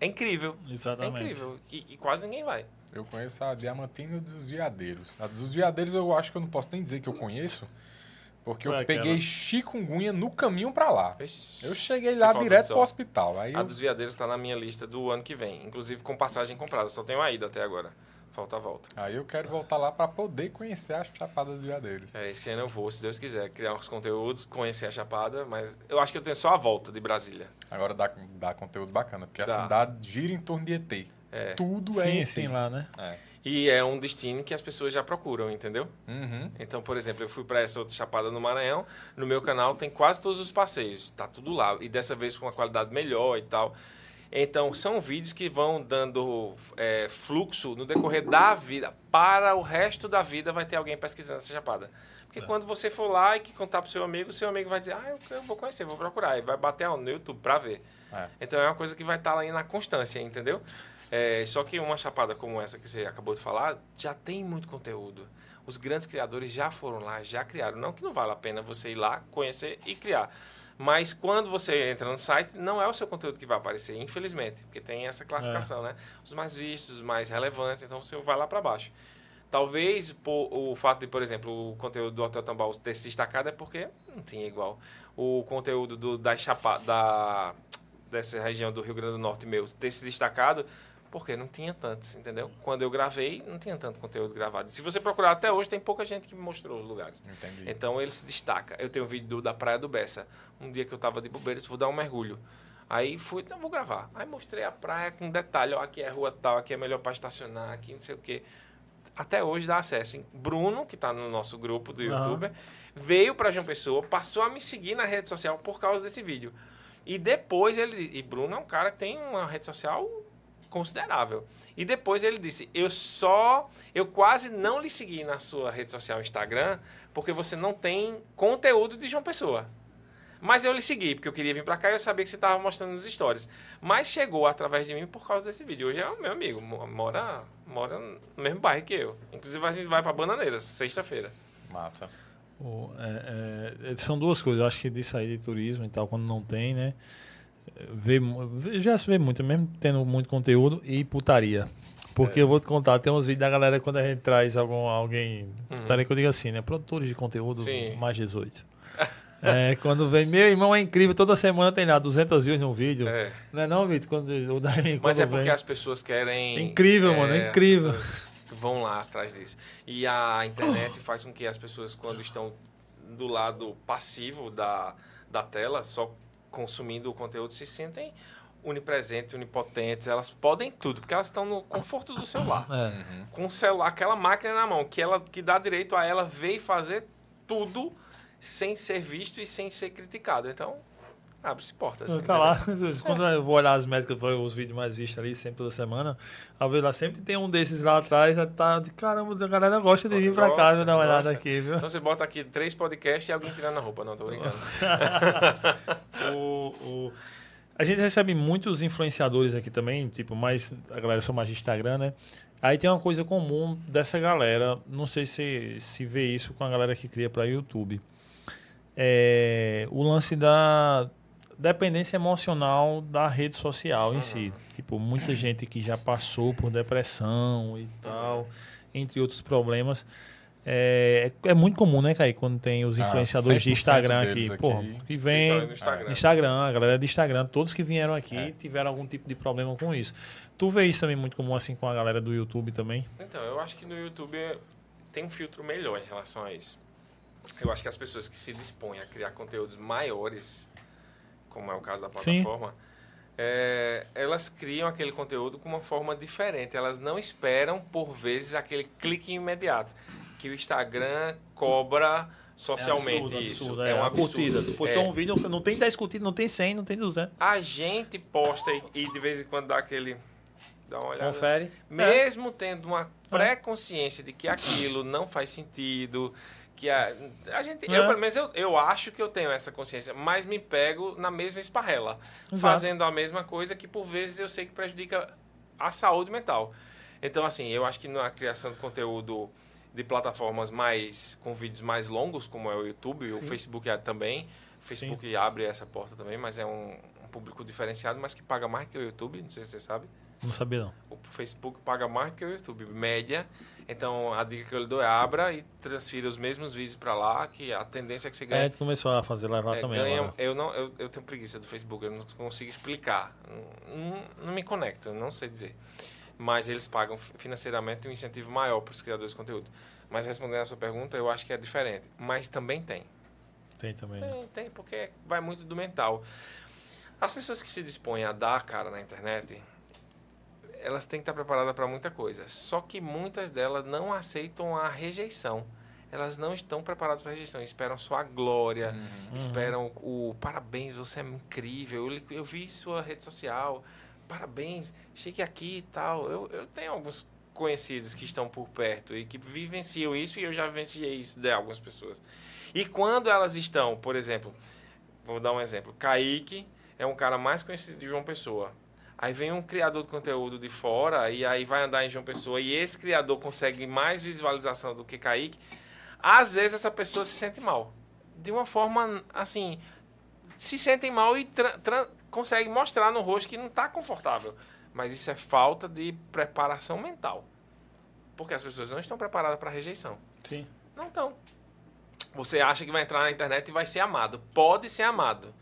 é incrível. É Exatamente. incrível. E, e quase ninguém vai. Eu conheço a Diamantina dos Veadeiros. A dos Veadeiros eu acho que eu não posso nem dizer que eu conheço, porque eu é peguei aquela? chikungunya no caminho pra lá. Ixi. Eu cheguei lá direto pro hospital. Aí A eu, dos Veadeiros está na minha lista do ano que vem, inclusive com passagem comprada. Só tenho a ida até agora. Falta a volta. aí eu quero voltar lá pra poder conhecer as Chapadas dos Veadeiros. É, esse ano eu vou, se Deus quiser, criar os conteúdos, conhecer a Chapada, mas eu acho que eu tenho só a volta de Brasília. Agora dá, dá conteúdo bacana, porque Dá. a cidade gira em torno de ET. É. Tudo é Sim, ET. sim, lá, né? É. E é um destino que as pessoas já procuram, entendeu? Uhum. Então, por exemplo, eu fui para essa outra chapada no Maranhão. No meu canal tem quase todos os passeios. Tá tudo lá. E dessa vez com uma qualidade melhor e tal. Então, são vídeos que vão dando é, fluxo no decorrer da vida. Para o resto da vida vai ter alguém pesquisando essa chapada. Porque quando você for lá e que contar pro seu amigo, seu amigo vai dizer, ah, eu, eu vou conhecer, vou procurar. E vai bater no YouTube para ver. É. Então é uma coisa que vai estar lá aí na constância, entendeu? É, só que uma chapada como essa que você acabou de falar, já tem muito conteúdo. Os grandes criadores já foram lá, já criaram. Não que não vale a pena você ir lá, conhecer e criar. Mas quando você entra no site, não é o seu conteúdo que vai aparecer, infelizmente. Porque tem essa classificação, né? Os mais vistos, os mais relevantes, então você vai lá para baixo. Talvez por, o fato de, por exemplo, o conteúdo do Hotel Tambal ter se destacado é porque não tinha igual. O conteúdo do, da chapa, da, dessa região do Rio Grande do Norte meu ter se destacado porque não tinha tantos, entendeu? Quando eu gravei, não tinha tanto conteúdo gravado. Se você procurar até hoje, tem pouca gente que me mostrou os lugares. Entendi. Então ele se destaca. Eu tenho um vídeo do- da Praia do Bessa. Um dia que eu tava de bobeira, eu disse, vou dar um mergulho. Aí fui, então vou gravar. Aí mostrei a praia com detalhe, ó, aqui é rua tal, aqui é melhor para estacionar, aqui não sei o quê. Até hoje dá acesso. Bruno, que está no nosso grupo do. YouTube, veio para João Pessoa, passou a me seguir na rede social por causa desse vídeo. E depois ele. E Bruno é um cara que tem uma rede social considerável. E depois ele disse: Eu só. Eu quase não lhe segui na sua rede social Instagram, porque você não tem conteúdo de João Pessoa. Mas eu lhe segui, porque eu queria vir pra cá e eu sabia que você estava mostrando nas histórias. Mas chegou através de mim por causa desse vídeo. Hoje é o meu amigo, mo- mora, mora no mesmo bairro que eu. Inclusive a gente vai pra Bananeiras, sexta-feira. Massa. O- é- é- são duas coisas. Eu acho que disso aí de turismo e tal, quando não tem, né? Vê, já se vê muito, mesmo tendo muito conteúdo e putaria. Porque É. eu vou te contar, tem uns vídeos da galera quando a gente traz algum, alguém. Uhum. Putaria que eu digo assim, né? Produtores de conteúdo Sim. mais 18. [LAUGHS] É, quando vem, meu irmão é incrível, toda semana tem lá 200 views no vídeo. É. Não é não, Vitor? Quando o Daime, Mas é porque vem. as pessoas querem. É incrível, mano, é incrível. Vão lá atrás disso. E a internet [LAUGHS] faz com que as pessoas, quando estão do lado passivo da, da tela, só consumindo o conteúdo, se sentem onipresentes, onipotentes. Elas podem tudo, porque elas estão no conforto do celular. É. Com o celular, aquela máquina na mão, que, ela, que dá direito a ela ver e fazer tudo sem ser visto e sem ser criticado. Então, abre-se portas. Tá lá, [LAUGHS] quando eu vou olhar as métricas, os vídeos mais vistos ali, sempre toda semana, a ver lá sempre tem um desses lá atrás, já tá de caramba, a galera gosta de vir pra cá, Gosta, viu, dar uma olhada aqui, viu? Então você bota aqui três podcasts e alguém tirando a roupa. Não, tô brincando. [LAUGHS] o, o- A gente recebe muitos influenciadores aqui também, tipo, mais a galera só mais de Instagram, né? Aí tem uma coisa comum dessa galera, não sei se se vê isso com a galera que cria para YouTube. É o lance da dependência emocional da rede social em si. Tipo, muita gente que já passou por depressão e tal, entre outros problemas. É, é muito comum, né, Kaique, quando tem os Ah, influenciadores de 100% Instagram aqui, deles porra, aqui. que vem Instagram. Instagram, a galera de Instagram, todos que vieram aqui É. tiveram algum tipo de problema com isso. Tu vê isso também muito comum assim com a galera do YouTube também? Então, eu acho que no YouTube tem um filtro melhor em relação a isso. Eu acho que as pessoas que se dispõem a criar conteúdos maiores, como é o caso da plataforma, é, elas criam aquele conteúdo com uma forma diferente. Elas não esperam, por vezes, aquele clique imediato. Que o Instagram cobra socialmente isso. é, um uma absurdo. curtida. Tu postou É. um vídeo, não tem 10 curtidas, não tem 100, não tem 200. A gente posta e, e de vez em quando dá aquele... Dá uma olhada. Confere. Mesmo tendo uma pré-consciência de que aquilo não faz sentido, que a, a gente, eu É. pelo menos eu, eu acho que eu tenho essa consciência, mas me pego na mesma esparrela, Exato. fazendo a mesma coisa que por vezes eu sei que prejudica a saúde mental. Então assim, eu acho que na criação de conteúdo de plataformas mais com vídeos mais longos, como é o YouTube, o Sim. Facebook é também, o Facebook abre essa porta também, mas é um, um público diferenciado, mas que paga mais que o YouTube, não sei se você sabe. Não sabia não. O Facebook paga mais que o YouTube, média. Então, a dica que eu lhe dou é abra e transfira os mesmos vídeos para lá, que a tendência é que você É, a gente começou a fazer live lá é, também ganha- eu, não, eu, eu tenho preguiça do Facebook, eu não consigo explicar. Não, não- me conecto, não sei dizer. Mas eles pagam fi- financeiramente um incentivo maior para os criadores de conteúdo. Mas respondendo a sua pergunta, eu acho que é diferente. Mas também tem. Tem também. né? Tem, tem, porque vai muito do mental. As pessoas que se dispõem a dar cara na internet, elas têm que estar preparadas para muita coisa. Só que muitas delas não aceitam a rejeição. Elas não estão preparadas para a rejeição. Esperam só a glória, esperam o parabéns, você é incrível. Eu, eu vi sua rede social, parabéns, chegue aqui e tal. Eu, eu tenho alguns conhecidos que estão por perto e que vivenciam isso e eu já vivenciei isso de algumas pessoas. E quando elas estão, por exemplo, vou dar um exemplo, Kaique é um cara mais conhecido de João Pessoa. Aí vem um criador de conteúdo de fora e aí vai andar em João Pessoa e esse criador consegue mais visualização do que Kaique. Às vezes essa pessoa se sente mal. De uma forma assim, se sentem mal e consegue mostrar no rosto que não está confortável. Mas isso é falta de preparação mental. Porque as pessoas não estão preparadas para rejeição. Sim. Não estão. Você acha que vai entrar na internet e vai ser amado. Pode ser amado.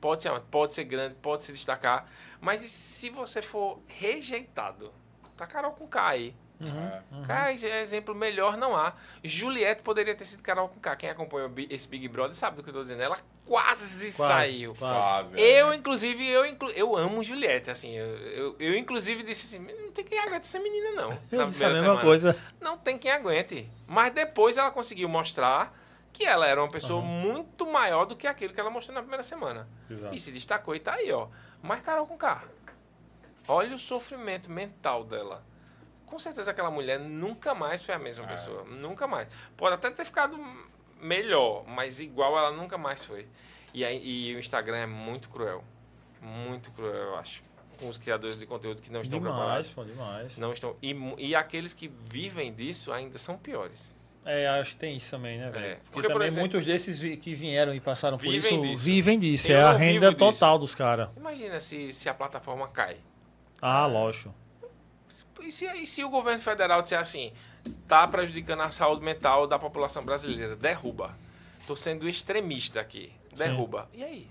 Pode ser amado. Pode ser grande, pode se destacar. Mas e se você for rejeitado? Tá Carol com K aí. É. Cara, esse exemplo melhor não há. Juliette poderia ter sido Carol com K. Quem acompanha esse Big Brother sabe do que eu tô dizendo. Ela quase, saiu. Quase. Quase. é. Eu, inclusive, eu, inclu- eu amo Juliette, assim, eu, eu, eu, inclusive disse assim, não tem quem aguente essa menina, não. Eu [LAUGHS] na disse a mesma semana. coisa. Não tem quem aguente. Mas depois ela conseguiu mostrar que ela era uma pessoa muito maior do que aquilo que ela mostrou na primeira semana. Exato. E se destacou e tá aí, ó. Mas Carol com K. Olha o sofrimento mental dela. Com certeza aquela mulher nunca mais foi a mesma É. pessoa. Nunca mais. Pode até ter ficado melhor, mas igual ela nunca mais foi. E, aí, e o Instagram é muito cruel. Muito cruel, eu acho. Com os criadores de conteúdo que não estão Demais, preparados. pô, demais. Não estão. E, e aqueles que vivem disso ainda são piores. É, acho que tem isso também, né, velho? É. Porque, Porque, por também exemplo, muitos desses que vieram e passaram por isso disso. vivem disso. Eu é a renda disso. total dos caras. Imagina se, se a plataforma cai. Ah, lógico. E se, e se o governo federal disser assim, tá prejudicando a saúde mental da população brasileira, derruba. Tô sendo extremista aqui. derruba. E aí?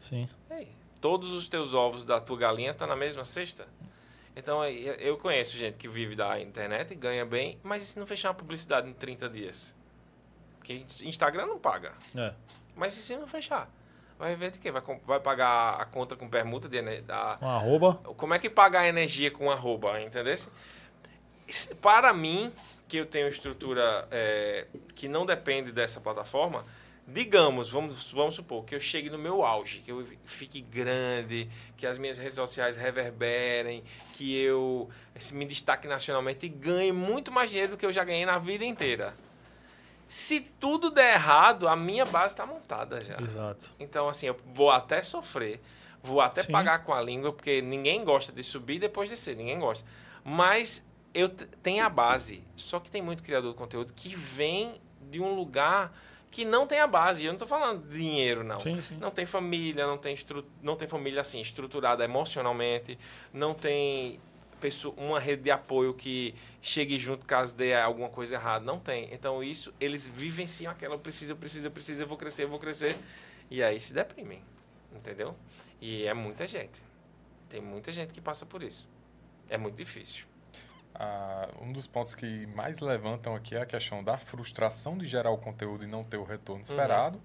Sim. E aí? Todos os teus ovos da tua galinha estão na mesma cesta? Então, aí, eu conheço gente que vive da internet e ganha bem, mas e se não fechar uma publicidade em 30 dias? Porque Instagram não paga. É. Mas e se não fechar? Vai ver de quê? Vai, vai pagar a conta com permuta de da, Um arroba. como é que paga a energia com arroba, entendeu? Para mim, que eu tenho estrutura é, que não depende dessa plataforma, digamos, vamos, vamos supor, que eu chegue no meu auge, que eu fique grande, que as minhas redes sociais reverberem, que eu me destaque nacionalmente e ganhe muito mais dinheiro do que eu já ganhei na vida inteira. Se tudo der errado, a minha base está montada já. Exato. Então, assim, eu vou até sofrer, vou até Sim. pagar com a língua, porque ninguém gosta de subir e depois descer, ninguém gosta. Mas eu tenho a base. Só que tem muito criador de conteúdo que vem de um lugar que não tem a base. Eu não estou falando de dinheiro, não. Sim, sim. Não tem família, não tem, estru... não tem família assim, estruturada emocionalmente, não tem pessoa, uma rede de apoio que chegue junto caso dê alguma coisa errada. Não tem. Então, isso, eles vivenciam aquela, eu preciso, eu preciso, eu preciso, eu vou crescer, eu vou crescer. E aí se deprimem. Entendeu? E é muita gente. Tem muita gente que passa por isso. É muito difícil. Um dos pontos que mais levantam aqui é a questão da frustração de gerar o conteúdo e não ter o retorno esperado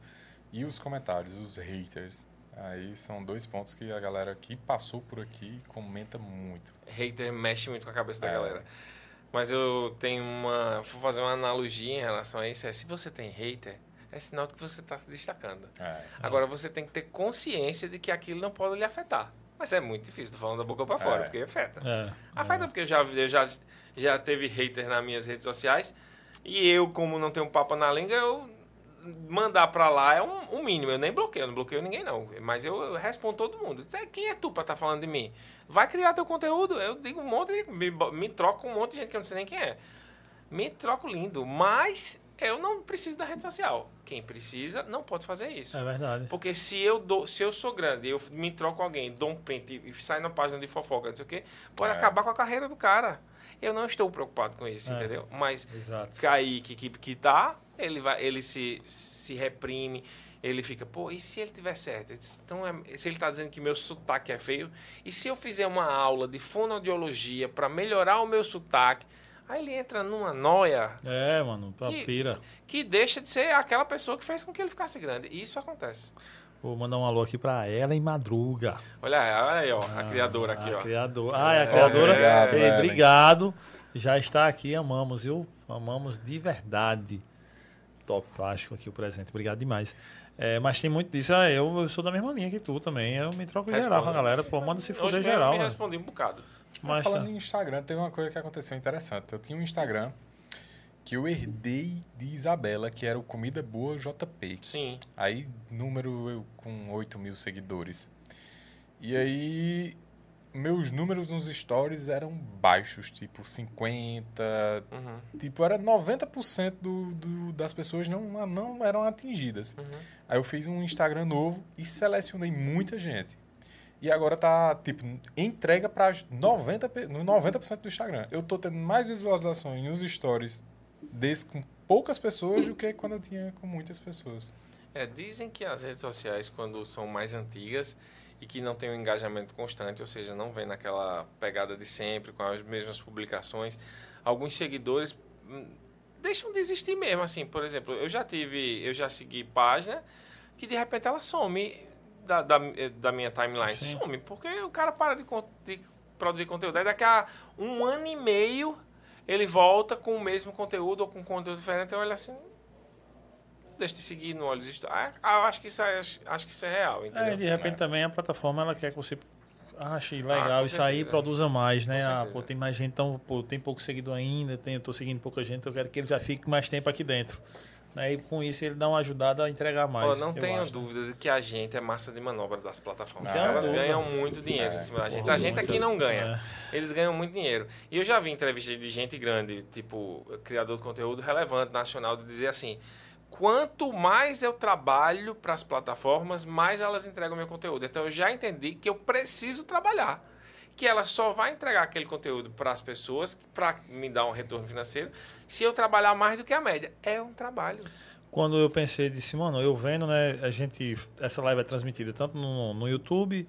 e os comentários, os haters. Aí são dois pontos que a galera que passou por aqui comenta muito. Hater mexe muito com a cabeça da É. galera. Mas eu tenho uma. Vou fazer uma analogia em relação a isso. É, se você tem hater, é sinal de que você está se destacando. É. Agora você tem que ter consciência de que aquilo não pode lhe afetar. Mas é muito difícil, tô falando da boca para fora, É. porque afeta. É. Afeta porque eu já, eu já, já teve hater nas minhas redes sociais. E eu, como não tenho papo na língua, eu mandar pra lá é um, um mínimo. Eu nem bloqueio, eu não bloqueio ninguém, não. Mas eu, eu respondo todo mundo. Então, Quem é tu pra estar falando de mim? Vai criar teu conteúdo. Eu digo um monte de. Me, me troco com um monte de gente que eu não sei nem quem é. Me troco lindo. Mas eu não preciso da rede social. Quem precisa não pode fazer isso. É verdade. Porque se eu dou, se eu sou grande, eu me troco com alguém, dou um pente e saio na página de fofoca, não sei o quê, pode É. acabar com a carreira do cara. Eu não estou preocupado com isso, É. entendeu? Mas Exato. Kaique, que, que tá, ele, vai, ele se, se reprime, ele fica, pô, e se ele tiver certo? Então, é- se ele está dizendo que meu sotaque é feio, e se eu fizer uma aula de fonoaudiologia para melhorar o meu sotaque? Aí ele entra numa noia É, mano, pra Que- pira. que deixa de ser aquela pessoa que fez com que ele ficasse grande. E isso acontece. Vou mandar um alô aqui pra Ellen Madruga. Olha, olha aí, ó, a criadora aqui, a ó. Criadora. Ah, é a criadora. Obrigado, Ei, Ellen. obrigado. Já está aqui, amamos, viu? Amamos de verdade. Top plástico aqui o presente. Obrigado demais. É, mas tem muito disso. Ah, eu, eu sou da mesma linha que tu também. Eu me troco geral Responde. com a galera. Pô, manda se fuder mesmo geral. eu me né? respondi um bocado. Mas Falando tá. em Instagram, teve uma coisa que aconteceu interessante. Eu tinha um Instagram que eu herdei de Isabela, que era o Comida Boa JP. Sim. Aí, número eu com 8 mil seguidores. E aí, meus números nos stories eram baixos, tipo 50. Uhum. Tipo, era 90% do, do, das pessoas não, não eram atingidas. Uhum. Aí eu fiz um Instagram novo e selecionei muita gente. E agora tá, tipo, entrega para 90%, pe- no 90% do Instagram. Eu tô tendo mais visualizações nos stories desse com poucas pessoas do que quando eu tinha com muitas pessoas. É, dizem que as redes sociais, quando são mais antigas e que não tem um engajamento constante, ou seja, não vem naquela pegada de sempre, com as mesmas publicações, alguns seguidores hum, deixam de existir mesmo. Assim, por exemplo, eu já tive, eu já segui página que de repente ela some da, da, da minha timeline. Sim. Some, porque o cara para de, de produzir conteúdo. Aí daqui a um ano e meio ele volta com o mesmo conteúdo ou com conteúdo diferente. Eu olho assim, deixa de seguir no Olhos Histó- Ah, eu acho que isso é, acho, que isso é real, entendeu? É, de repente É. também a plataforma ela quer que você ache legal Ah, isso aí e produza mais, né? Ah, pô, tem mais gente, então, pô, tem pouco seguidor ainda, tem, eu tô seguindo pouca gente, eu quero que ele já fique mais tempo aqui dentro. Né? E com isso ele dá uma ajudada a entregar mais. Ó, não tenho acho. dúvida de que a gente é massa de manobra das plataformas. Não Elas dúvida. ganham muito dinheiro É, em cima da gente. porra, A gente aqui não ganha. É. Eles ganham muito dinheiro. E eu já vi entrevistas de gente grande, tipo criador de conteúdo relevante nacional, de dizer assim: quanto mais eu trabalho para as plataformas, mais elas entregam meu conteúdo. Então eu já entendi que eu preciso trabalhar. Que ela só vai entregar aquele conteúdo para as pessoas, para me dar um retorno financeiro, se eu trabalhar mais do que a média. É um trabalho. quando eu pensei, disse, mano, eu vendo, né? A gente. Essa live é transmitida tanto no, no YouTube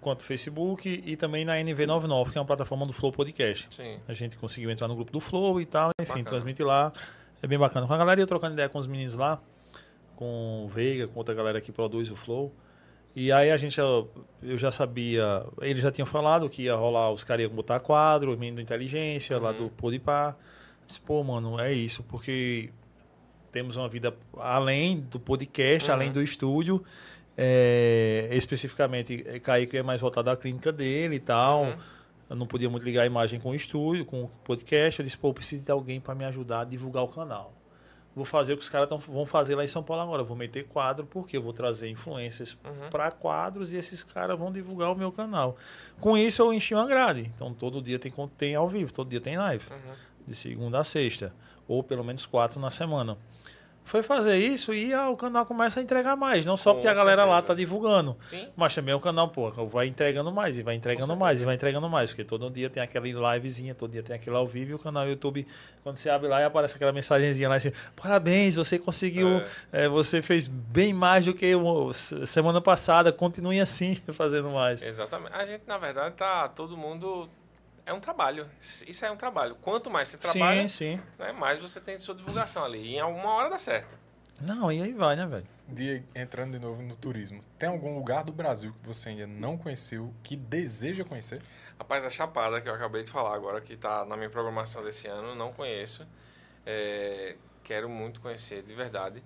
quanto no Facebook e também na NV99, que é uma plataforma do Flow Podcast. Sim. A gente conseguiu entrar no grupo do Flow e tal, enfim, Bacana. transmite lá. É bem bacana. Com a galera, eu trocando ideia com os meninos lá, com o Veiga, com outra galera que produz o Flow. E aí a gente, eu, eu já sabia, eles já tinham falado que ia rolar, os caras iam botar quadro, o menino da inteligência, lá Uhum. do Podipar. Disse, pô, mano, é isso, porque temos uma vida além do podcast, Uhum. além do estúdio. É, especificamente, é, Kaique é mais voltado à clínica dele e tal. Uhum. Eu não podia muito ligar a imagem com o estúdio, com o podcast. Eu disse, pô, eu preciso de alguém para me ajudar a divulgar o canal. Vou fazer o que os caras vão fazer lá em São Paulo agora. Eu vou meter quadro, porque eu vou trazer influências Uhum. para quadros e esses caras vão divulgar o meu canal. Com isso, eu enchi uma grade. Então, todo dia tem, tem ao vivo, todo dia tem live. Uhum. De segunda a sexta. Ou pelo menos quatro na semana. Foi fazer isso e ah, o canal começa a entregar mais. Não só Com porque a galera lá certeza. tá divulgando. Sim. Mas também o canal, pô, vai entregando mais, e vai entregando mais, e vai entregando mais. Porque todo dia tem aquela livezinha, todo dia tem aquele ao vivo, e o canal YouTube, quando você abre lá e aparece aquela mensagenzinha lá assim, parabéns, você conseguiu, é, você fez bem mais do que o- semana passada, continue assim, [LAUGHS] fazendo mais. Exatamente. A gente, na verdade, tá todo mundo. É um trabalho. Isso é um trabalho. Quanto mais você trabalha, Sim, sim. né, mais você tem sua divulgação ali. E em alguma hora dá certo. Não, e aí vai, né, velho? Diego, entrando de novo no turismo, tem algum lugar do Brasil que você ainda não conheceu, que deseja conhecer? Rapaz, a Chapada, que eu acabei de falar agora, que tá na minha programação desse ano, não conheço. É, quero muito conhecer, de verdade.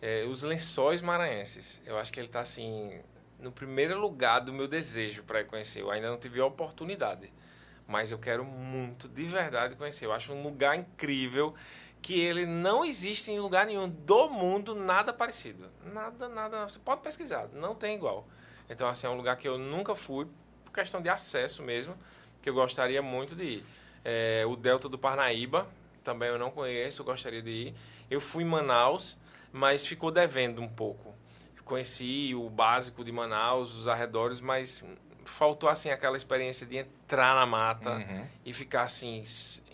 É, os lençóis maranhenses. Eu acho que ele tá assim, no primeiro lugar do meu desejo para conhecer. Eu ainda não tive a oportunidade. Mas eu quero muito, de verdade, conhecer. Eu acho um lugar incrível que ele não existe em lugar nenhum do mundo nada parecido. Nada, nada. Você pode pesquisar, não tem igual. Então, assim, é um lugar que eu nunca fui, por questão de acesso mesmo, que eu gostaria muito de ir. É, o Delta do Parnaíba, também eu não conheço, eu gostaria de ir. Eu fui em Manaus, mas ficou devendo um pouco. Conheci o básico de Manaus, os arredores, mas faltou assim aquela experiência de entrar na mata Uhum. e ficar assim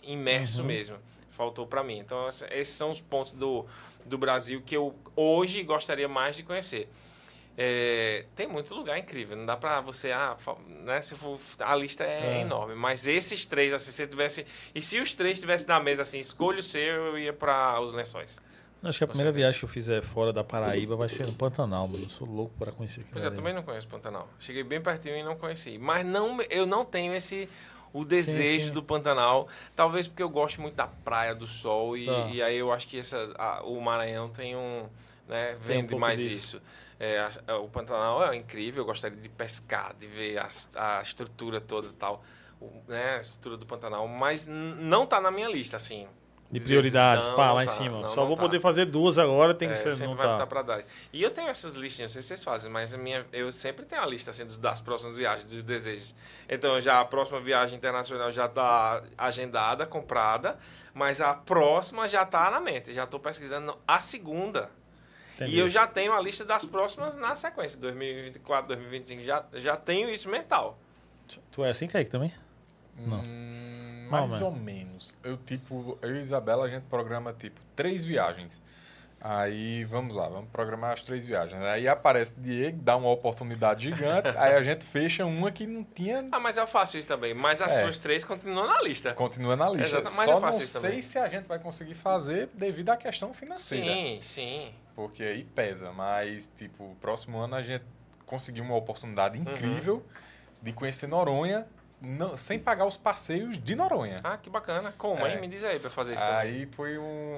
imerso mesmo. Faltou para mim. Então esses são os pontos do, do Brasil que eu hoje gostaria mais de conhecer. É, tem muito lugar incrível. Não dá para você, ah, né? Se for, a lista é, É. enorme. Mas esses três, assim, se você tivesse, e se os três estivessem na mesa assim, escolha o seu, eu ia para os Lençóis. Acho que a primeira viagem que eu fizer fora da Paraíba vai ser no Pantanal, mano. Eu sou louco para conhecer aquilo Pois é, ali. também não conheço Pantanal. Cheguei bem pertinho e não conheci. Mas não, eu não tenho esse o desejo sim. do Pantanal. Talvez porque eu gosto muito da praia, do sol. E, Tá. e aí eu acho que essa, a- o Maranhão tem um. Né, um vende pouco mais disso. isso. É, a- a- o Pantanal é incrível. Eu gostaria de pescar, de ver a, a estrutura toda e tal. O, né, a estrutura do Pantanal. Mas não tá na minha lista, assim. De prioridades, Não, pá, lá em tá, cima. não, Só não vou tá. poder fazer duas agora, tem que É, ser. sempre Não vai tá. pra dar. E eu tenho essas listinhas, não sei se vocês fazem, mas a minha, eu sempre tenho a lista assim, das próximas viagens, dos desejos. Então já a próxima viagem internacional já está agendada, comprada, mas a próxima já está na mente. Já estou pesquisando a segunda. Entendi. E eu já tenho a lista das próximas na sequência, 2024, 2025, já, já tenho isso mental. Tu é assim, Kaique, também? Não. Hum, Não, mais ou menos. Eu, tipo, eu e Isabela, a gente programa, tipo, três viagens. Aí, vamos lá, vamos programar as três viagens. Aí aparece Diego, dá uma oportunidade gigante, [LAUGHS] aí a gente fecha uma que não tinha... Ah, mas eu faço isso também. Mas as É. suas três continuam na lista. Continua na lista. Exato, mas Só eu não faço isso sei também. se a gente vai conseguir fazer devido à questão financeira. Sim, sim. Porque aí pesa. Mas, tipo, próximo ano a gente conseguiu uma oportunidade Uhum. incrível de conhecer Noronha não- sem pagar os passeios de Noronha. Ah, que bacana. Como, É. hein? Me diz aí pra fazer isso também. Aí foi um,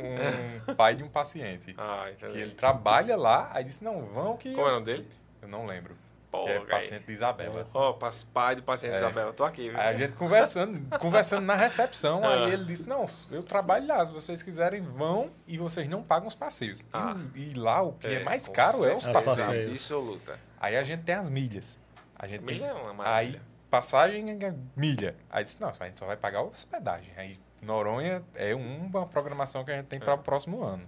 um [LAUGHS] pai de um paciente. Ah, entendi. Que ele trabalha lá, aí disse, não, vão que... Como é o nome dele? Eu não lembro. Pô, que é paciente de Isabela. Ó, oh, pai do paciente É. Isabela, tô aqui. viu? Aí a gente conversando, [LAUGHS] conversando na recepção, Ah. aí ele disse, não, eu trabalho lá, se vocês quiserem, vão e vocês não pagam os passeios. Ah. E, e lá o que é, mais com caro é os passeios. passeios. Absoluta. Aí a gente tem as milhas. A gente Milha é tem... uma Aí, maravilha. Passagem é milha. Aí disse, não, a gente só vai pagar a hospedagem. Aí Noronha é uma programação que a gente tem para É. o próximo ano.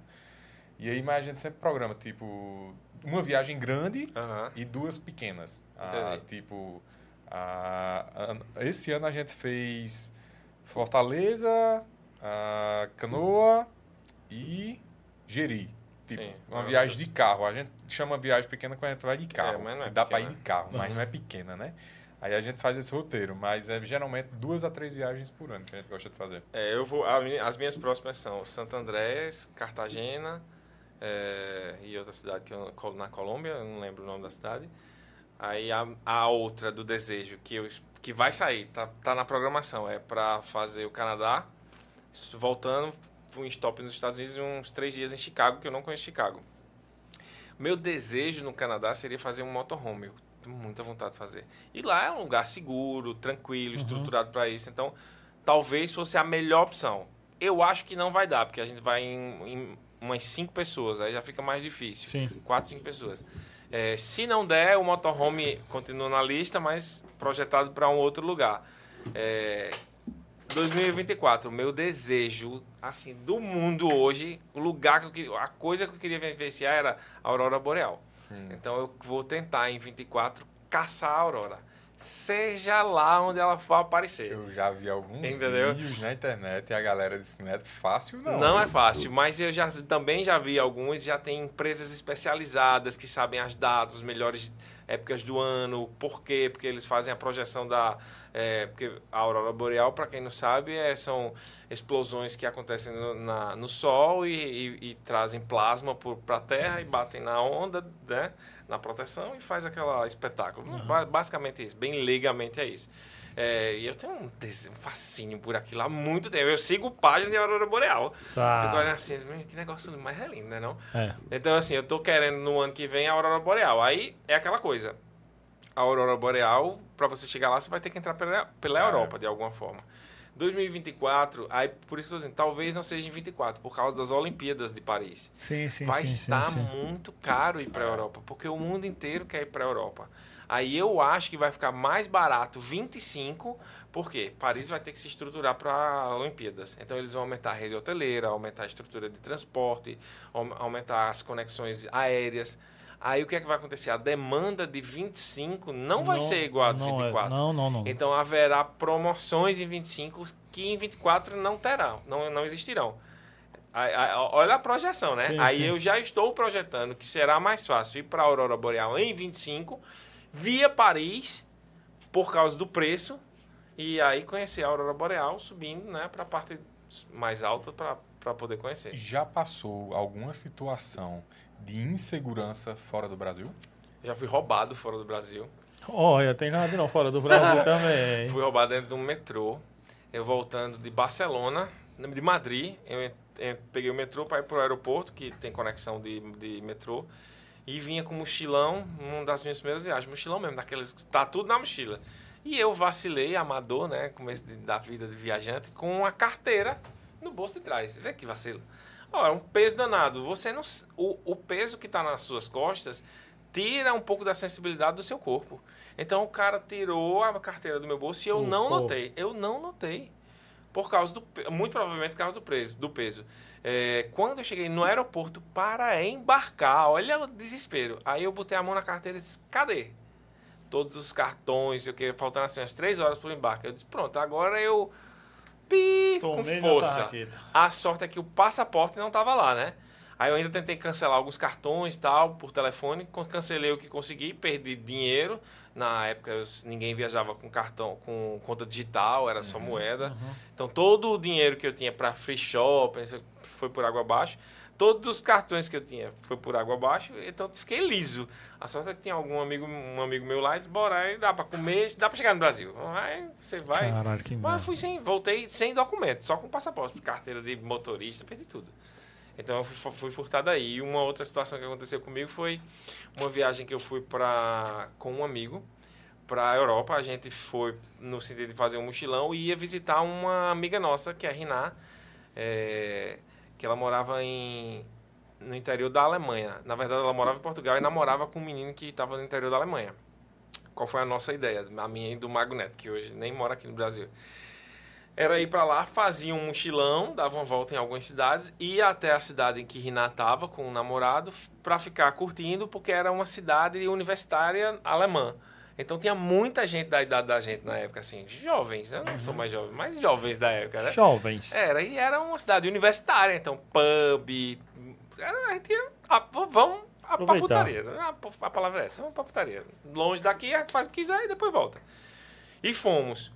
E aí, mas a gente sempre programa, tipo, uma viagem grande Aham. e duas pequenas. Ah, tipo, ah, esse ano a gente fez Fortaleza, ah, Canoa e Jeri. Tipo, Sim, uma maravilhoso. viagem de carro. A gente chama viagem pequena quando a gente vai de carro. mas não é que dá pra ir de carro, mas [LAUGHS] não é pequena, né? Aí a gente faz esse roteiro, mas é geralmente duas a três viagens por ano que a gente gosta de fazer. É, eu vou. as minhas próximas são Santo Andrés, Cartagena é, e outra cidade que eu, na Colômbia, eu não lembro o nome da cidade. Aí a, a outra do desejo que, eu, que vai sair, tá, tá na programação, é para fazer o Canadá, voltando, um stop nos Estados Unidos e uns três dias em Chicago, que eu não conheço Chicago. Meu desejo no Canadá seria fazer um motorhome. Eu tenho muita vontade de fazer. E lá é um lugar seguro, tranquilo, estruturado para isso. Então, talvez fosse a melhor opção. Eu acho que não vai dar, porque a gente vai em, em umas cinco pessoas, aí já fica mais difícil. Sim. Quatro, cinco pessoas. É, se não der, o motorhome continua na lista, mas projetado para um outro lugar. É, 2024, o meu desejo, assim, do mundo hoje, o lugar que eu queria, a coisa que eu queria vivenciar era a Aurora Boreal. Então eu vou tentar em 24 caçar a Aurora. Seja lá onde ela for aparecer. Eu já vi alguns Entendeu? vídeos na internet e a galera disse que não é fácil, não. Não, é fácil, mas eu já também já vi alguns, já tem empresas especializadas que sabem as datas, as melhores épocas do ano, por quê? Porque eles fazem a projeção da. é, porque a aurora boreal, para quem não sabe, é, são explosões que acontecem no, na- no Sol e, e- e trazem plasma para a Terra e batem na onda, né? na proteção e faz aquele espetáculo. Ba- Basicamente isso, bem leigamente é isso. É, e eu tenho um, um fascínio por aquilo há muito tempo. Eu sigo página de Aurora Boreal. Tá. Olhando assim, "Meu, que negócio mais é lindo, né não? É. Então, assim, eu tô querendo no ano que vem a Aurora Boreal. Aí é aquela coisa. A Aurora Boreal, para você chegar lá, você vai ter que entrar pela, pela É. Europa, de alguma forma. 2024, aí por isso que eu tô dizendo, talvez não seja em 24, por causa das Olimpíadas de Paris. Sim, sim, vai sim, estar sim, sim. muito caro ir para a Europa, porque o mundo inteiro quer ir para a Europa. Aí eu acho que vai ficar mais barato 25, porque Paris vai ter que se estruturar para Olimpíadas. Então eles vão aumentar a rede hoteleira, aumentar a estrutura de transporte, aum- aumentar as conexões aéreas. Aí o que é que vai acontecer? A demanda de 25 não, vai ser igual a de não é. 24. Não, não, não. Então haverá promoções em 25 que em 24 não terão, não, não existirão. Olha a projeção, né? Sim, Aí sim. eu já estou projetando que será mais fácil ir para a Aurora Boreal em 25, via Paris, por causa do preço, e aí conhecer a Aurora Boreal subindo né, para a parte mais alta para poder conhecer. Já passou alguma situação de insegurança fora do Brasil? Já fui roubado fora do Brasil. Olha, tem nada não fora do Brasil [LAUGHS] também. Fui roubado dentro de um metrô. Eu voltando de Barcelona, de Madrid. Eu, eu peguei o metrô para ir para o aeroporto, que tem conexão de, de metrô. E vinha com mochilão, uma das minhas primeiras viagens. Mochilão mesmo, daqueles que tá tudo na mochila. E eu vacilei, amador, né? Começo de- da vida de viajante, com uma carteira no bolso de trás. Vê que vacilo. Ó, é um peso danado. Você não, o, o peso que está nas suas costas tira um pouco da sensibilidade do seu corpo. Então o cara tirou a carteira do meu bolso e eu O não corpo. notei. Eu não notei. Por causa do muito provavelmente por causa do peso, do peso. É, quando eu cheguei no aeroporto para embarcar, olha o desespero. Aí eu botei a mão na carteira e disse: "Cadê?" Todos os cartões, eu que faltando assim umas três horas para o embarque. Eu disse: "Pronto, agora eu pi, com força". A sorte é que o passaporte não estava lá, né? Aí eu ainda tentei cancelar alguns cartões tal, por telefone. Cancelei o que consegui, perdi dinheiro. Na época eu- ninguém viajava com cartão, com conta digital, era só moeda. Então todo o dinheiro que eu tinha para free shopping isso foi por água abaixo. Todos os cartões que eu tinha foi por água abaixo, então fiquei liso. A sorte é que tinha algum amigo, um amigo meu lá e disse, bora, aí dá para comer, dá para chegar no Brasil. Aí você vai. Caralho, que Mas fui sem, voltei sem documento, só com passaporte, carteira de motorista, perdi tudo. Então eu fui, fui furtado aí. E uma outra situação que aconteceu comigo foi uma viagem que eu fui pra, com um amigo para a Europa. A gente foi no sentido de fazer um mochilão e ia visitar uma amiga nossa, que é a Riná, é, que ela morava em, no interior da Alemanha. Na verdade, ela morava em Portugal e namorava com um menino que estava no interior da Alemanha. Qual foi a nossa ideia? A minha e do Mago Neto, que hoje nem mora aqui no Brasil. Era ir para lá, fazia um mochilão, dava uma volta em algumas cidades, ia até a cidade em que Riná estava com o namorado para ficar curtindo, porque era uma cidade universitária alemã. Então tinha muita gente da idade da gente na época, assim, jovens, eu não sou mais jovem, mas jovens da época, né? Jovens. Era, e era uma cidade universitária, então pub, era- a gente ia. a- vamos a, pra Aproveitar. putaria. né? A, a palavra é essa, vamos pra putaria. Longe daqui, a gente faz o que quiser e depois volta. E fomos.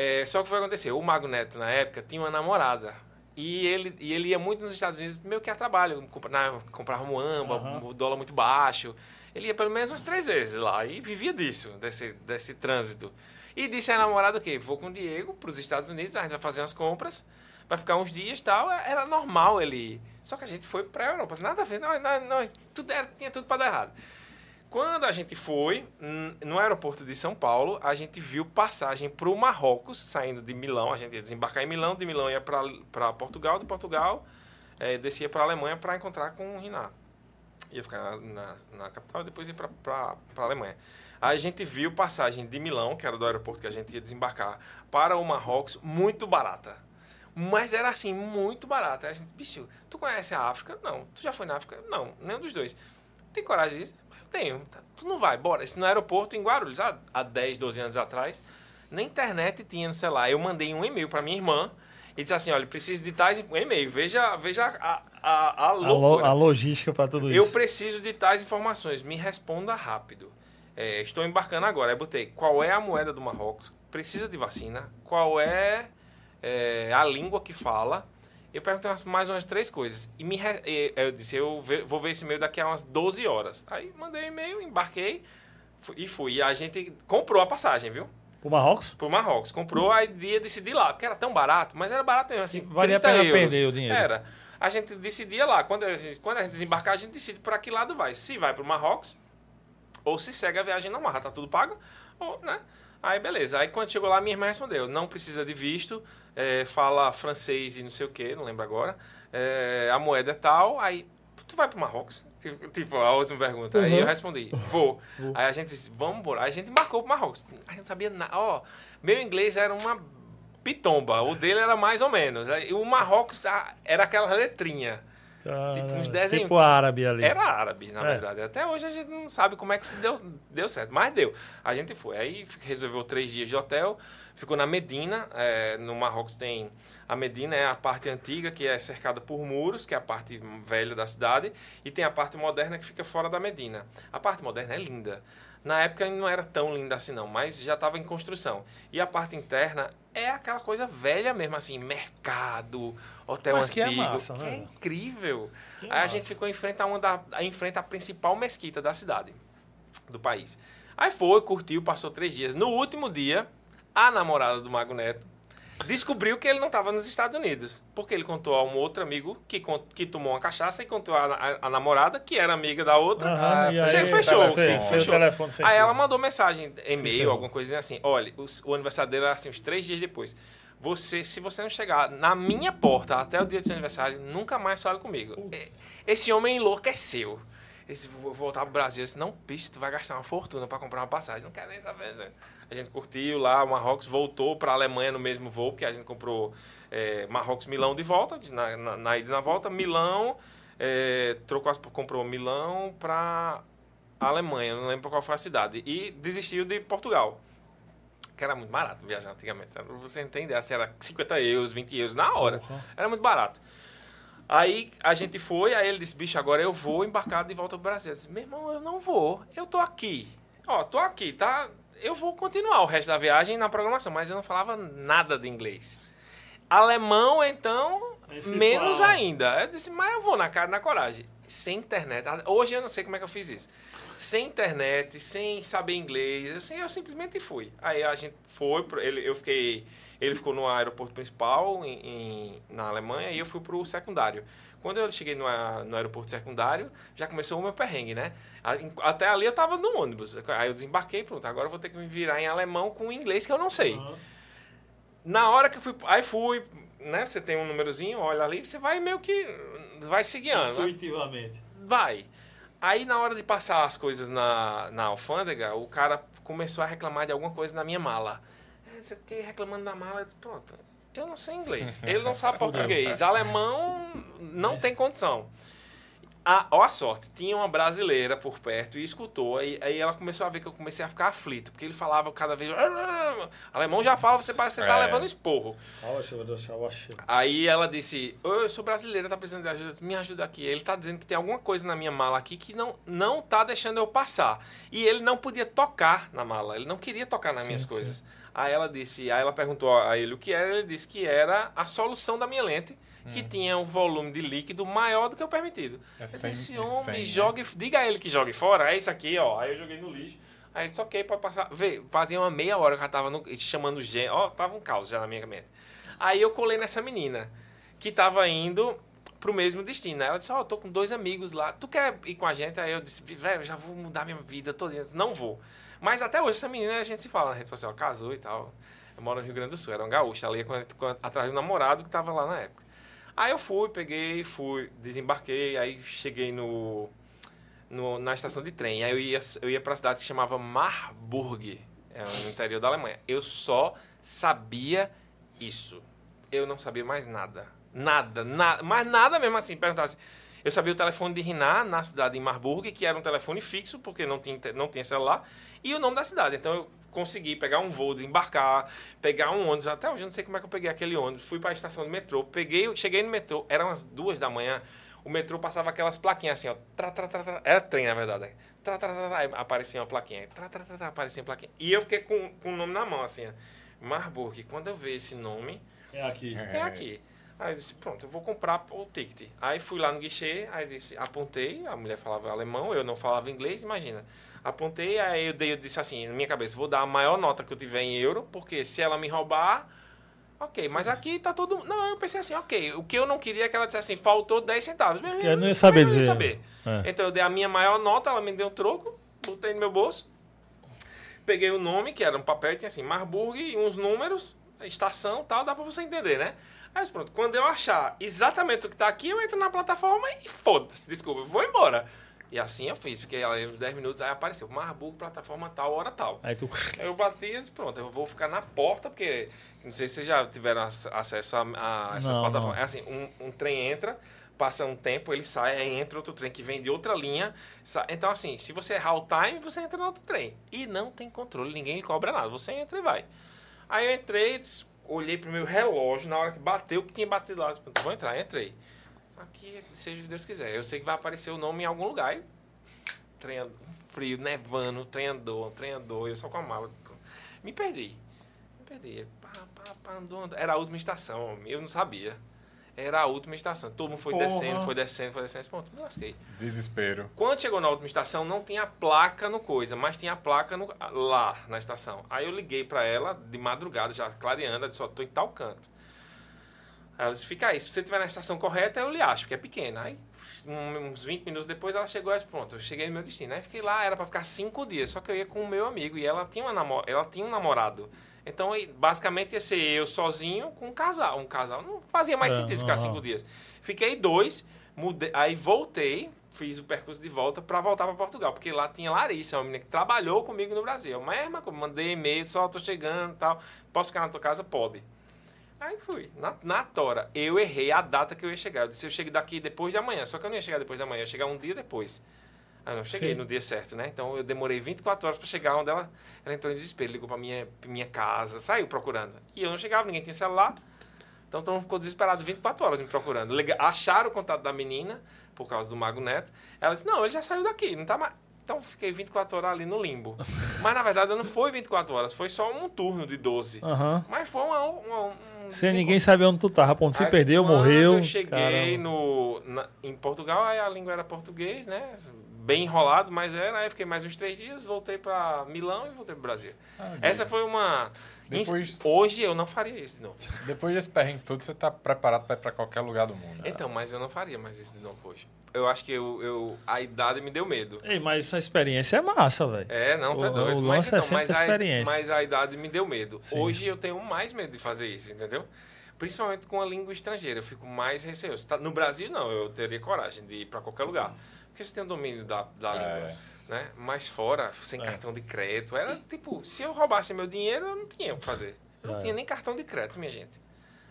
É, só que o que foi acontecer? O Mago Neto, na época, tinha uma namorada. E ele, e ele ia muito nos Estados Unidos, meio que a trabalho. compra- na- comprava muamba, o dólar muito baixo. Ele ia pelo menos umas três vezes lá e vivia disso, desse, desse trânsito. E disse à namorada o quê? Vou com o Diego para os Estados Unidos, a gente vai fazer umas compras, vai ficar uns dias e tal. Era normal ele ir. Só que a gente foi para a Europa. Nada a ver, não, não, não, tudo era, tinha tudo para dar errado. Quando a gente foi, hum, no aeroporto de São Paulo, a gente viu passagem para o Marrocos, saindo de Milão. A gente ia desembarcar em Milão, de Milão ia para Portugal, de Portugal eh, descia para a Alemanha para encontrar com o Riná. Ia ficar na, na, capital e depois ia para a Alemanha. A gente viu passagem de Milão, que era do aeroporto que a gente ia desembarcar, para o Marrocos, muito barata. Mas era assim, muito barata. A gente, bicho, tu conhece a África? Não. Tu já foi na África? Não, nenhum dos dois. Tem coragem disso? Eu tenho. Tá, Tu não vai, bora. Esse no aeroporto em Guarulhos, há, há 10, 12 anos atrás, na internet tinha, sei lá, eu mandei um e-mail para minha irmã e disse assim, olha, preciso de tais e-mail. Veja, veja a, a, a A, lo- a logística para tudo Eu isso. preciso de tais informações. Me responda rápido. É, estou embarcando agora. Aí botei qual é a moeda do Marrocos? Precisa de vacina? Qual é, é, a língua que fala? Eu perguntei mais umas três coisas. E me re- eu disse, eu vou ver esse e-mail daqui a umas 12 horas. Aí mandei o e-mail, embarquei e fui. E a gente comprou a passagem, viu? O Marrocos? Pro Marrocos. Comprou, aí ia decidir lá, porque era tão barato, mas era barato mesmo, assim, Valia a 30 pena euros. perder o dinheiro. Era. A gente decidia lá, quando a gente, quando a gente desembarcar, a gente decide para que lado vai. Se vai pro Marrocos, ou se segue a viagem normal, tá tudo pago, ou, né? Aí, beleza. Aí, quando chegou lá, minha irmã respondeu, não precisa de visto, é, fala francês e não sei o que, não lembro agora, é, a moeda é tal, aí, tu vai pro Marrocos? Tipo, Tipo, a última pergunta. Aí Uhum. eu respondi, vou. Aí a gente disse, vamos embora. Aí a gente embarcou pro Marrocos. Aí eu não sabia nada. Ó, meu inglês era uma pitomba. O dele era mais ou menos. Aí o Marrocos era aquela letrinha. Tipo uns desenhos. Tipo árabe ali. Era árabe, na É. verdade. Até hoje a gente não sabe como é que se deu, deu certo, mas deu. A gente foi. Aí resolveu três dias de hotel, ficou na Medina. é, no Marrocos tem. A Medina é a parte antiga, que é cercada por muros, que é a parte velha da cidade, e tem a parte moderna que fica fora da Medina. A parte moderna é linda. Na época não era tão linda assim, não, mas já estava em construção. E a parte interna é aquela coisa velha mesmo, assim, mercado, hotel Mas que é antigo. massa, que né? é incrível. Que Aí a massa. gente ficou em frente a uma da, em frente à principal mesquita da cidade, do país. Aí foi, curtiu, passou três dias. No último dia, a namorada do Mago Neto descobriu que ele não estava nos Estados Unidos. Porque ele contou a um outro amigo que, que tomou uma cachaça e contou a, a- a namorada, que era amiga da outra. E Ah, aí, fechou, Fe- sim, fechou. o telefone sem Aí ela mandou mensagem, e-mail, alguma coisinha assim. Olha, os- o aniversário dele era assim, uns três dias depois. Você, se você não chegar na minha porta até o dia do seu aniversário, nunca mais fale comigo. E- Esse homem enlouqueceu. Esse, vou voltar pro Brasil. Eu disse, não, bicho, tu vai gastar uma fortuna para comprar uma passagem. Não quero nem saber. Né? A gente curtiu lá, o Marrocos voltou para a Alemanha no mesmo voo, porque a gente comprou é, Marrocos-Milão de volta, na, na, na ida e na volta. Milão, é, trocou as, comprou Milão para Alemanha, não lembro qual foi a cidade. E desistiu de Portugal. Que era muito barato viajar antigamente. Você entender, assim, era 50 euros, 20 euros na hora. Porra. Era muito barato. Aí a gente foi, aí ele disse, bicho, agora eu vou embarcar de volta pro Brasil. Eu disse, meu irmão, eu não vou. Eu tô aqui. Ó, tô aqui, tá? Eu vou continuar o resto da viagem na programação, mas eu não falava nada de inglês. Alemão, então, menos fala. ainda. Eu disse, mas eu vou na cara na coragem. Sem internet. Hoje eu não sei como é que eu fiz isso. Sem internet, sem saber inglês, sei- eu simplesmente fui. Aí a gente foi, ele, eu fiquei, ele ficou no aeroporto principal em, em- na Alemanha e eu fui pro secundário. Quando eu cheguei no, no aeroporto secundário, já começou o meu perrengue, né? Até ali eu tava no ônibus. Aí eu desembarquei, pronto, agora eu vou ter que me virar em alemão com inglês que eu não sei. Aham. Na hora que eu fui, aí fui, né? Você tem um númerozinho, olha ali, você vai meio que vai se guiando, né? Intuitivamente. Vai. Aí na hora de passar as coisas na, na alfândega, o cara começou a reclamar de alguma coisa na minha mala. É, Você fiquei reclamando da mala, pronto. Eu não sei inglês. Ele não sabe [LAUGHS] português. Alemão não tem condição. A, ó a sorte, tinha uma brasileira por perto e escutou. Aí, aí ela começou a ver que eu comecei a ficar aflito, porque ele falava cada vez. Alemão já fala, você parece que você tá É. levando esporro. Aí ela disse: "Ô, Eu sou brasileira, tá precisando de ajuda, me ajuda aqui. Ele tá dizendo que tem alguma coisa na minha mala aqui que não, não tá deixando eu passar. E ele não podia tocar na mala, ele não queria tocar nas minhas coisas. Aí ela disse, aí ela perguntou a ele o que era, ele disse que era a solução da minha lente, que tinha um volume de líquido maior do que o permitido. É eu 100 disse, homem, 100, né?" jogue, diga a ele que jogue fora, é isso aqui, ó. Aí eu joguei no lixo. Aí disse, ok, pode passar. Vê, fazia uma meia hora que eu já tava no, chamando gente. Ó, tava um caos já na minha mente. Aí eu colei nessa menina, que tava indo pro mesmo destino. Aí ela disse, ó, eu tô com dois amigos lá. Tu quer ir com a gente? Aí eu disse, velho, já vou mudar minha vida toda. Disse, Não vou. Mas até hoje essa menina a gente se fala na rede social, casou e tal. Eu moro no Rio Grande do Sul, era um gaúcho, com- com- atrás do namorado que tava lá na época. Aí eu fui, peguei, fui, desembarquei, aí cheguei no, no- na estação de trem. Aí eu ia, eu ia pra cidade que se chamava Marburg, é no interior da Alemanha. Eu só sabia isso. Eu não sabia mais nada. Nada, nada, mas nada mesmo assim. Perguntasse. Eu sabia o telefone de Riná, na cidade de Marburg, que era um telefone fixo, porque não tinha, não tinha celular, e o nome da cidade. Então eu consegui pegar um voo, desembarcar, pegar um ônibus. Até hoje eu não sei como é que eu peguei aquele ônibus. Fui para a estação de metrô, peguei, cheguei no metrô, eram umas duas da manhã. O metrô passava aquelas plaquinhas assim, ó. Tra, tra, tra, tra, era trem, na verdade. Tra, tra, tra, tra, aí aparecia uma plaquinha. Tra, tra, tra, tra, aparecia uma plaquinha. E eu fiquei com, com o nome na mão, assim, ó. Marburg. Quando eu vi esse nome, É aqui. é aqui. Aí eu disse, pronto, eu vou comprar o ticket. Aí fui lá no guichê, aí disse, apontei, a mulher falava alemão, eu não falava inglês, imagina. Apontei, aí eu, dei, eu disse assim, na minha cabeça, vou dar a maior nota que eu tiver em euro, porque se ela me roubar, ok, mas aqui tá todo... Não, eu pensei assim, ok, o que eu não queria é que ela dissesse assim, faltou 10 centavos. Que eu não ia saber eu dizer. saber. É. Então eu dei a minha maior nota, ela me deu um troco, botei no meu bolso, peguei o nome, que era um papel, tinha assim, Marburg e uns números, estação tal, dá pra você entender, né? Aí eu, pronto, quando eu achar exatamente o que tá aqui, eu entro na plataforma e foda-se, desculpa, eu vou embora. E assim eu fiz, fiquei lá uns 10 minutos, aí apareceu, Marburg, plataforma tal, hora tal. Aí tu. Aí eu bati e disse, pronto, eu vou ficar na porta, porque não sei se vocês já tiveram ac- acesso a, a essas Não, plataformas. não. É assim, um, um trem entra, passa um tempo, ele sai, aí entra outro trem que vem de outra linha. sa- Então, assim, se você errar o time, você entra no outro trem. E não tem controle, ninguém lhe cobra nada. Você entra e vai. Aí eu entrei, olhei pro meu relógio, na hora que bateu, que tinha batido lá. eu disse, "Pronto, Vou entrar, entrei. Que seja o que Deus quiser. Eu sei que vai aparecer o nome em algum lugar. E and- frio, nevando, trem andou, eu só com a mala. Me perdi. Me perdi. Pá, pá, pá, andou, andou. Era a última estação, eu não sabia. Era a última estação. Todo mundo foi Porra. descendo, foi descendo, foi descendo. Pronto, me lasquei. Desespero. Quando chegou na última estação, não tinha placa no coisa, mas tinha placa no- lá na estação. Aí eu liguei pra ela de madrugada, já clareando, ela disse, ó, tô em tal canto. Ela disse, fica aí, se você estiver na estação correta, eu lhe acho, que é pequena. Aí, uns 20 minutos depois, ela chegou e disse, pronto, eu cheguei no meu destino. Aí fiquei lá, era pra ficar cinco dias, só que eu ia com o meu amigo, e ela tinha, uma namo- ela tinha um namorado. Então, basicamente, ia ser eu sozinho com um casal. Um casal não fazia mais É, sentido ficar aham. cinco dias. Fiquei dois, mudei, aí voltei, fiz o percurso de volta pra voltar pra Portugal, porque lá tinha Larissa, uma menina que trabalhou comigo no Brasil. Mas, irmã, como mandei e-mail, só tô chegando e tal. Posso ficar na tua casa? Pode. Aí fui, na, na tora. Eu errei a data que eu ia chegar. Eu disse, eu chego daqui depois de amanhã. Só que eu não ia chegar depois de amanhã, eu ia chegar um dia depois. Eu não cheguei Sim. no dia certo, né? Então eu demorei 24 horas pra chegar onde ela, ela entrou em desespero, ligou pra minha, minha casa, saiu procurando. E eu não chegava, ninguém tinha celular. Então todo mundo ficou desesperado 24 horas me procurando. Liga- Acharam o contato da menina, por causa do Mago Neto. Ela disse, não, ele já saiu daqui, não tá mais... Então fiquei 24 horas ali no limbo. [LAUGHS] Mas na verdade não foi 24 horas, foi só um turno de 12. Aham. Mas foi uma, uma, um Sem ninguém saber onde tu tava, ponto. Se Aí, perdeu, quando morreu. Eu cheguei caramba. no, na- em Portugal, aí a língua era português, né? Bem enrolado, mas era. Aí fiquei mais uns três dias, voltei para Milão e voltei pro Brasil. Ah, Essa foi uma. Depois- Hoje eu não faria isso de novo. Depois desse perrengue todo, você tá preparado pra ir pra qualquer lugar do mundo. Então, mas eu não faria mais isso de novo hoje. Eu acho que eu, eu, a idade me deu medo. Ei, mas essa experiência é massa, velho. É, não, tá O- doido. o mas, lance é então, sempre mas, a a, experiência. mas a idade me deu medo. Sim. Hoje eu tenho mais medo de fazer isso, entendeu? Principalmente com a língua estrangeira. Eu fico mais receoso. Tá- No Brasil, não. Eu teria coragem de ir para qualquer lugar. Porque você tem o domínio da, da É. língua. Né? Mas fora, sem É. cartão de crédito, era tipo, se eu roubasse meu dinheiro, eu não tinha o que fazer. Eu não É. tinha nem cartão de crédito, minha gente.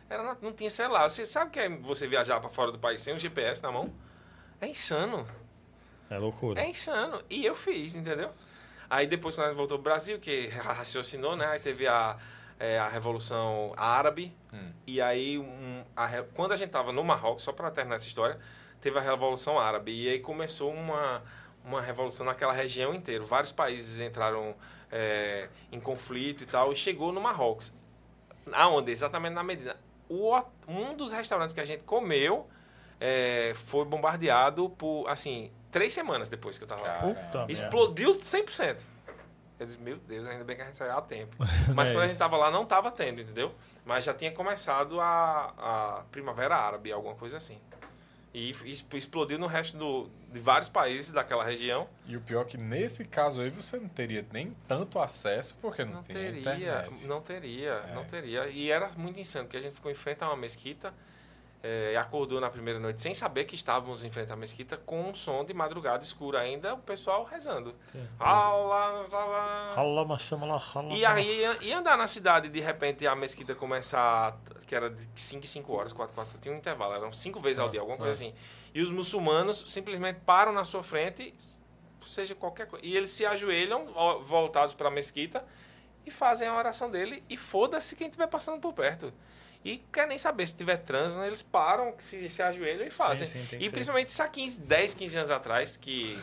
Era, não tinha celular. Você sabe que é você viajar para fora do país sem um GPS na mão? É insano. É loucura. É insano. E eu fiz, entendeu? Aí depois, quando a gente voltou pro Brasil, que raciocinou, né? Aí teve a, é, a Revolução Árabe. Hum. E aí, um, a quando a gente tava no Marrocos, só para terminar essa história, teve a Revolução Árabe. E aí começou uma, uma revolução naquela região inteira. Vários países entraram é, em conflito e tal. E chegou no Marrocos. Aonde? Exatamente na Medina. O, um dos restaurantes que a gente comeu é, foi bombardeado por, assim, três semanas depois que eu tava lá. Caramba. Puta merda. Explodiu 100%. Eu disse, meu Deus, ainda bem que a gente saiu a tempo. [LAUGHS] Mas É quando a isso. gente tava lá, não tava tendo, entendeu? Mas já tinha começado a, a Primavera Árabe, alguma coisa assim. E explodiu no resto do, de vários países daquela região. E o pior é que nesse caso aí você não teria nem tanto acesso porque não, Não tinha teria, internet. não teria, É. não teria. E era muito insano, porque a gente ficou em frente a uma mesquita e acordou na primeira noite sem saber que estávamos em frente à mesquita com um som de madrugada escura ainda, o pessoal rezando. Sim. Allah, Allah. Rala, mas chama lá, rala, E aí, ia andar na cidade e de repente a mesquita começar, que era de 5 em 5 horas, 4 4, tinha um intervalo, eram 5 vezes ao Ah, dia, alguma coisa ah. assim. E os muçulmanos simplesmente param na sua frente, seja qualquer coisa. E eles se ajoelham, voltados para a mesquita, e fazem a oração dele, e foda-se quem estiver passando por perto. E quer nem saber se tiver trânsito, eles param, se, se ajoelham e fazem. sim, que e ser. principalmente isso há 15, 10, 15 anos atrás, que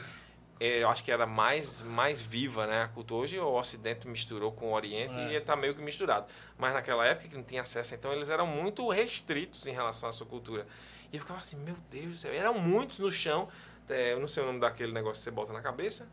eh, eu acho que era mais, mais viva né, a cultura. Hoje o Ocidente misturou com o Oriente É. e está meio que misturado. Mas naquela época que não tinha acesso, então eles eram muito restritos em relação à sua cultura. E eu ficava assim, meu Deus do céu, eram muitos no chão. Eh, eu não sei o nome daquele negócio que você bota na cabeça.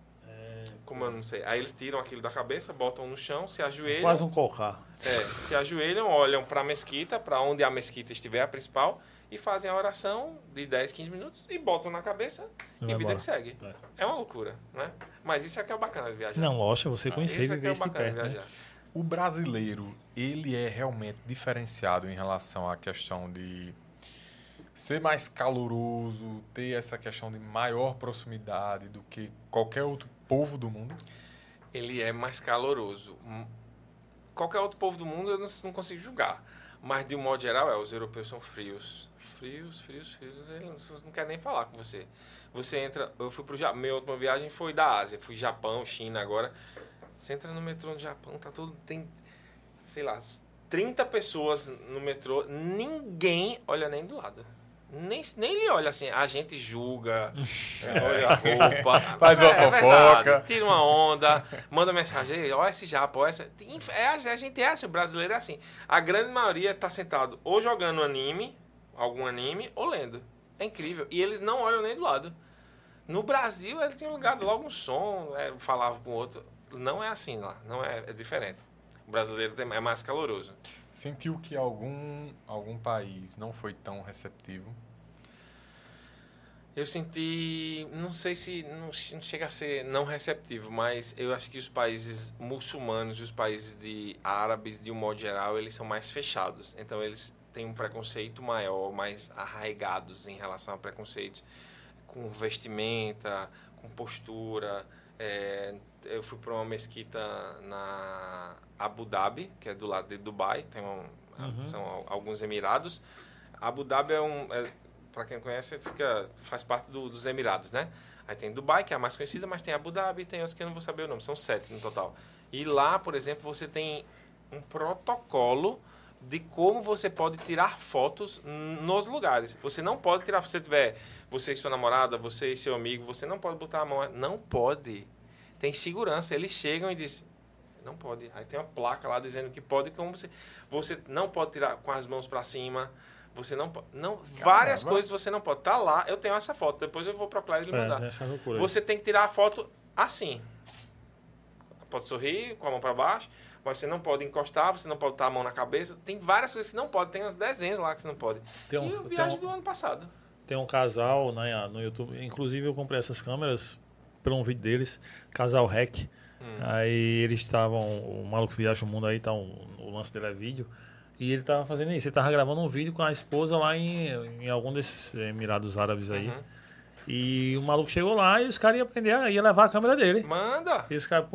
Como eu não sei. Aí eles tiram aquilo da cabeça, botam no chão, se ajoelham. quase um cocar. É, se ajoelham, olham para a mesquita, para onde a mesquita estiver, a principal, e fazem a oração de 10, 15 minutos e botam na cabeça E e, vida embora. que segue. É. É uma loucura, né? Mas isso é que é o bacana de viajar. Não, lógico, você Ah, conhecer e isso é que viver é de bacana de perto, né? viajar. O brasileiro, ele é realmente diferenciado em relação à questão de ser mais caloroso, ter essa questão de maior proximidade do que qualquer outro povo do mundo? Ele é mais caloroso. Hum, Qualquer outro povo do mundo eu não, consigo julgar. Mas, de um modo geral, é, os europeus são frios. Frios, frios, frios. Eles não, querem nem falar com você. Você entra... Eu fui pro Japão. Minha última viagem foi da Ásia. Fui Japão, China agora. Você entra no metrô no Japão, tá tudo... Tem, sei lá, 30 pessoas no metrô. Ninguém olha nem do lado. Nem, nem lhe olha assim. A gente julga, [LAUGHS] olha a roupa. [LAUGHS] Faz uma É fofoca. verdade. Tira uma onda, manda mensagem. "Ei, Olha esse japa, olha essa. É, a gente é assim, o brasileiro é assim. A grande maioria tá sentado ou jogando anime, algum anime, ou lendo. É incrível. E eles não olham nem do lado. No Brasil, ele tinha ligado logo um som, é, falava com o outro. Não é assim lá, não é, é diferente. O brasileiro é mais caloroso. Sentiu que algum, algum país não foi tão receptivo? Eu senti, não sei se não, não chega a ser não receptivo, mas eu acho que os países muçulmanos e os países de árabes, de um modo geral, eles são mais fechados. Então eles têm um preconceito maior, mais arraigados em relação a preconceitos com vestimenta, com postura. É, eu fui para uma mesquita na Abu Dhabi, que é do lado de Dubai, tem um, Uhum. são al- alguns emirados. Abu Dhabi é um, é, para quem não conhece, fica, faz parte do- dos Emirados, né? Aí tem Dubai, que é a mais conhecida, mas tem Abu Dhabi tem outros que eu não vou saber o nome, são sete no total. E lá, por exemplo, você tem um protocolo de como você pode tirar fotos nos lugares. Você não pode tirar, se você tiver, você e sua namorada, você e seu amigo, você não pode botar a mão, não pode. Tem segurança, eles chegam e dizem, não pode. Aí tem uma placa lá dizendo que pode, como você, você não pode tirar com as mãos para cima, você não pode, não, várias coisas você não pode. Tá lá, eu tenho essa foto, depois eu vou procurar e lhe mandar. É, loucura. aí. Você tem que tirar a foto assim. Pode sorrir, com a mão para baixo, mas você não pode encostar, você não pode botar a mão na cabeça. Tem várias coisas que você não pode, tem uns desenhos lá que você não pode. Tem um- e eu tem viagem um- do ano passado. Tem um casal né, no YouTube, inclusive eu comprei essas câmeras por um vídeo deles, casal Hack. Hum. Aí eles estavam, o maluco viaja o mundo aí, tá, um- o lance dele é vídeo. E ele tava fazendo isso, ele tava gravando um vídeo com a esposa lá em, em algum desses Emirados Árabes aí. Uhum. E o maluco chegou lá e os caras iam aprender, a- ia levar a câmera dele. Manda! E os caras,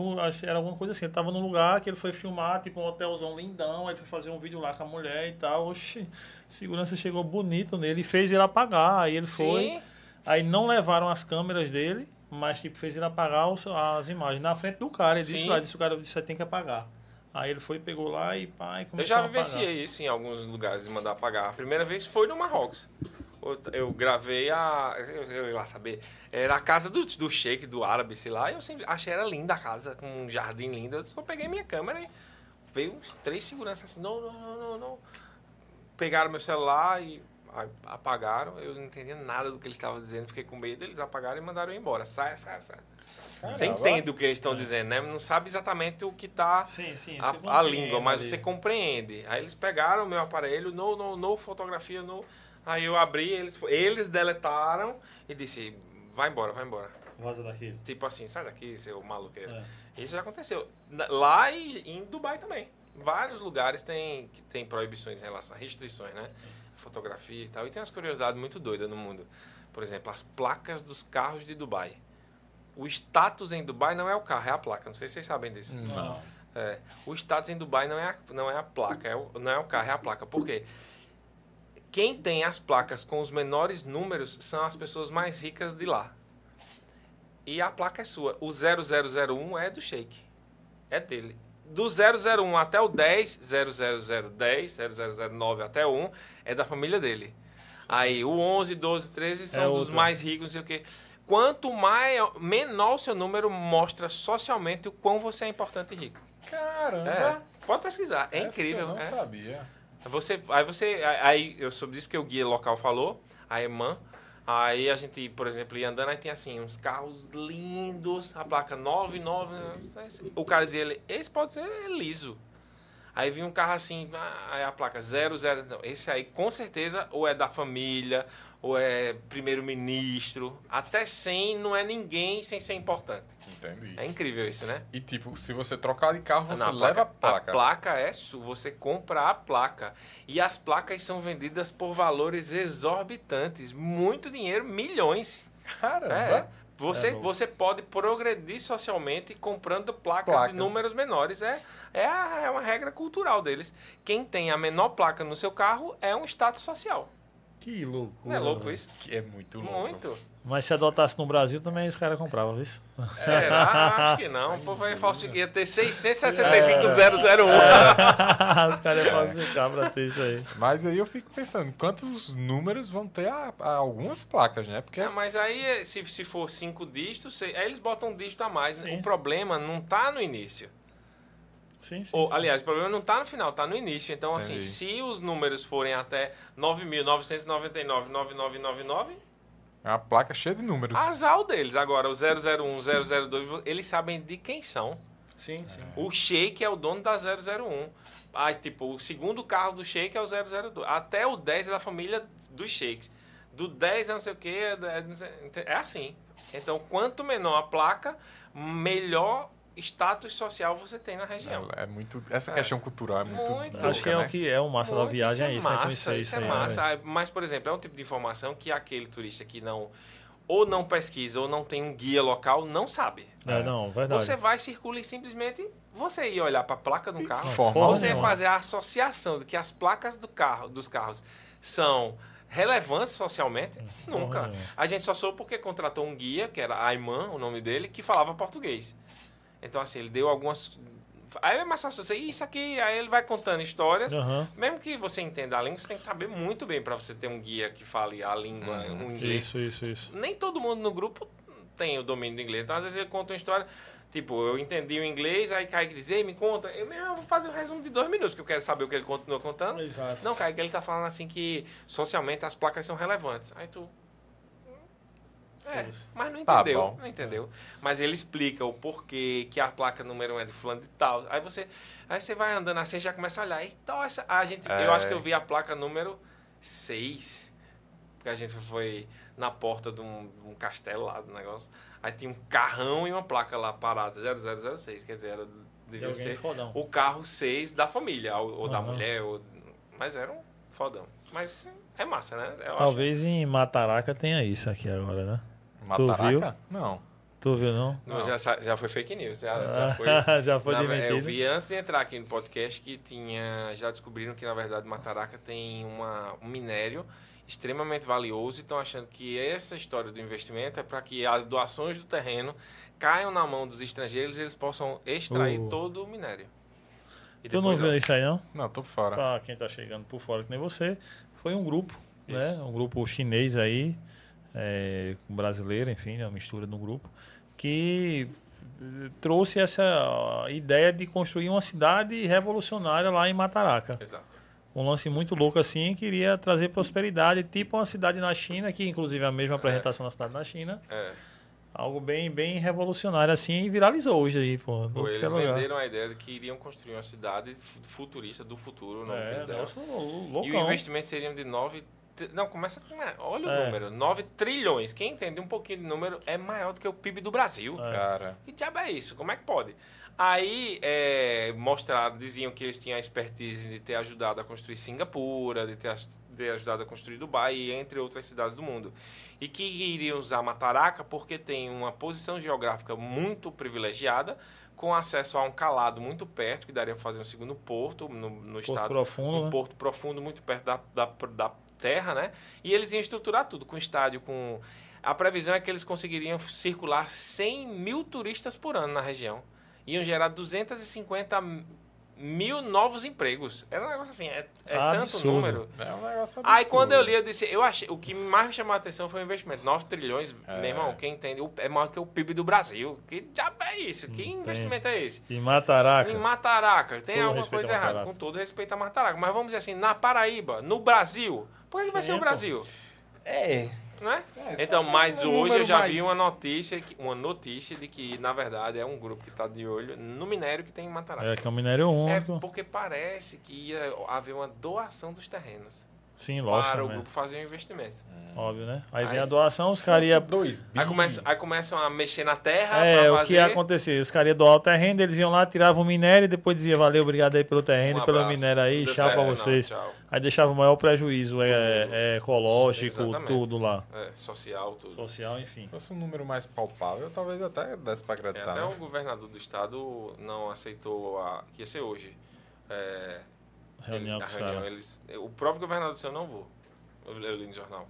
era alguma coisa assim. Ele tava num lugar que ele foi filmar, tipo, um hotelzão lindão. Aí ele foi fazer um vídeo lá com a mulher e tal. Oxi, segurança chegou bonito nele e fez ele apagar. Aí ele foi, Sim. Aí não levaram as câmeras dele, mas tipo, fez ele apagar os- as imagens na frente do cara. Ele disse Sim. lá, disse o cara disse, você tem que apagar. Aí ele foi, pegou lá e e Eu já vivenciei isso em alguns lugares de mandar apagar. A primeira vez foi no Marrocos. Eu gravei a. Eu, ia lá saber. Era a casa do, do sheik, do árabe, sei lá. E eu sempre achei era linda a casa, com um jardim lindo. Eu só peguei minha câmera e veio uns três seguranças assim: não, não, não, não, não. Pegaram meu celular e apagaram. Eu não entendia nada do que eles estavam dizendo. Fiquei com medo. Eles apagaram e mandaram eu embora. Sai, sai, sai. Você Caramba. entende o que eles estão dizendo, né? Não sabe exatamente o que está a, você a língua, mas ali. você compreende. Aí eles pegaram o meu aparelho, no, no, no fotografia, no. Aí eu abri, eles, eles deletaram e disse, vai embora, vai embora. Vaza daqui. Tipo assim, sai daqui, seu maluqueiro. É. Isso já aconteceu. Lá e em Dubai também. Vários lugares tem, tem proibições em relação a restrições, né? Fotografia e tal. E tem umas curiosidades muito doidas no mundo. Por exemplo, as placas dos carros de Dubai. O status em Dubai não é o carro, é a placa. Não sei se vocês sabem disso. Não. É, o status em Dubai não é a, não é a placa, é o, não é o carro, é a placa. Por quê? Quem tem as placas com os menores números são as pessoas mais ricas de lá. E a placa é sua. O 0001 é do Sheik. É dele. Do 001 até o 10, 00010, 0009 até o 1, é da família dele. Aí o 11, 12, 13 são É dos outro. mais ricos, não sei o quê. Quanto maior, menor o seu número, mostra socialmente o quão você é importante e rico. Caramba. É, pode pesquisar, é Essa incrível. Eu não é. sabia. Você, aí você, aí eu soube disso porque o guia local falou, a irmã. Aí a gente, por exemplo, ia andando, aí tinha assim, uns carros lindos, a placa 99. O cara dizia, esse pode ser liso. Aí vinha um carro assim, ah, aí a placa 00. Não, esse aí com certeza ou é da família, ou é primeiro-ministro. Até 100 não é ninguém sem ser importante. Entendi. É incrível isso, né? E tipo, se você trocar de carro, você Não, leva a placa. A placa é sua, você compra a placa. E as placas são vendidas por valores exorbitantes. Muito dinheiro, milhões. Caramba. É. Você, É você pode progredir socialmente comprando placas, Placas. de números menores. É, é, a- é uma regra cultural deles. Quem tem a menor placa no seu carro é um status social. Que louco. Não é louco isso? Que é muito louco. Muito. Mas se adotasse no Brasil também os caras compravam, viu? Será? [LAUGHS] Acho que não. O povo aí. Ia ter É. 665,001. [LAUGHS] os caras iam falsificar pra ter isso aí. Mas aí eu fico pensando, quantos números vão ter a, a algumas placas, né? Porque É, mas aí, se, se for cinco dígitos, se- aí eles botam um dígito a mais. Sim. O problema não tá no início. Sim, sim. Ou, sim. aliás, o problema não tá no final, tá no início. Então, assim, Entendi. se os números forem até 9.999,9999, é uma placa cheia de números. azar o deles. Agora, o 001, 002, eles sabem de quem são. Sim, sim. O Sheik é o dono da 001. Ah, tipo, o segundo carro do Sheik é o 002. Até o 10 é da família dos Sheiks. Do 10 é não sei o quê. é sei- É assim. Então, quanto menor a placa, melhor status social você tem na região. É, é muito, essa É. questão cultural é muito, Muito. louca, Acho que é né? o que é o massa da Muito, viagem, é isso, né? massa, Conhecer isso isso é aí. né, massa. velho? Ah, Mas, por exemplo, é um tipo de informação que aquele turista que não ou não pesquisa ou não tem um guia local não sabe. É, não, verdade. Você vai, circula e simplesmente você ia olhar para a placa do carro, forma você ia fazer a associação de que as placas do carro, dos carros são relevantes socialmente? Nunca. nenhuma. A gente só soube porque contratou um guia, que era Ayman, o nome dele, que falava português. Então, assim, ele deu algumas. Aí é mais fácil você, isso aqui, aí ele vai contando histórias. Aham. Mesmo que você entenda a língua, você tem que saber muito bem para você ter um guia que fale a língua, Uhum. o inglês. Isso, isso, isso. Nem todo mundo no grupo tem o domínio do inglês. Então, às vezes, ele conta uma história. Tipo, eu entendi o inglês, aí Kaique diz, ei, me conta. Eu mesmo vou fazer um resumo de dois minutos, que eu quero saber o que ele continua contando. Exato. Não, Kaique, ele tá falando assim que socialmente as placas são relevantes. Aí tu. É, mas não Tá entendeu. bom. não entendeu. Mas ele explica o porquê que a placa número um é de fulano de tal. Aí você, aí você vai andando assim e já começa a olhar. Então, essa, a gente, É. eu acho que eu vi a placa número 6. Porque a gente foi na porta de um, de um castelo lá do negócio. Aí tinha um carrão e uma placa lá parada, 0006. Quer dizer, era, De devia alguém ser fodão. o carro 6 da família, ou, ou da Aham. mulher, ou, mas era um fodão. Mas é massa, né? Eu Talvez em Mataraca tenha isso aqui agora, né? Mataraca? viu? Não. Tu viu, não? Acho. Não, já, já foi fake news. Já, Ah, já foi. [LAUGHS] já foi Na- demitido. eu vi antes de entrar aqui no podcast que tinha. Já descobriram que, na verdade, Mataraca tem uma, um minério extremamente valioso e estão achando que essa história do investimento é para que as doações do terreno caiam na mão dos estrangeiros e eles possam extrair Uh. todo o minério. E Tu não viu ó, isso aí, não? Não, tô por fora. Pra quem tá chegando por fora que nem você, foi um grupo, Isso. né? Um grupo chinês aí, é, com brasileiro, enfim, né? uma mistura no grupo, que trouxe essa ideia de construir uma cidade revolucionária lá em Mataraca. Exato. Um lance muito louco assim, queria trazer prosperidade, tipo uma cidade na China, que inclusive é a mesma apresentação da cidade na China. É. Algo bem, bem revolucionário assim e viralizou hoje aí, pô. Pô, eles lugar. venderam a ideia de que iriam construir uma cidade fu- futurista do futuro, o nome que É, eles deram. E loucão. o investimento seria de 9. Não, começa com. é, Olha o É. número: 9 trilhões. Quem entende um pouquinho de número é maior do que o PIB do Brasil. É. Cara, Que diabo é isso? Como é que pode? Aí é, mostraram, diziam que eles tinham a expertise de ter ajudado a construir Singapura, de ter, ajudado a construir Dubai, e entre outras cidades do mundo. E que iriam usar Mataraca porque tem uma posição geográfica muito privilegiada, com acesso a um calado muito perto, que daria para fazer um segundo porto no, no Porto estado profundo, um né? porto profundo muito perto da, da, da terra, né? E eles iam estruturar tudo com estádio, com a previsão é que eles conseguiriam circular 100 mil turistas por ano na região. Iam gerar 250 mil novos empregos. Era um negócio assim, é, é tanto número. é um negócio absurdo. Aí quando eu li, eu disse, eu achei, o que mais me chamou a atenção foi o investimento. 9 trilhões, É. meu irmão, quem entende, é maior que o PIB do Brasil. Que diabo é isso? Que Não investimento é esse? E Mataraca. Em Mataraca, tem alguma coisa errada. Com todo respeito a Mataraca. Mas vamos dizer assim, na Paraíba, no Brasil. Por que, vai ser o. Brasil? É. Não é? É, então, mas um hoje eu já mais- vi uma notícia, uma notícia de que, na verdade, é um grupo que está de olho no minério que tem em Mataraca. É que é um minério É único. porque parece que ia haver uma doação dos terrenos Sim, para lógico. o né? grupo fazer um investimento. Óbvio, né? Aí, Aí- vem a doação, os caras iam. Aí, começa, aí começam a mexer na terra É, para o fazer... que ia acontecer? Os caras iam doar o terreno, eles iam lá, tiravam o minério e depois diziam valeu, obrigado aí pelo terreno Um e pelo minério aí, Não tchau pra não, vocês. tchau. Aí deixava o maior prejuízo é, é, ecológico, Exatamente. tudo lá. É, social, tudo. Social, enfim. Se fosse um número mais palpável, talvez até desse pra É, acreditar. até né? o governador do estado não aceitou a, que ia ser hoje. É, Reunião com eles, os a reunião, caras. eles, o próprio governador disse, eu não vou. Eu, eu li no jornal.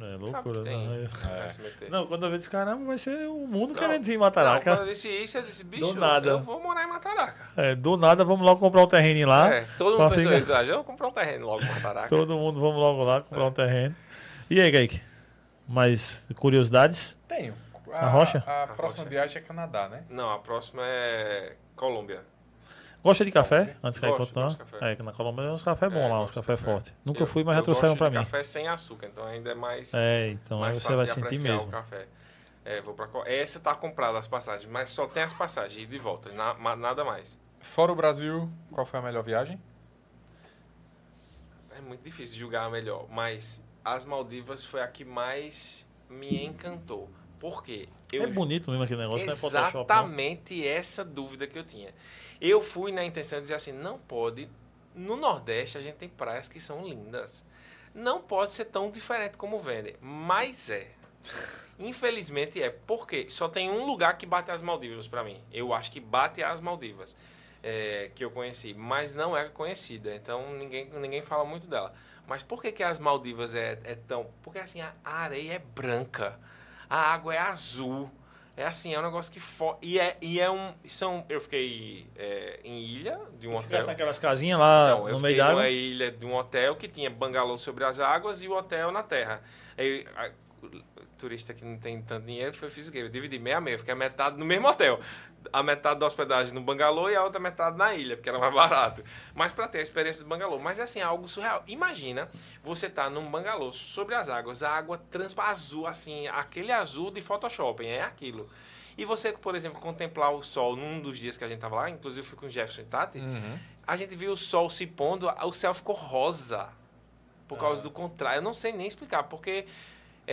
É loucura. tem, né? [LAUGHS] se meter. Não, quando eu vejo caramba, vai ser o mundo Não, querendo vir em Não, quando Mataraca. eu disse isso, eu disse, bicho, Do nada. eu vou morar em Mataraca. É, do nada, vamos logo comprar um terreno lá. É, todo mundo pensou isso, ah, já vou comprar um terreno logo em Mataraca. Todo mundo, vamos logo lá comprar É. um terreno. E aí, Kaique? Mais curiosidades? Tenho. A Rocha? A, A próxima Rocha. viagem é Canadá, né? Não, a próxima é Colômbia. Gosta de café? Antes que aí gosto, continuar? gosto de café. É, que na Colômbia tem uns café bons É, lá, uns gosto de café café. forte. Nunca Eu- fui, mas já eu trouxeram de mim. café sem açúcar, então ainda é mais... É, então aí mais você fácil vai de sentir mesmo. o café. É, vou pra, essa tá comprada as passagens, mas só tem as passagens e de volta, na- nada mais. Fora o Brasil, qual foi a melhor viagem? É muito difícil julgar a melhor, mas as Maldivas foi a que mais me encantou. Por quê? É bonito mesmo aquele negócio, não é Photoshop. Não. Exatamente essa dúvida que eu tinha. Eu fui na intenção de dizer assim, não pode. No Nordeste a gente tem praias que são lindas. Não pode ser tão diferente como vendem, mas é. Infelizmente é. Por quê? Só tem um lugar que bate as Maldivas para mim. Eu acho que bate as Maldivas. é, que eu conheci, mas não é conhecida. Então ninguém, ninguém fala muito dela. Mas por que, que as Maldivas é, é tão. Porque assim, a areia é branca, a água é azul. É assim, é um negócio que. Fo... E, é, e é um. São, eu fiquei é, em ilha de um hotel. Naquelas casinhas lá Não, eu no fiquei meio da água. numa ilha de um hotel que tinha bangalô sobre as águas e o hotel na terra. Aí, turista que não tem tanto dinheiro, foi, fiz o quê? Eu dividi meia a meia, fiquei a metade no mesmo hotel. A metade da hospedagem no bangalô e a outra metade na ilha, porque era mais [LAUGHS] barato. Mas para ter a experiência do bangalô. Mas é assim, algo surreal. Imagina você tá num bangalô sobre as águas, a água transpa azul, assim, aquele azul de Photoshop, é aquilo. E você, por exemplo, contemplar o sol num dos dias que a gente tava lá, inclusive fui com o Jefferson e Tati, Uhum. a gente viu o sol se pondo, o céu ficou rosa. Por causa Ah. do contrário. Eu não sei nem explicar, porque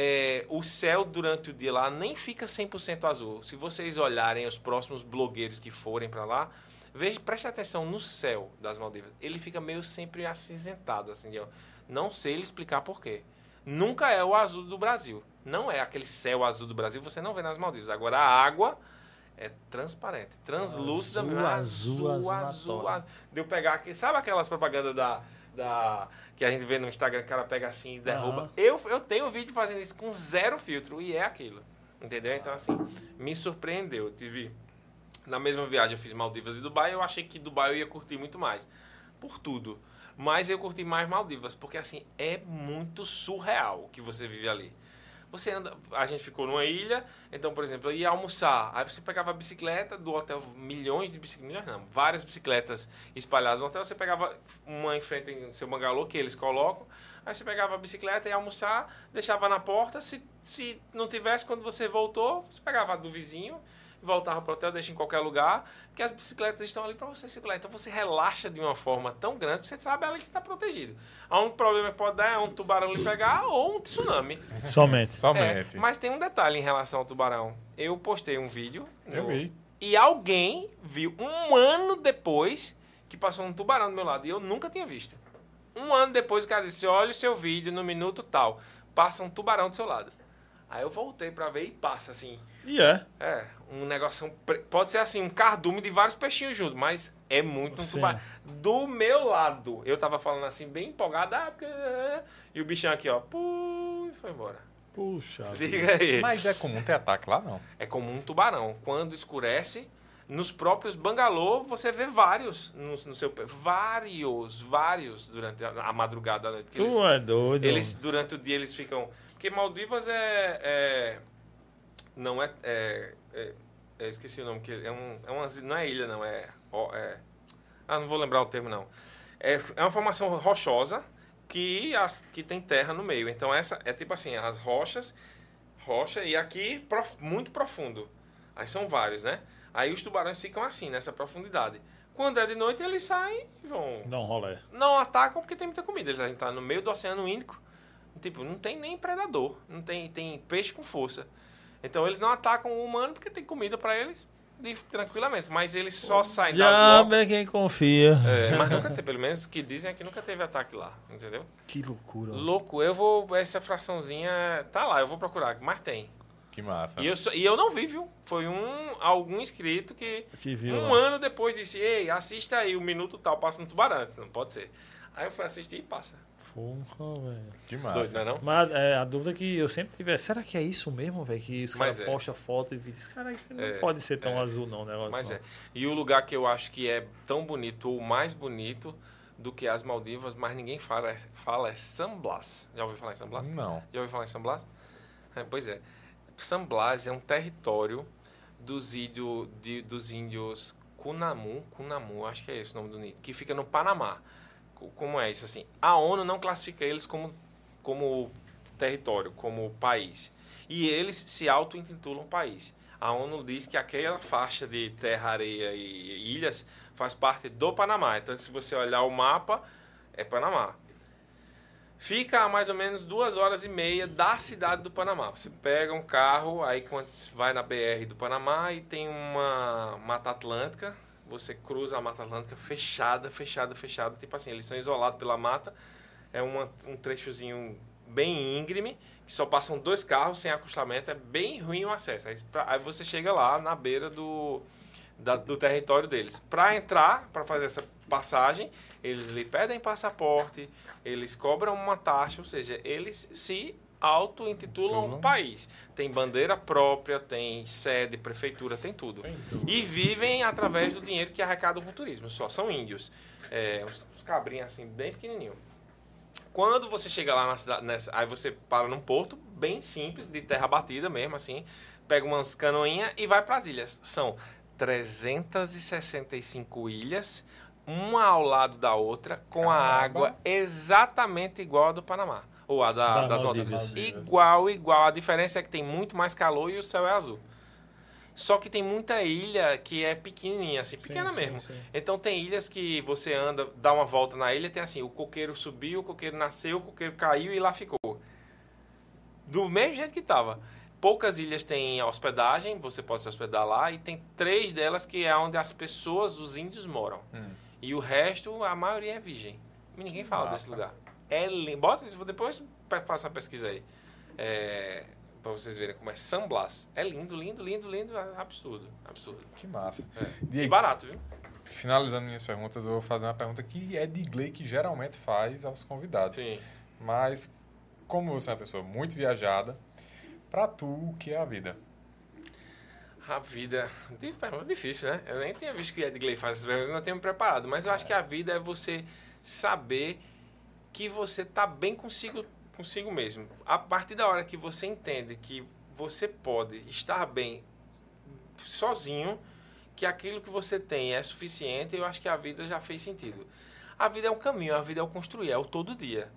é, o céu durante o dia lá nem fica 100% azul. Se vocês olharem os próximos blogueiros que forem para lá, veja, preste atenção no céu das Maldivas. Ele fica meio sempre acinzentado, assim. ó. Não sei lhe explicar por quê. Nunca é o azul do Brasil. Não é aquele céu azul do Brasil, você não vê nas Maldivas. Agora a água é transparente, translúcida, Azul, azul, azul azul, azul. De eu pegar aqui, sabe aquelas propagandas da, da que a gente vê no Instagram, que cara pega assim e derruba. Aham. Eu, eu tenho vídeo fazendo isso com zero filtro e é aquilo. Entendeu? Então, assim, me surpreendeu. Eu tive. Na mesma viagem eu fiz Maldivas e Dubai, eu achei que Dubai eu ia curtir muito mais. Por tudo. Mas eu curti mais Maldivas, porque assim, é muito surreal o que você vive ali. Você anda, a gente ficou numa ilha, então, por exemplo, ia almoçar, aí você pegava a bicicleta do hotel, milhões de bicicletas, não, várias bicicletas espalhadas no hotel, você pegava uma em frente em seu bangalô, que eles colocam, aí você pegava a bicicleta e almoçar, deixava na porta, se, se não tivesse, quando você voltou, você pegava a do vizinho, voltava para o hotel, deixa em qualquer lugar, porque as bicicletas estão ali para você circular. Então você relaxa de uma forma tão grande que você sabe ali que está protegido. A único problema que pode dar é um tubarão lhe pegar ou um tsunami. [LAUGHS] Somente. Somente. É, mas tem um detalhe em relação ao tubarão. Eu postei um vídeo. Eu no- vi. E alguém viu um ano depois que passou um tubarão do meu lado. E eu nunca tinha visto. Um ano depois o cara disse: Olha o seu vídeo no minuto tal. Passa um tubarão do seu lado. Aí eu voltei pra ver e passa assim. E é. É, um negócio. Pode ser assim, um cardume de vários peixinhos juntos, mas é muito um tubarão. Do meu lado, eu tava falando assim, bem empolgado, ah, porque. E o bichão aqui, ó, pum, e foi embora. Puxa. [LAUGHS] Diga aí. Mas é comum ter ataque lá, não. É como um tubarão. Quando escurece, nos próprios bangalô, você vê vários no, no seu. Vários, vários durante a, a madrugada da noite. Porque Tu é doido. eles, durante o dia, eles ficam. Porque Maldivas é. é- não é, é, é- Eu esqueci o nome, que é, um, é uma. Não é ilha, não. É, é. Ah, não vou lembrar o termo, não. É, é uma formação rochosa que, as, que tem terra no meio. Então, essa é tipo assim: as rochas, rocha, e aqui prof- muito profundo. Aí são vários, né? Aí os tubarões ficam assim, nessa profundidade. Quando é de noite, eles saem e vão um rolê. não atacam porque tem muita comida. Eles estão no meio do Oceano Índico. Tipo, não tem nem predador. Não tem, tem peixe com força. Então eles não atacam o humano porque tem comida para eles de- tranquilamente. Mas eles só saem das Diabo é quem confia. É, mas nunca teve, pelo menos que dizem é que nunca teve ataque lá, entendeu? Que loucura. Louco, eu vou. Essa fraçãozinha tá lá, eu vou procurar, mas tem. Que massa. E eu, e eu não vi, viu? Foi um algum inscrito que Que viu. um lá. ano depois disse: Ei, assista aí o minuto tal, passa no tubarão. Não pode ser. Aí eu fui assistir e passa. Porra, velho. Que Doido, massa. não é não? Mas é, a dúvida que eu sempre tive é, será que é isso mesmo, velho? Que os caras é. postam foto e vídeo. Cara, não É, pode ser tão é. azul não o negócio. Mas não. é. E o lugar que eu acho que é tão bonito, ou mais bonito do que as Maldivas, mas ninguém fala, fala é San Blas. Já ouviu falar em San Blas? Não. Já ouviu falar em San Blas? É, pois é. San Blas é um território dos, índio, de- dos índios Cunamu, Cunamu, acho que é esse o nome do nível, que fica no Panamá. Co- Como é isso assim? A ONU não classifica eles como, como território, como país. E eles se auto-intitulam país. A ONU diz que aquela faixa de terra, areia e ilhas faz parte do Panamá. Então, se você olhar o mapa, é Panamá. Fica a mais ou menos duas horas e meia da cidade do Panamá. Você pega um carro, aí quando vai na BR do Panamá e tem uma Mata Atlântica, você cruza a Mata Atlântica fechada, fechada, fechada. Tipo assim, eles são isolados pela mata. É uma, um trechozinho bem íngreme, que só passam dois carros sem acostamento. É bem ruim o acesso. Aí, pra- aí você chega lá na beira do, da- do território deles. Para entrar, para fazer essa passagem, eles lhe pedem passaporte, eles cobram uma taxa, ou seja, eles se auto-intitulam um país. Tem bandeira própria, tem sede, prefeitura, tem tudo. Tem tudo. E vivem através do dinheiro que arrecadam com o turismo. Só são índios. É, uns, cabrinhos assim, bem pequenininho. Quando você chega lá na cidade, nessa, aí você para num porto bem simples, de terra batida mesmo, assim, pega umas canoinhas e vai para as ilhas. São 365 ilhas, uma ao lado da outra, com a Caramba. água exatamente igual a do Panamá. Ou a da- Da das Maldivas. Maldivas. Igual, igual. A diferença é que tem muito mais calor e o céu é azul. Só que tem muita ilha que é pequenininha, assim, pequena sim, mesmo. sim. Então tem ilhas que você anda, dá uma volta na ilha, tem assim, o coqueiro subiu, o coqueiro nasceu, o coqueiro caiu e lá ficou. Do mesmo jeito que tava. Poucas ilhas têm hospedagem, você pode se hospedar lá, e tem três delas que é onde as pessoas, os índios, moram. Hum. E o resto, a maioria é virgem. Ninguém fala desse massa. lugar. É lindo. Bota isso, depois faça a pesquisa aí. É, pra vocês verem como é San Blas. É lindo, lindo, lindo, lindo. é Absurdo. Absurdo. Que massa. É. E Diego, barato, viu? finalizando minhas perguntas, eu vou fazer uma pergunta que é de Gley que geralmente faz aos convidados. Sim. Mas, como você é uma pessoa muito viajada, pra tu, o que é a vida? A vida. Pergunta difícil, né? Eu nem tinha visto que Edgley faz essas perguntas, eu não tinha me preparado. Mas eu acho que a vida é você saber que você tá bem consigo, consigo mesmo. A partir da hora que você entende que você pode estar bem sozinho, que aquilo que você tem é suficiente, eu acho que a vida já fez sentido. A vida é um caminho, a vida é o construir, é o todo dia.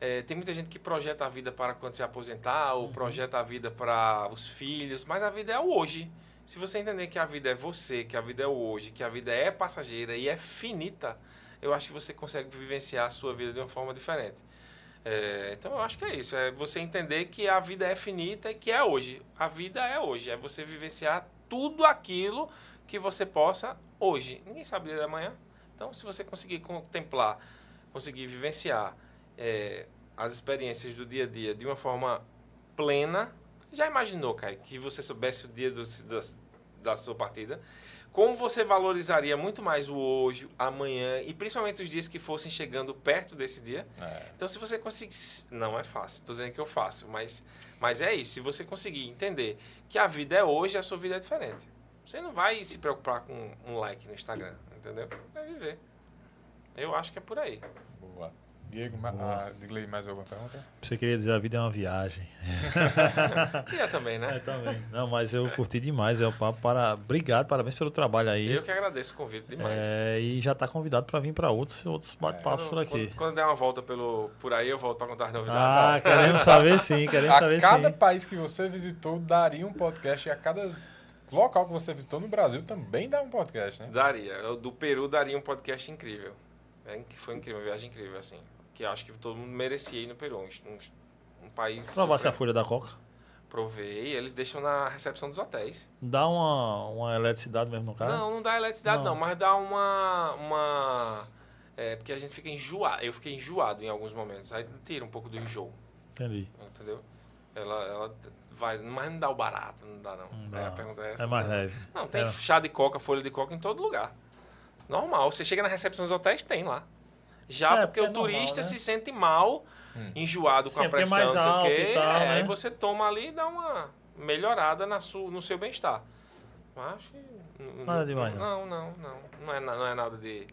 É, tem muita gente que projeta a vida para quando se aposentar, ou projeta a vida para os filhos, mas a vida é o hoje. Se você entender que a vida é você, que a vida é o hoje, que a vida é passageira e é finita, eu acho que você consegue vivenciar a sua vida de uma forma diferente. É, então eu acho que é isso, é você entender que a vida é finita e que é hoje. A vida é hoje, é você vivenciar tudo aquilo que você possa hoje. Ninguém sabe da manhã. Então, se você conseguir contemplar, conseguir vivenciar é, as experiências do dia a dia de uma forma plena, já imaginou, Kai, que você soubesse o dia do, da, da sua partida? Como você valorizaria muito mais o hoje, amanhã e principalmente os dias que fossem chegando perto desse dia? É, Então, se você conseguir. Não é fácil, estou dizendo que eu faço, mas, mas é isso. Se você conseguir entender que a vida é hoje, a sua vida é diferente. Você não vai se preocupar com um like no Instagram, entendeu? Vai viver. Eu acho que é por aí. boa. Diego, ma- ah, Gley, mais alguma pergunta? Você queria dizer a vida é uma viagem. [LAUGHS] E é também, É, né? [LAUGHS] também. Não, mas eu curti demais. É o papo para. Obrigado, parabéns pelo trabalho aí. Eu que agradeço o convite demais. É, e já está convidado para vir para outros, outros bate-papos Quando- por aqui. Quando, quando der uma volta pelo, por aí, eu volto para contar as Ah, novidades. queremos saber sim, queremos A saber cada sim. país que você visitou, daria um podcast. E a cada local que você visitou no Brasil também dá um podcast, né? Daria. Eu, do Peru daria um podcast incrível. É, foi incrível, uma viagem incrível, assim. Que acho que todo mundo merecia ir no Peru. Um, um, país. Provasse a super- folha da Coca. Provei, eles deixam na recepção dos hotéis. Dá uma, uma eletricidade mesmo no cara? Não, não dá eletricidade Não. não, mas dá uma. uma é, porque a gente fica enjoado. Eu fiquei enjoado em alguns momentos. Aí tira um pouco do enjoo, Entendi. entendeu? Ela, ela vai. Mas não dá o barato, não dá não. Não É, dá. a pergunta é essa. É mais não. leve. Não, tem É. chá de coca, folha de coca em todo lugar. Normal. Você chega na recepção dos hotéis, tem lá. Já É, porque porque é o normal, turista né? se sente mal, Hum. enjoado com Sim, a é pressão, não sei o quê. e tal, é, né? Aí você toma ali e dá uma melhorada na su, no seu bem-estar. Acho que. Nada demais, Não, não, não. Não é, não é nada de.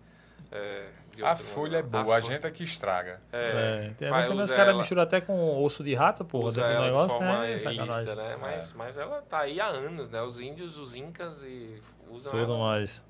é, A mundo, folha é não. boa, a, folha- gente é que estraga. É, É, tem faz- também os caras misturam até com osso de rato, porra, usa dentro do negócio, forma né? ilícita, Sacanagem. né? Mas, mas ela tá aí há anos, né? Os índios, os incas e usam Tudo ela mais.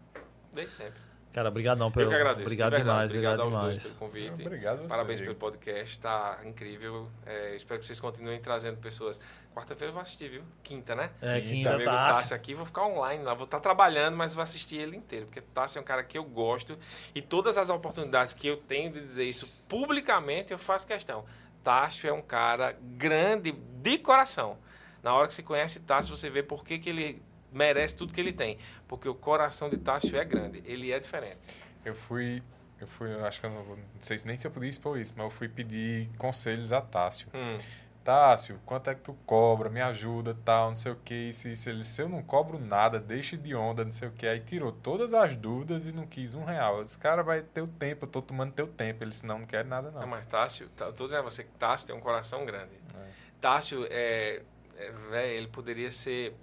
desde sempre. Cara, obrigadão pelo. Eu que agradeço. Obrigado de verdade. demais, Obrigado obrigado aos demais. dois pelo convite. Obrigado você. Parabéns Diego. pelo podcast, tá incrível. É, espero que vocês continuem trazendo pessoas. Quarta-feira eu vou assistir, viu? Quinta, né? É, Quinta, quinta Amigo tá. Tássio aqui, vou ficar online lá. Vou estar trabalhando, mas vou assistir ele inteiro. Porque Tássio é um cara que eu gosto. E todas as oportunidades que eu tenho de dizer isso publicamente, eu faço questão. Tássio é um cara grande de coração. Na hora que você conhece Tássio, você vê por que, que ele merece tudo que ele tem. Porque o coração de Tássio é grande. Ele é diferente. Eu fui. Eu fui, eu acho que eu não, não sei se nem se eu podia expor isso, mas eu fui pedir conselhos a Tássio. Hum. Tássio, quanto é que tu cobra? Me ajuda, tal, não sei o que. Se, se, ele, se eu não cobro nada, deixa de onda, não sei o que. Aí tirou todas as dúvidas e não quis um real. Eu disse, cara, vai ter o tempo, eu tô tomando teu tempo. Ele disse, não, não quero nada, Não, não. mas Tássio, tá, tô dizendo a você que Tássio tem um coração grande. É. Tássio, é, é, véi, ele poderia ser.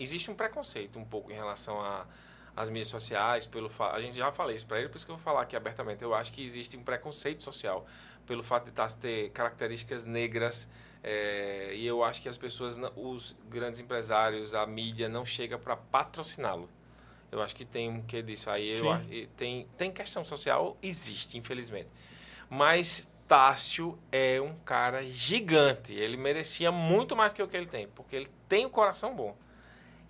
Existe um preconceito um pouco em relação a às mídias sociais, pelo fa... a gente já falei isso para ele, por isso que eu vou falar aqui abertamente. Eu acho que existe um preconceito social pelo fato de ter características negras é, e eu acho que as pessoas, os grandes empresários, a mídia não chega para patrociná-lo. Eu acho que tem um quê disso aí. Eu, acho- tem, tem questão social, existe, infelizmente. Mas Tássio é um cara gigante. Ele merecia muito mais do que o que ele tem, porque ele tem o coração bom.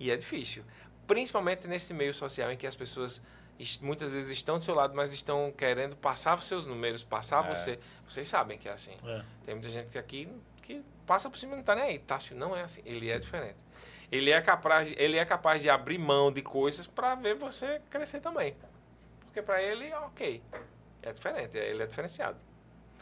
E é difícil. Principalmente nesse meio social em que as pessoas es- muitas vezes estão do seu lado, mas estão querendo passar os seus números, passar É. você. Vocês sabem que é assim. É. Tem muita gente que aqui que passa por cima e não tá nem aí. Tássio não é assim. Ele é diferente. Ele é capaz, ele é capaz de abrir mão de coisas para ver você crescer também. Porque para ele, ok. É diferente, ele é diferenciado.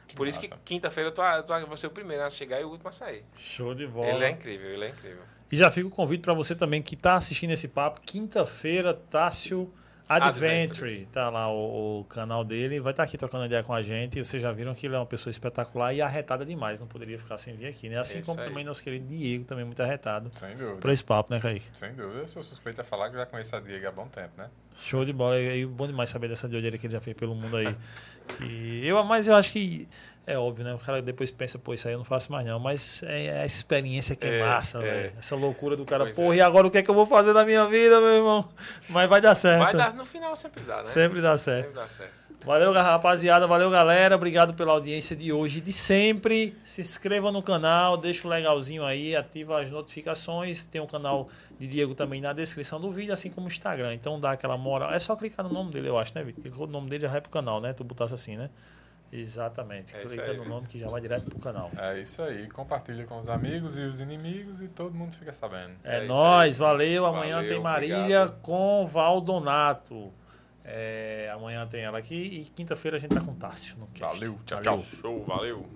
Que Por isso que massa. quinta-feira eu tô, eu tô, vou ser o primeiro a chegar e o último a sair. Show de bola. Ele é incrível, ele é incrível. E já fica o convite para você também que está assistindo esse papo. Quinta-feira, Tássio Adventure, tá lá o, o canal dele. Vai estar aqui trocando ideia com a gente. E vocês já viram que ele é uma pessoa espetacular e arretada demais. Não poderia ficar sem vir aqui, né? Assim Isso como aí. também nosso querido Diego, também muito arretado. Sem dúvida. Por esse papo, né, Kaique? Sem dúvida. Eu sou suspeito a falar que já conheço a Diego há bom tempo, né? Show de bola. E bom demais saber dessa doideira que ele já fez pelo mundo aí. [LAUGHS] E eu, mas eu acho que é óbvio, né? O cara depois pensa, pô, isso aí eu não faço mais não. Mas é a experiência que é, É, massa, é. velho. Essa loucura do cara. Pois Porra, é. e agora o que é que eu vou fazer na minha vida, meu irmão? Mas vai dar certo. Vai dar, no final sempre dá, né? Sempre dá certo. Sempre dá certo. Valeu, rapaziada. Valeu, galera. Obrigado pela audiência de hoje e de sempre. Se inscreva no canal, deixa o legalzinho aí, ativa as notificações. Tem o canal de Diego também na descrição do vídeo, assim como o Instagram. Então dá aquela moral. É só clicar no nome dele, eu acho, né, Vitor? Clicou no nome dele já vai pro canal, né? Tu botasse assim, né? Exatamente. É Clica aí, no nome que já vai direto pro canal. É isso aí. Compartilha com os amigos e os inimigos e todo mundo fica sabendo. É, É aí. valeu. Amanhã Valeu, tem Marília obrigado. com Valdonato. É, amanhã tem ela aqui e quinta-feira a gente tá com Tássio. No cast. Valeu, tchau, Valeu. tchau. Show, valeu.